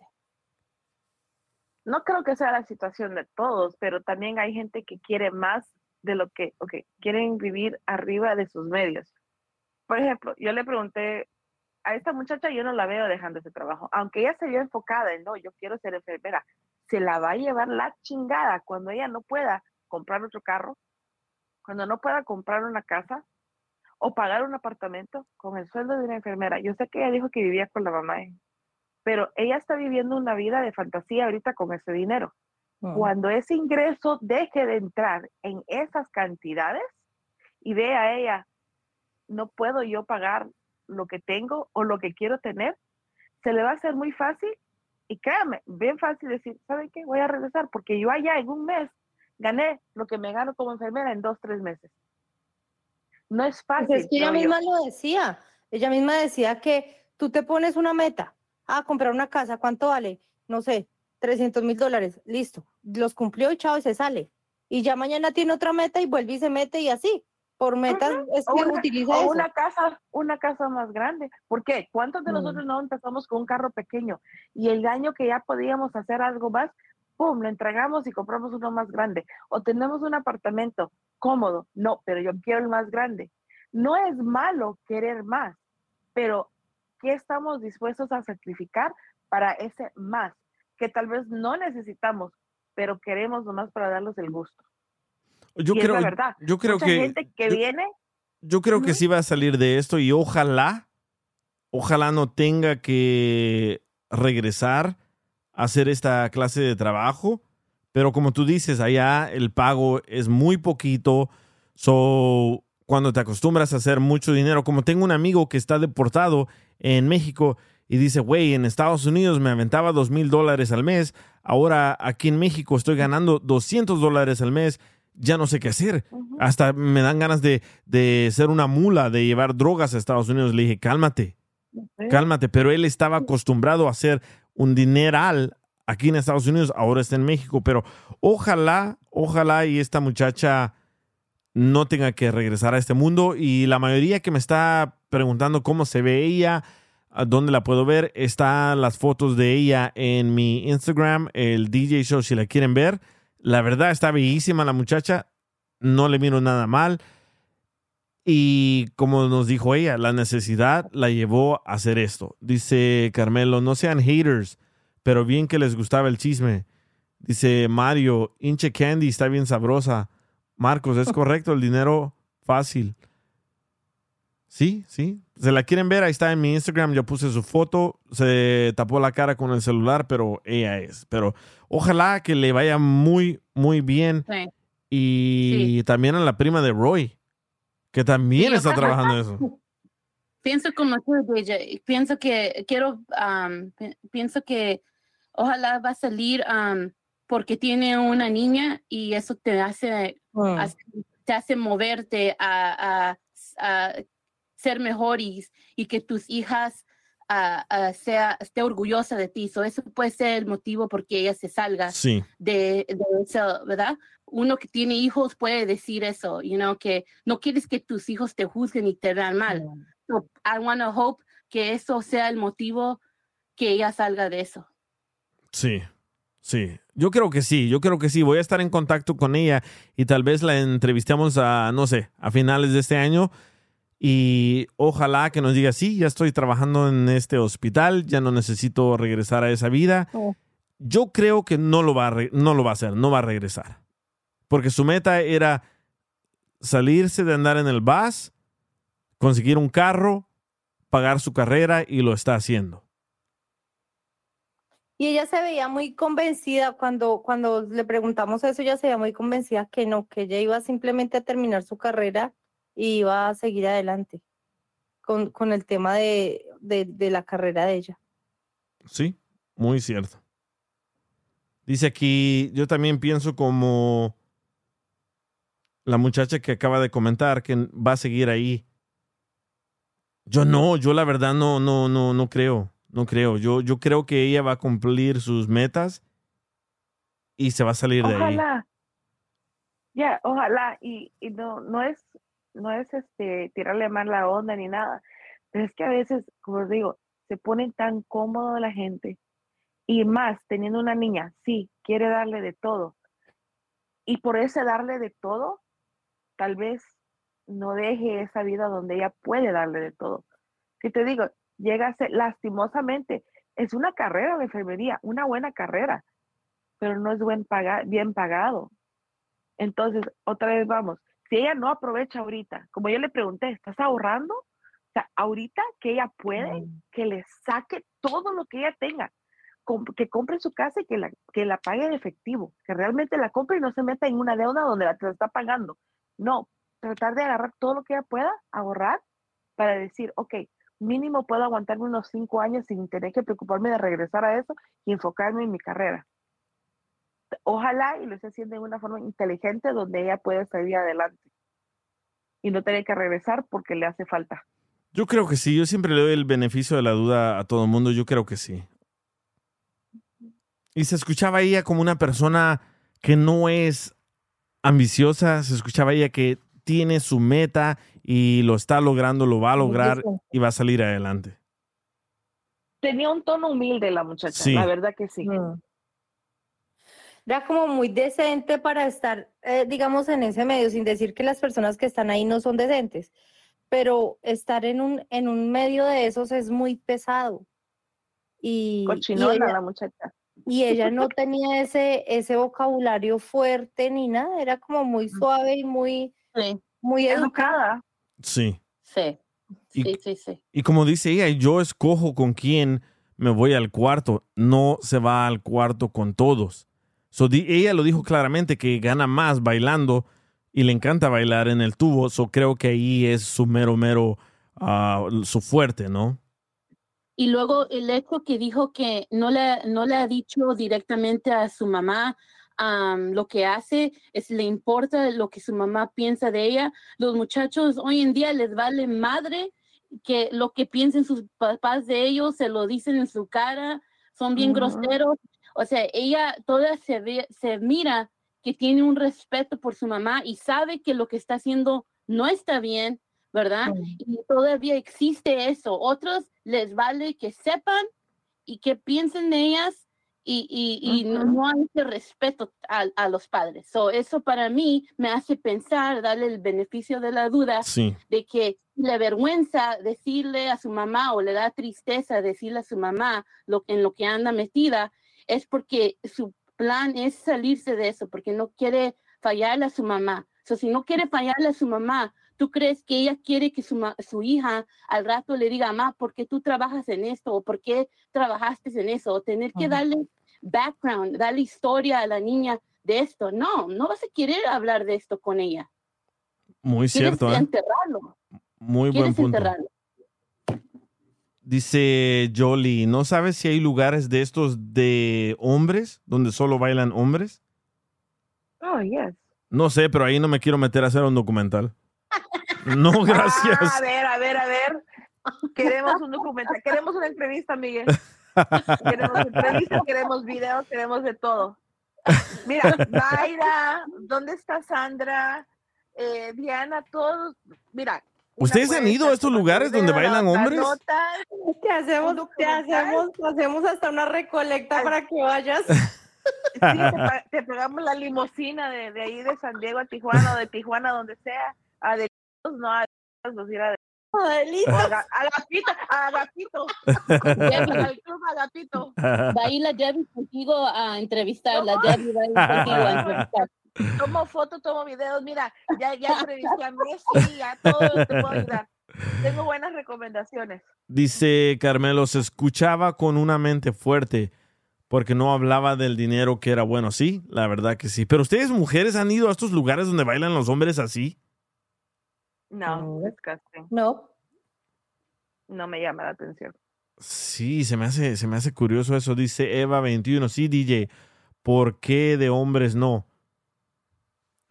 no creo que sea la situación de todos, pero también hay gente que quiere más de lo que, ok, quieren vivir arriba de sus medios. Por ejemplo, yo le pregunté a esta muchacha, yo no la veo dejando ese trabajo, aunque ella se vio enfocada en, no, yo quiero ser enfermera, se la va a llevar la chingada cuando ella no pueda comprar otro carro, cuando no pueda comprar una casa o pagar un apartamento con el sueldo de una enfermera. Yo sé que ella dijo que vivía con la mamá, ¿eh? pero ella está viviendo una vida de fantasía ahorita con ese dinero. Cuando ese ingreso deje de entrar en esas cantidades y ve a ella, no puedo yo pagar lo que tengo o lo que quiero tener, se le va a hacer muy fácil y créame, bien fácil decir, ¿sabe qué? Voy a regresar porque yo allá en un mes gané lo que me gano como enfermera en dos, tres meses. No es fácil. Pues es que ella creo yo. misma lo decía. Ella misma decía que tú te pones una meta. Ah, comprar una casa, ¿cuánto vale? No sé, 300 mil dólares. Listo. Los cumplió y chao, y se sale. Y ya mañana tiene otra meta y vuelve y se mete y así. Por metas es que una, utiliza o eso. una casa, una casa más grande. ¿Por qué? ¿Cuántos de Mm. nosotros no empezamos con un carro pequeño? Y el año que ya podíamos hacer algo más, ¡pum! Lo entregamos y compramos uno más grande. O tenemos un apartamento cómodo. No, pero yo quiero el más grande. No es malo querer más, pero ¿qué estamos dispuestos a sacrificar para ese más? Que tal vez no necesitamos, pero queremos nomás para darles el gusto. Yo y creo, es la verdad. yo creo Mucha que gente que yo- viene Yo creo que sí va a salir de esto y ojalá, ojalá no tenga que regresar hacer esta clase de trabajo. Pero como tú dices, allá el pago es muy poquito. So, cuando te acostumbras a hacer mucho dinero, como tengo un amigo que está deportado en México y dice, güey, en Estados Unidos me aventaba dos mil dólares al mes. Ahora aquí en México estoy ganando 200 dólares al mes. Ya no sé qué hacer. Hasta me dan ganas de, de ser una mula, de llevar drogas a Estados Unidos. Le dije, cálmate, cálmate. Pero él estaba acostumbrado a hacer un dineral aquí en Estados Unidos, ahora está en México. Pero ojalá, ojalá y esta muchacha no tenga que regresar a este mundo. Y la mayoría que me está preguntando cómo se ve ella, dónde la puedo ver, están las fotos de ella en mi Instagram, el DJ Show, si la quieren ver. La verdad está bellísima la muchacha, no le miro nada mal. Y como nos dijo ella, la necesidad la llevó a hacer esto. Dice Carmelo, no sean haters, pero bien que les gustaba el chisme. Dice Mario, hinche candy está bien sabrosa. Marcos, es correcto, el dinero fácil. Sí, sí. Se la quieren ver, ahí está en mi Instagram. Yo puse su foto. Se tapó la cara con el celular, pero ella es. Pero ojalá que le vaya muy, muy bien. Sí. Y también a la prima de Roy, que también Sí, está ojalá. trabajando en eso. Pienso como tú, DJ. Pienso que quiero, pienso que ojalá va a salir porque tiene una niña y eso te hace, hace- te hace moverte a, a- a ser mejor y, y que tus hijas ah, ah, sea, esté orgullosa de ti. So, eso puede ser el motivo por que ella se salga Sí. de, de eso, ¿verdad? Uno que tiene hijos puede decir eso, you know, que no quieres que tus hijos te juzguen y te vean mal. So, I want to hope que eso sea el motivo que ella salga de eso. Sí, sí. Yo creo que sí, yo creo que sí. Voy a estar en contacto con ella y tal vez la entrevistemos a, no sé, a finales de este año. Y ojalá que nos diga, sí, ya estoy trabajando en este hospital, ya no necesito regresar a esa vida. Yo creo que no lo va a, no lo va a hacer, no va a regresar. Porque su meta era salirse de andar en el bus, conseguir un carro, pagar su carrera y lo está haciendo. Y ella se veía muy convencida cuando, cuando le preguntamos eso, ella se veía muy convencida que no, que ella iba simplemente a terminar su carrera y iba a seguir adelante con, con el tema de, de, de la carrera de ella. Sí, muy cierto. Dice aquí, yo también pienso como la muchacha que acaba de comentar que va a seguir ahí. Yo no, yo la verdad no, no, no, no creo, no creo. Yo, yo creo que ella va a cumplir sus metas y se va a salir de ahí. Ojalá. Ya, ojalá. Y, y no, no es, no es este tirarle mal la onda ni nada. Pero es que a veces, como os digo, se ponen tan cómodo la gente. Y más, teniendo una niña, sí, quiere darle de todo. Y por ese darle de todo, tal vez no deje esa vida donde ella puede darle de todo. Que te digo, llega a ser lastimosamente, es una carrera de enfermería, una buena carrera, pero no es buen paga- bien pagado. Entonces, otra vez vamos, si ella no aprovecha ahorita, como yo le pregunté, ¿estás ahorrando? O sea, ahorita que ella puede, que le saque todo lo que ella tenga, que compre su casa y que la, que la pague en efectivo, que realmente la compre y no se meta en una deuda donde la, te la está pagando. No, tratar de agarrar todo lo que ella pueda, ahorrar, para decir, ok, mínimo puedo aguantarme unos cinco años sin tener que preocuparme de regresar a eso y enfocarme en mi carrera. Ojalá y lo esté haciendo de una forma inteligente donde ella pueda salir adelante y no tener que regresar porque le hace falta. Yo creo que sí, yo siempre le doy el beneficio de la duda a todo el mundo, yo creo que sí. Y se escuchaba ella como una persona que no es ambiciosa, se escuchaba ella que tiene su meta y lo está logrando, lo va a lograr y va a salir adelante. Tenía un tono humilde la muchacha, Sí. la verdad que sí. Era como muy decente para estar, eh, digamos, en ese medio, sin decir que las personas que están ahí no son decentes, pero estar en un, en un medio de esos es muy pesado. Y, y Cochinona ella- la muchacha. Y ella no tenía ese, ese vocabulario fuerte ni nada, era como muy suave y muy, muy educada. Sí. Sí, Y- sí, sí, sí. Y como dice ella, yo escojo con quién me voy al cuarto, no se va al cuarto con todos. So, di- ella lo dijo claramente que gana más bailando y le encanta bailar en el tubo, so creo que ahí es su mero, mero, ah, su fuerte, ¿no? Y luego el hecho que dijo que no le, no le ha dicho directamente a su mamá am, lo que hace, es le importa lo que su mamá piensa de ella. Los muchachos hoy en día les vale madre que lo que piensen sus papás de ellos, se lo dicen en su cara, son bien groseros. O sea, ella toda se, ve, se mira que tiene un respeto por su mamá y sabe que lo que está haciendo no está bien, ¿verdad? Y todavía existe eso. Otros les vale que sepan y que piensen de ellas y, y, y no, no hay ese respeto a, a los padres. So, eso para mí me hace pensar, darle el beneficio de la duda Sí. de que le vergüenza decirle a su mamá o le da tristeza decirle a su mamá lo, en lo que anda metida, es porque su plan es salirse de eso, porque no quiere fallarle a su mamá. So, si no quiere fallarle a su mamá, ¿tú crees que ella quiere que su, su hija al rato le diga, mamá, ¿por qué tú trabajas en esto? ¿O por qué trabajaste en eso? O tener que darle background, darle historia a la niña de esto. No, no vas a querer hablar de esto con ella. Muy Quieres cierto, ¿eh? enterrarlo. Muy buen punto. enterrarlo. Dice Jolie, ¿no sabes si hay lugares de estos de hombres donde solo bailan hombres? Oh, yes. No sé, pero ahí no me quiero meter a hacer un documental. No, gracias. Ah, a ver, a ver, a ver. Queremos un documental, queremos una entrevista, Miguel. Queremos entrevistas, queremos videos, queremos de todo. Mira, Mayra, ¿dónde está Sandra? Eh, Diana, todos. Mira. ¿Ustedes han ido a estos lugares donde bailan la hombres? Te hacemos, te hacemos, hacemos hasta una recolecta para que vayas. Sí, te, te pagamos la limusina de, de ahí de San Diego a Tijuana o de Tijuana, donde sea. A de no a nos ir a Adelita. O a Ga- a Agapito, a Agapito. Agapito. Va a ir la Debbie contigo a entrevistarla. Debbie va a ir contigo a entrevistar. Tomo fotos, tomo videos. Mira, ya, ya entrevisté a Messi, ya todo te puedo ayudar. Tengo buenas recomendaciones. Dice Carmelo, se escuchaba con una mente fuerte porque no hablaba del dinero que era bueno. Sí, la verdad que sí. Pero ustedes mujeres han ido a estos lugares donde bailan los hombres así. No, disgusting. No. No me llama la atención. Sí, se me hace, se me hace curioso eso. Dice Eva 21. Sí, DJ, ¿por qué de hombres no?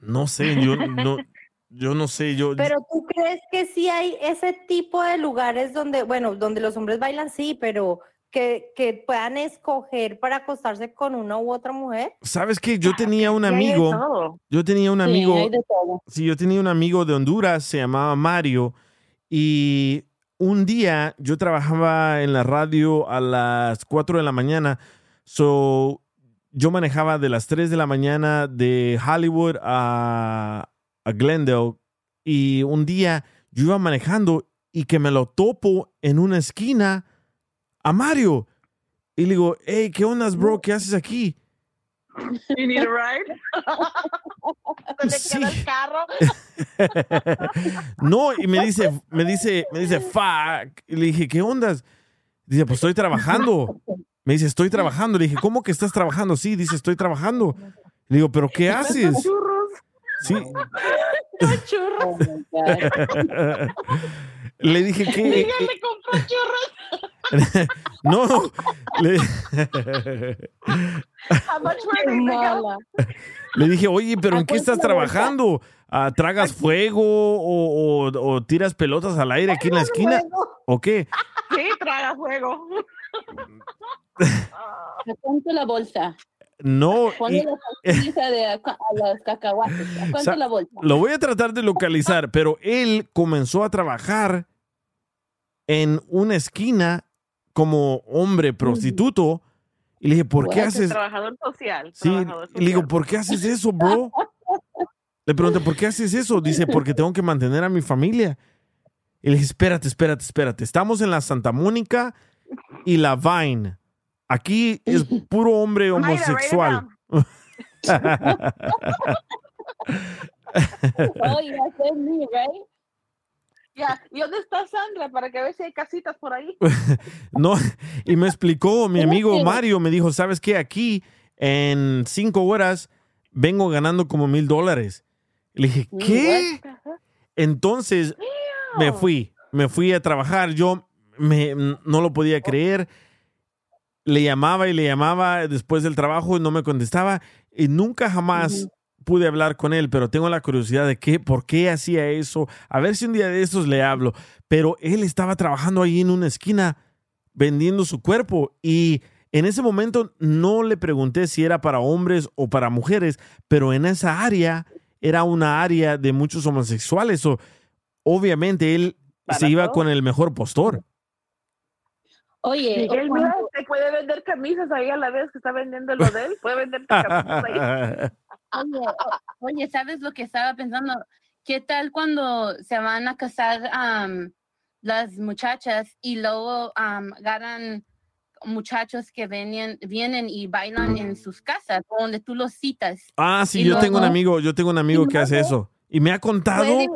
No sé, yo no, yo no sé, yo... Pero tú crees que sí hay ese tipo de lugares donde, bueno, donde los hombres bailan, sí, pero que, que puedan escoger para acostarse con una u otra mujer. ¿Sabes qué? Yo tenía un amigo. Yo tenía un amigo. Sí, yo tenía un amigo de Honduras, se llamaba Mario. Y un día yo trabajaba en la radio a las 4 de la mañana. So, yo manejaba de las 3 de la mañana de Hollywood a, a Glendale, y un día yo iba manejando y que me lo topo en una esquina a Mario. Y le digo, hey, ¿qué ondas, bro? ¿Qué haces aquí? You need a ride? ¿Dónde queda el carro? no, y me dice, me dice, me dice, fuck. Y le dije, ¿qué ondas? Dice, pues estoy trabajando. Me dice, estoy trabajando. Le dije, ¿cómo que estás trabajando? Sí, dice, estoy trabajando. Le digo, ¿pero qué haces? Sí. churros. Le dije que. Dígale, compró churros. no, le, dije, oye, ¿pero en qué estás trabajando? Ah, ¿Tragas fuego o, o- o tiras pelotas al aire aquí en la esquina? ¿O qué? Sí, traga fuego. ¿A cuánto la bolsa? No. Y- de a, a los cacahuates. ¿A Sa- la bolsa? Lo voy a tratar de localizar, pero él comenzó a trabajar en una esquina como hombre prostituto. Y le dije, ¿por qué haces? Trabajador social. Sí, trabajador y le digo, social. ¿por qué haces eso, bro? Le pregunté, ¿por qué haces eso? Dice, porque tengo que mantener a mi familia. Y le dije, espérate, espérate, espérate. Estamos en la Santa Mónica y la Vine. Aquí es puro hombre homosexual. Oh, me, right? Ya, ¿y dónde está Sandra? Para que vea si hay casitas por ahí. No, y me explicó mi amigo. Mario, me dijo, ¿sabes qué? Aquí en cinco horas vengo ganando como mil dólares. Le dije, ¿qué? Entonces me fui, me fui a trabajar. Yo me, no lo podía creer. Le llamaba y le llamaba después del trabajo y no me contestaba. Y nunca jamás pude hablar con él, pero tengo la curiosidad de qué, por qué hacía eso. A ver si un día de estos le hablo. Pero él estaba trabajando ahí en una esquina vendiendo su cuerpo y en ese momento no le pregunté si era para hombres o para mujeres, pero en esa área era una área de muchos homosexuales. o obviamente él se iba con el mejor postor. Oye, Miguel, mira, puede vender camisas ahí a la vez que está vendiendo lo de él. Puede vender camisas ahí. Oye, oye, ¿sabes lo que estaba pensando? ¿Qué tal cuando se van a casar am, las muchachas y luego am, agarran muchachos que vienen, vienen y bailan en sus casas, donde tú los citas? Ah, sí, Y yo tengo un luego- amigo, yo tengo un amigo que hace luego eso. Y me ha contado, Puede,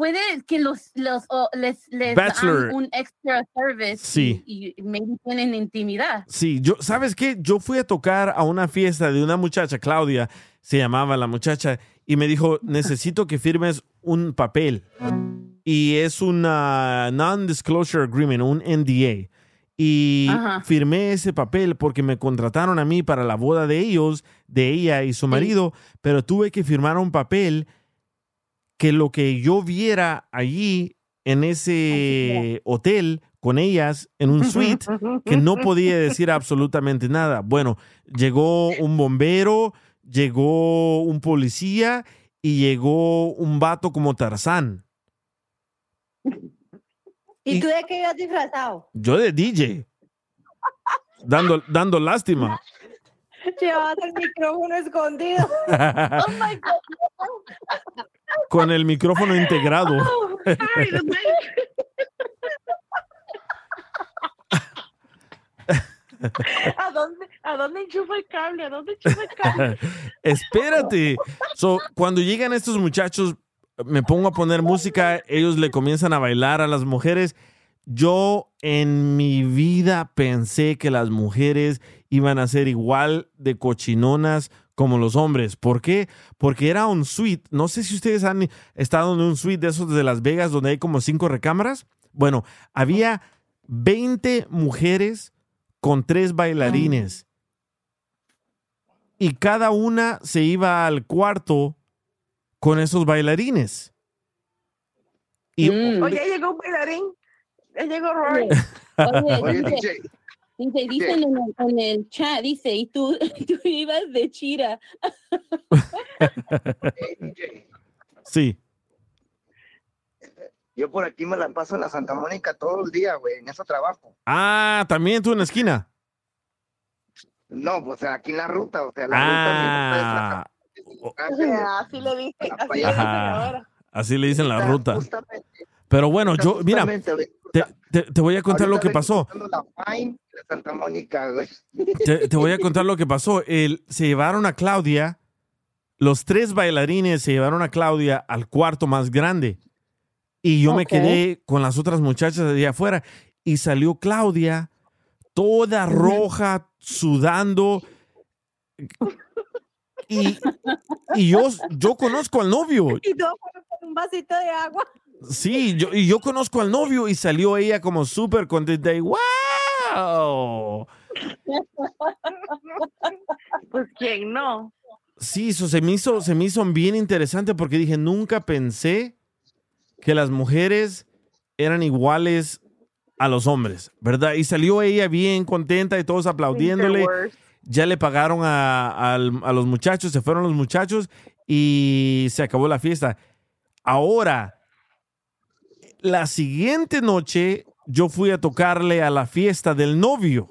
puede que los, los les, dan un extra service Sí. y, y maybe tienen intimidad. Sí, yo, ¿sabes qué? Yo fui a tocar a una fiesta de una muchacha, Claudia, se llamaba la muchacha, y me dijo, necesito que firmes un papel. Y es una non-disclosure agreement, un NDA. Y Ajá. firmé ese papel porque me contrataron a mí para la boda de ellos, de ella y su marido, pero tuve que firmar un papel que lo que yo viera allí en ese hotel con ellas en un suite, que no podía decir absolutamente nada. Bueno, llegó un bombero, llegó un policía y llegó un vato como Tarzán. ¿Y tú de qué ibas disfrazado? Yo de DJ. Dando, dando lástima. Llevabas el micrófono escondido. Oh my God. Con el micrófono integrado. Mío. ¿A dónde, ¿A dónde enchufa el cable? ¿A dónde enchufa el cable? Espérate. So, cuando llegan estos muchachos, me pongo a poner música, ellos le comienzan a bailar a las mujeres. Yo en mi vida pensé que las mujeres iban a ser igual de cochinonas como los hombres. ¿Por qué? Porque era un suite. No sé si ustedes han estado en un suite de esos de Las Vegas donde hay como cinco recámaras. Bueno, había 20 mujeres con tres bailarines. Y cada una se iba al cuarto con esos bailarines. Y Oye, llegó un bailarín. Ya llegó Rory. Oye, Oye, dice, dice, dicen en el, en el chat, dice, y tú, tú ibas de chira. sí. Yo por aquí me la paso en la Santa Mónica todo el día, güey, en ese trabajo. Ah, también tú en la esquina. No, pues aquí en la ruta, o sea, la ruta Ah, Así le dije, así le dicen ahora. Así le dicen la ruta. Pero bueno, yo, mira, te, te- te voy a contar lo que pasó. La Fine, Santa Mónica, güey. Te, te voy a contar lo que pasó. El, se llevaron a Claudia, los tres bailarines se llevaron a Claudia al cuarto más grande. Y yo me quedé con las otras muchachas de allá afuera. Y salió Claudia, toda roja, sudando. Y, y yo, yo conozco al novio. Y todo con un vasito de agua. Sí, yo, y yo conozco al novio y salió ella como súper contenta y ¡wow! Pues quién no. Sí, eso se me hizo, se me hizo bien interesante porque dije, nunca pensé que las mujeres eran iguales a los hombres, ¿verdad? Y salió ella bien contenta y todos aplaudiéndole. Ya le pagaron a, al- a los muchachos, se fueron los muchachos y se acabó la fiesta. Ahora, la siguiente noche yo fui a tocarle a la fiesta del novio.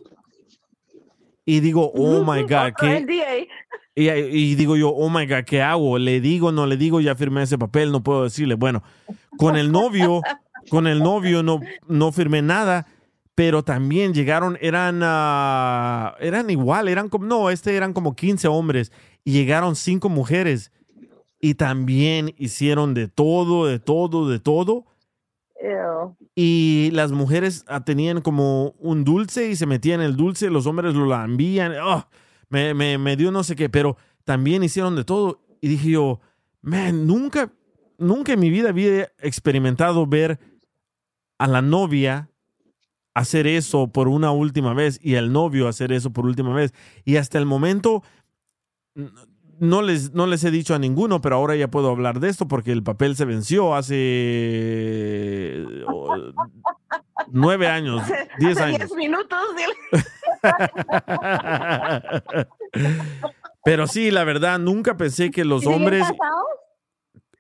Y digo, oh my God, ¿qué, y, y digo yo, oh my God, ¿qué hago? ¿Le digo, no le digo? Ya firmé ese papel, no puedo decirle. Bueno, con el novio, con el novio no, no firmé nada, pero también llegaron, eran, ah, eran igual, eran como, no, este eran como 15 hombres y llegaron cinco mujeres y también hicieron de todo, de todo, de todo. Y las mujeres ah, tenían como un dulce y se metían el dulce, los hombres lo lambían. ¡ah! me, me, me dio no sé qué, pero también hicieron de todo. Y dije yo, man, nunca, nunca en mi vida había experimentado ver a la novia hacer eso por una última vez y al novio hacer eso por última vez. Y hasta el momento no les, no les he dicho a ninguno, pero ahora ya puedo hablar de esto porque el papel se venció hace oh, nueve años, diez Hace años. diez minutos. Pero sí, la verdad, nunca pensé que los ¿Siguen hombres... casados?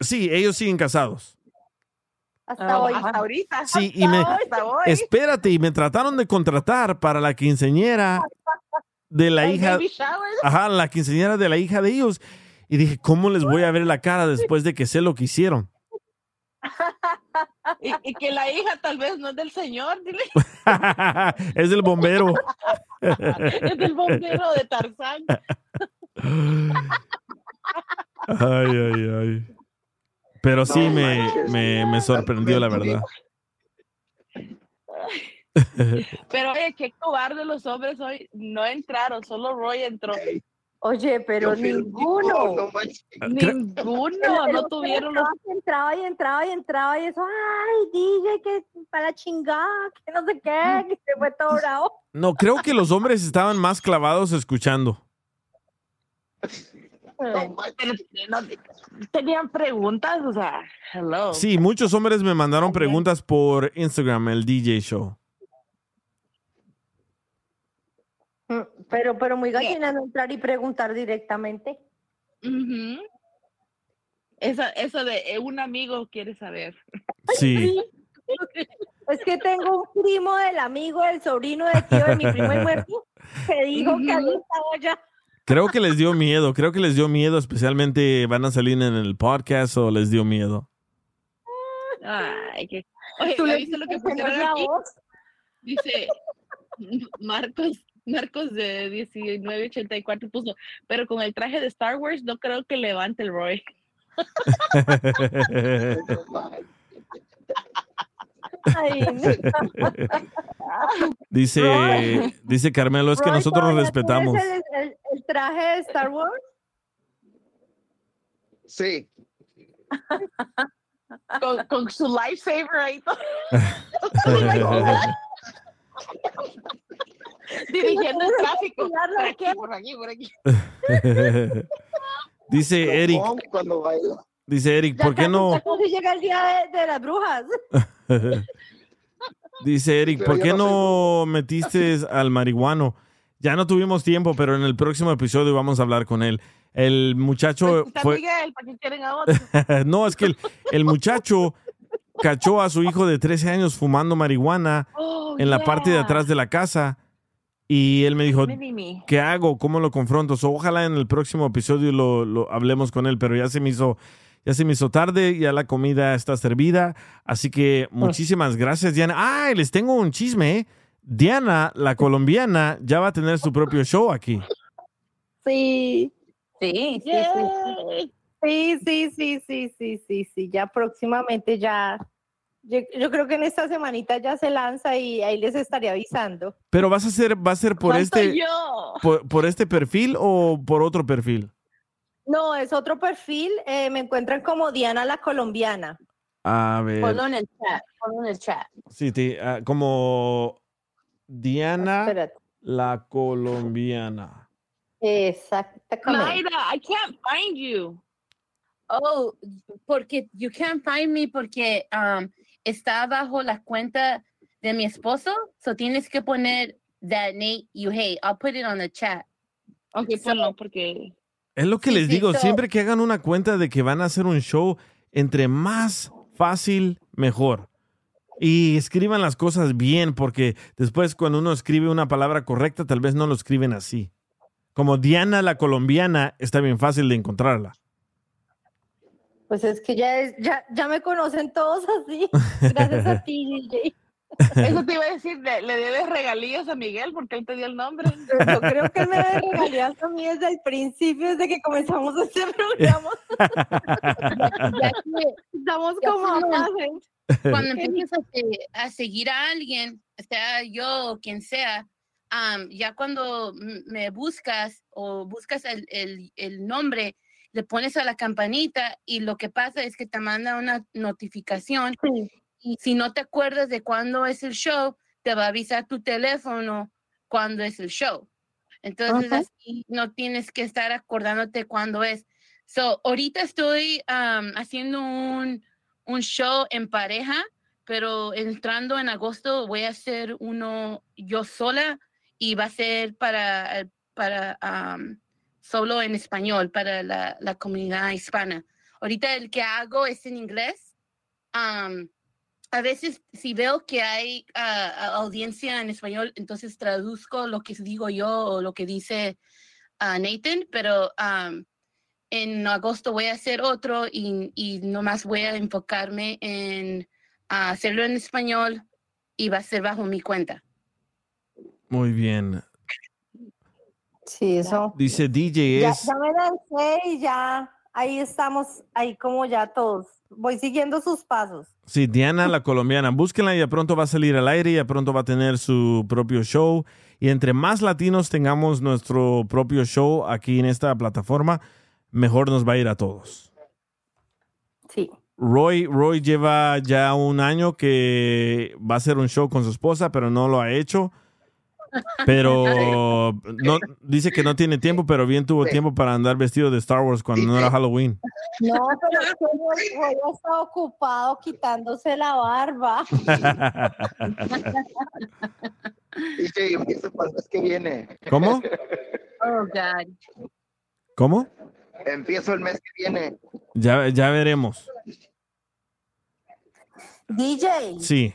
Sí, ellos siguen casados. Hasta Ah, hoy. Hasta ahorita. Sí, y me... Hasta hoy. Espérate, y me trataron de contratar para la quinceñera de la hija... Ajá, la quinceñera de la hija de ellos. Y dije, ¿cómo les voy a ver la cara después de que sé lo que hicieron? Y, y que la hija tal vez no es del señor, dile. es del bombero. es del bombero de Tarzán. Ay, ay, ay. Pero sí No me, me, me sorprendió, la verdad. Pero oye, qué cobarde los hombres hoy. No entraron, solo Roy entró. Oye, pero ninguno. Ninguno, no tuvieron los... Entraba y entraba y entraba y eso, ay, DJ, que para la chingada, que no sé qué, que se fue todo bravo. No, creo que los hombres estaban más clavados escuchando. No- tenían preguntas, o sea, hello. Sí, muchos hombres me mandaron preguntas por Instagram, el DJ Show. Pero, pero muy gallina no entrar y preguntar directamente. Eso, eso de eh, un amigo quiere saber. Sí. Es que tengo un primo del amigo, del sobrino del tío de mi primo muerto, que dijo que había estado allá. Creo que les dio miedo, creo que les dio miedo, especialmente van a salir en el podcast o les dio miedo. Ay, qué... Oye, Tú ¿ya le viste lo que pusieron la aquí? voz. Dice Marcos, Marcos de 1984 puso, pero con el traje de Star Wars no creo que levante el Roy. Ay, dice, Roy. dice Carmelo, es que nosotros ¿todavía respetamos. El, el- el traje de Star Wars? Sí. con, con su lifesaver ahí. Dirigiendo el tráfico. Por aquí, por aquí, por aquí. dice Eric, Cuando dice Eric, ¿por qué no? Ya casi llega el día de, de las brujas. Dice Eric, ¿por qué no metiste al marihuano? Ya no tuvimos tiempo, pero en el próximo episodio vamos a hablar con él. El muchacho Está fue... Miguel, ¿para qué quieren a otro? no, es que el, el muchacho cachó a su hijo de 13 años fumando marihuana Oh, en la parte de atrás de la casa Y él me dijo. ¿qué hago? ¿Cómo lo confronto? So, ojalá en el próximo episodio lo, lo hablemos con él, pero ya se me hizo, ya se me hizo tarde, ya la comida está servida. Así que muchísimas gracias, Diana. Ah, les tengo un chisme. ¿eh? Diana, la colombiana, ya va a tener su propio show aquí. Sí. Sí, sí, sí. Sí, sí, sí, sí, sí, sí, sí. Ya próximamente ya. Yo, yo creo que en esta semanita ya se lanza y ahí les estaré avisando. Pero vas a hacer, va a ser por este, yo. por, por este perfil o por otro perfil. No, es otro perfil. eh, me encuentran como Diana la colombiana. A ver. Ponlo en el chat, ponlo en el chat. Sí, sí, ah, como Diana Espérate. la colombiana. Exactamente. Mayra, I can't find you. Oh, porque you can't find me porque um, está bajo la cuenta de mi esposo, so tienes que poner that Nate you hate. I'll put it on the chat. Ok, ponlo porque Es lo que Sí, les sí, digo, so- siempre que hagan una cuenta de que van a hacer un show, entre más fácil, mejor. Y escriban las cosas bien, porque después cuando uno escribe una palabra correcta, tal vez no lo escriben así. Como Diana la colombiana, está bien fácil de encontrarla. Pues es que ya, es, ya, ya me conocen todos así. Gracias a ti, DJ. Eso te iba a decir, le, le debes regalías a Miguel porque él te dio el nombre. Yo creo que él me debe regalías a mí desde el principio, desde que comenzamos este programa. Estamos Ya como cuando- amados. Cuando empiezas a, a seguir a alguien, sea yo o quien sea, um, ya cuando me buscas o buscas el, el- el nombre, le pones a la campanita y lo que pasa es que te manda una notificación y si no te acuerdas de cuándo es el show, te va a avisar tu teléfono cuándo es el show. Entonces así no tienes que estar acordándote cuándo es. So, ahorita estoy um, haciendo un, un show en pareja, pero entrando en agosto voy a hacer uno yo sola y va a ser para, para um, solo en español, para la, la comunidad hispana. Ahorita el que hago es en inglés. A veces si veo que hay ah, audiencia en español, entonces traduzco lo que digo yo o lo que dice ah, Nathan, pero en agosto voy a hacer otro y, y nomás voy a enfocarme en ah, hacerlo en español y va a ser bajo mi cuenta. Muy bien. Sí, eso. Dice DJ Ya, es... ya me lancé y ya ahí estamos, ahí como ya todos. Voy siguiendo sus pasos. Sí, Diana la colombiana. Búsquenla y ya pronto va a salir al aire, ya pronto va a tener su propio show. Y entre más latinos tengamos nuestro propio show aquí en esta plataforma, mejor nos va a ir a todos. Sí. Roy, Roy lleva ya un año que va a hacer un show con su esposa, pero no lo ha hecho. Pero no, dice que no tiene tiempo, pero bien tuvo tiempo para andar vestido de Star Wars cuando no era Halloween. No, pero es que Roy está ocupado quitándose la barba. DJ, empieza para el mes que viene. ¿Cómo? Oh, God. ¿Cómo? Empiezo el mes que viene. Ya, ya veremos. DJ, Sí.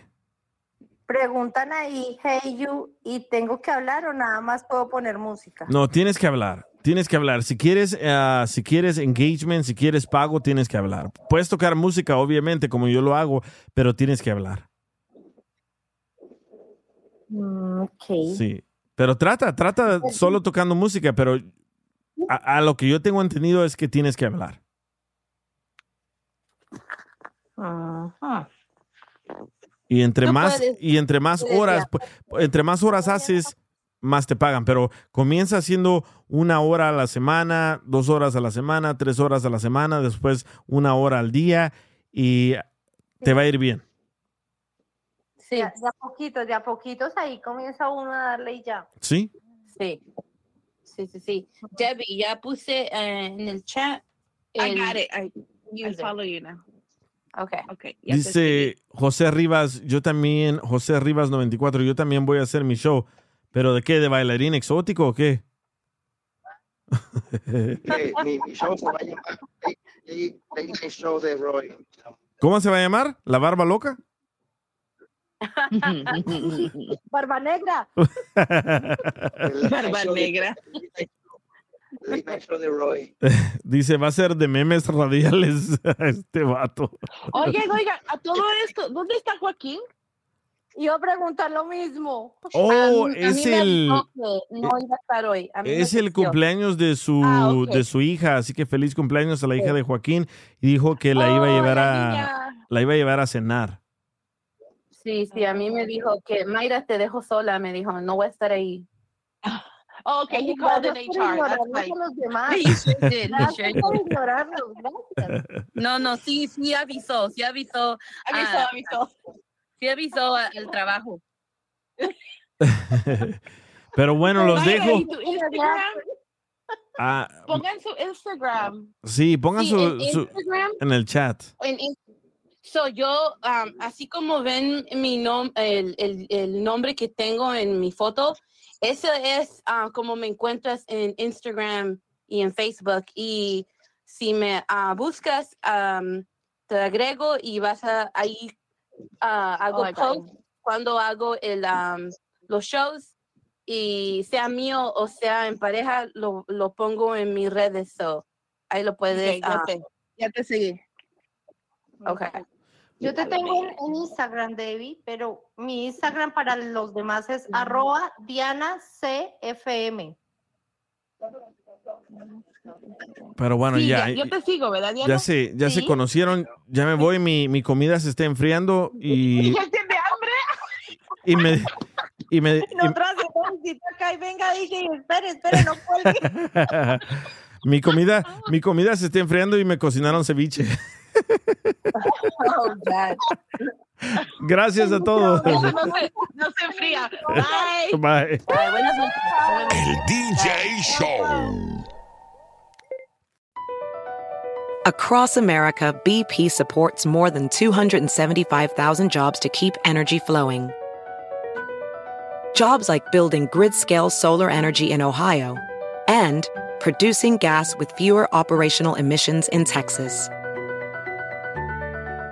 Preguntan ahí, hey you, y tengo que hablar o nada más puedo poner música. No, tienes que hablar. Tienes que hablar. Si quieres, eh, si quieres engagement, si quieres pago, tienes que hablar. Puedes tocar música, obviamente, como yo lo hago, pero tienes que hablar. Mm, ok. Sí. Pero trata, trata solo tocando música, pero a, a lo que yo tengo entendido es que tienes que hablar. Ajá. Y entre No más puedes- y entre más horas, entre más horas haces, más te pagan. Pero comienza haciendo una hora a la semana, dos horas a la semana, tres horas a la semana, después una hora al día y te va a ir bien. Sí. De, a- de a poquitos, de a poquitos ahí comienza uno a darle y ya. ¿Sí? Sí. Sí, sí, sí. Debbie, ya puse eh, en el chat. I got it. I, I user. follow you now. Okay. Okay. ya Dice José Rivas, yo también, José Rivas 94, yo también voy a hacer mi show. ¿Pero de qué? ¿De bailarín exótico o qué? Mi, mi show se va a llamar Late, Late- Late Night Show de Roy. ¿Cómo se va a llamar? ¿La barba loca? Barba negra. Barba negra. De Roy. Dice, va a ser de memes radiales a este vato. Oigan, oigan, a todo esto, ¿dónde está Joaquín? A preguntar lo mismo. Oh, A mí- a es el, no iba a estar hoy. A mí me es el cumpleaños de su, Ah, de su hija, así que feliz cumpleaños a la hija de Joaquín. Y dijo que la iba a Oh, llevar a, niña. la iba a llevar a cenar. Sí, sí, a mí me dijo que Mayra te dejo sola, me dijo, no voy a estar ahí. Oh, okay, he called in HR. That's ignorarnos right. a los demás. He sure did, he Gracias sure por did. ignorarnos. Gracias. No, no, sí, sí avisó, sí avisó. Avisó, avisó. Sí avisó al trabajo. Pero bueno, los dejo. Ah, Pongan su Instagram. sí, pongan Sí, su, en su- Instagram. en el chat. En- en- so, yo, um, así como ven mi nom el, el, el nombre que tengo en mi foto, ese es ah, como me encuentras en Instagram y en Facebook. Y si me ah, buscas, um, te agrego y vas a ahí ah, hago Oh, post cuando hago el, um, los shows y sea mío o sea en pareja, lo, lo pongo en mis redes. So, ahí lo puedes. Ok, ya, te, ya te seguí. okay. Yo te tengo en, en Instagram, David, pero mi Instagram para los demás es arroba Diana CFM. Pero bueno, Sí, ya, ya, yo te sigo, ¿verdad, Diana? ya se, ya se Sí. conocieron. Ya me voy, mi, mi comida se está enfriando y, ¿Ya tiene hambre? y me, y me, y- No traje visita acá y venga, dije, espere, espere, no cuelgue. mi comida, mi comida se está enfriando y me cocinaron ceviche. Oh, God. Gracias a todos. Eso no se, no se enfría. Bye. Bye. Bye, buenas noches. El DJ Show. Across America, BP supports more than 275,000 jobs to keep energy flowing. Jobs like building grid scale solar energy in Ohio and producing gas with fewer operational emissions in Texas.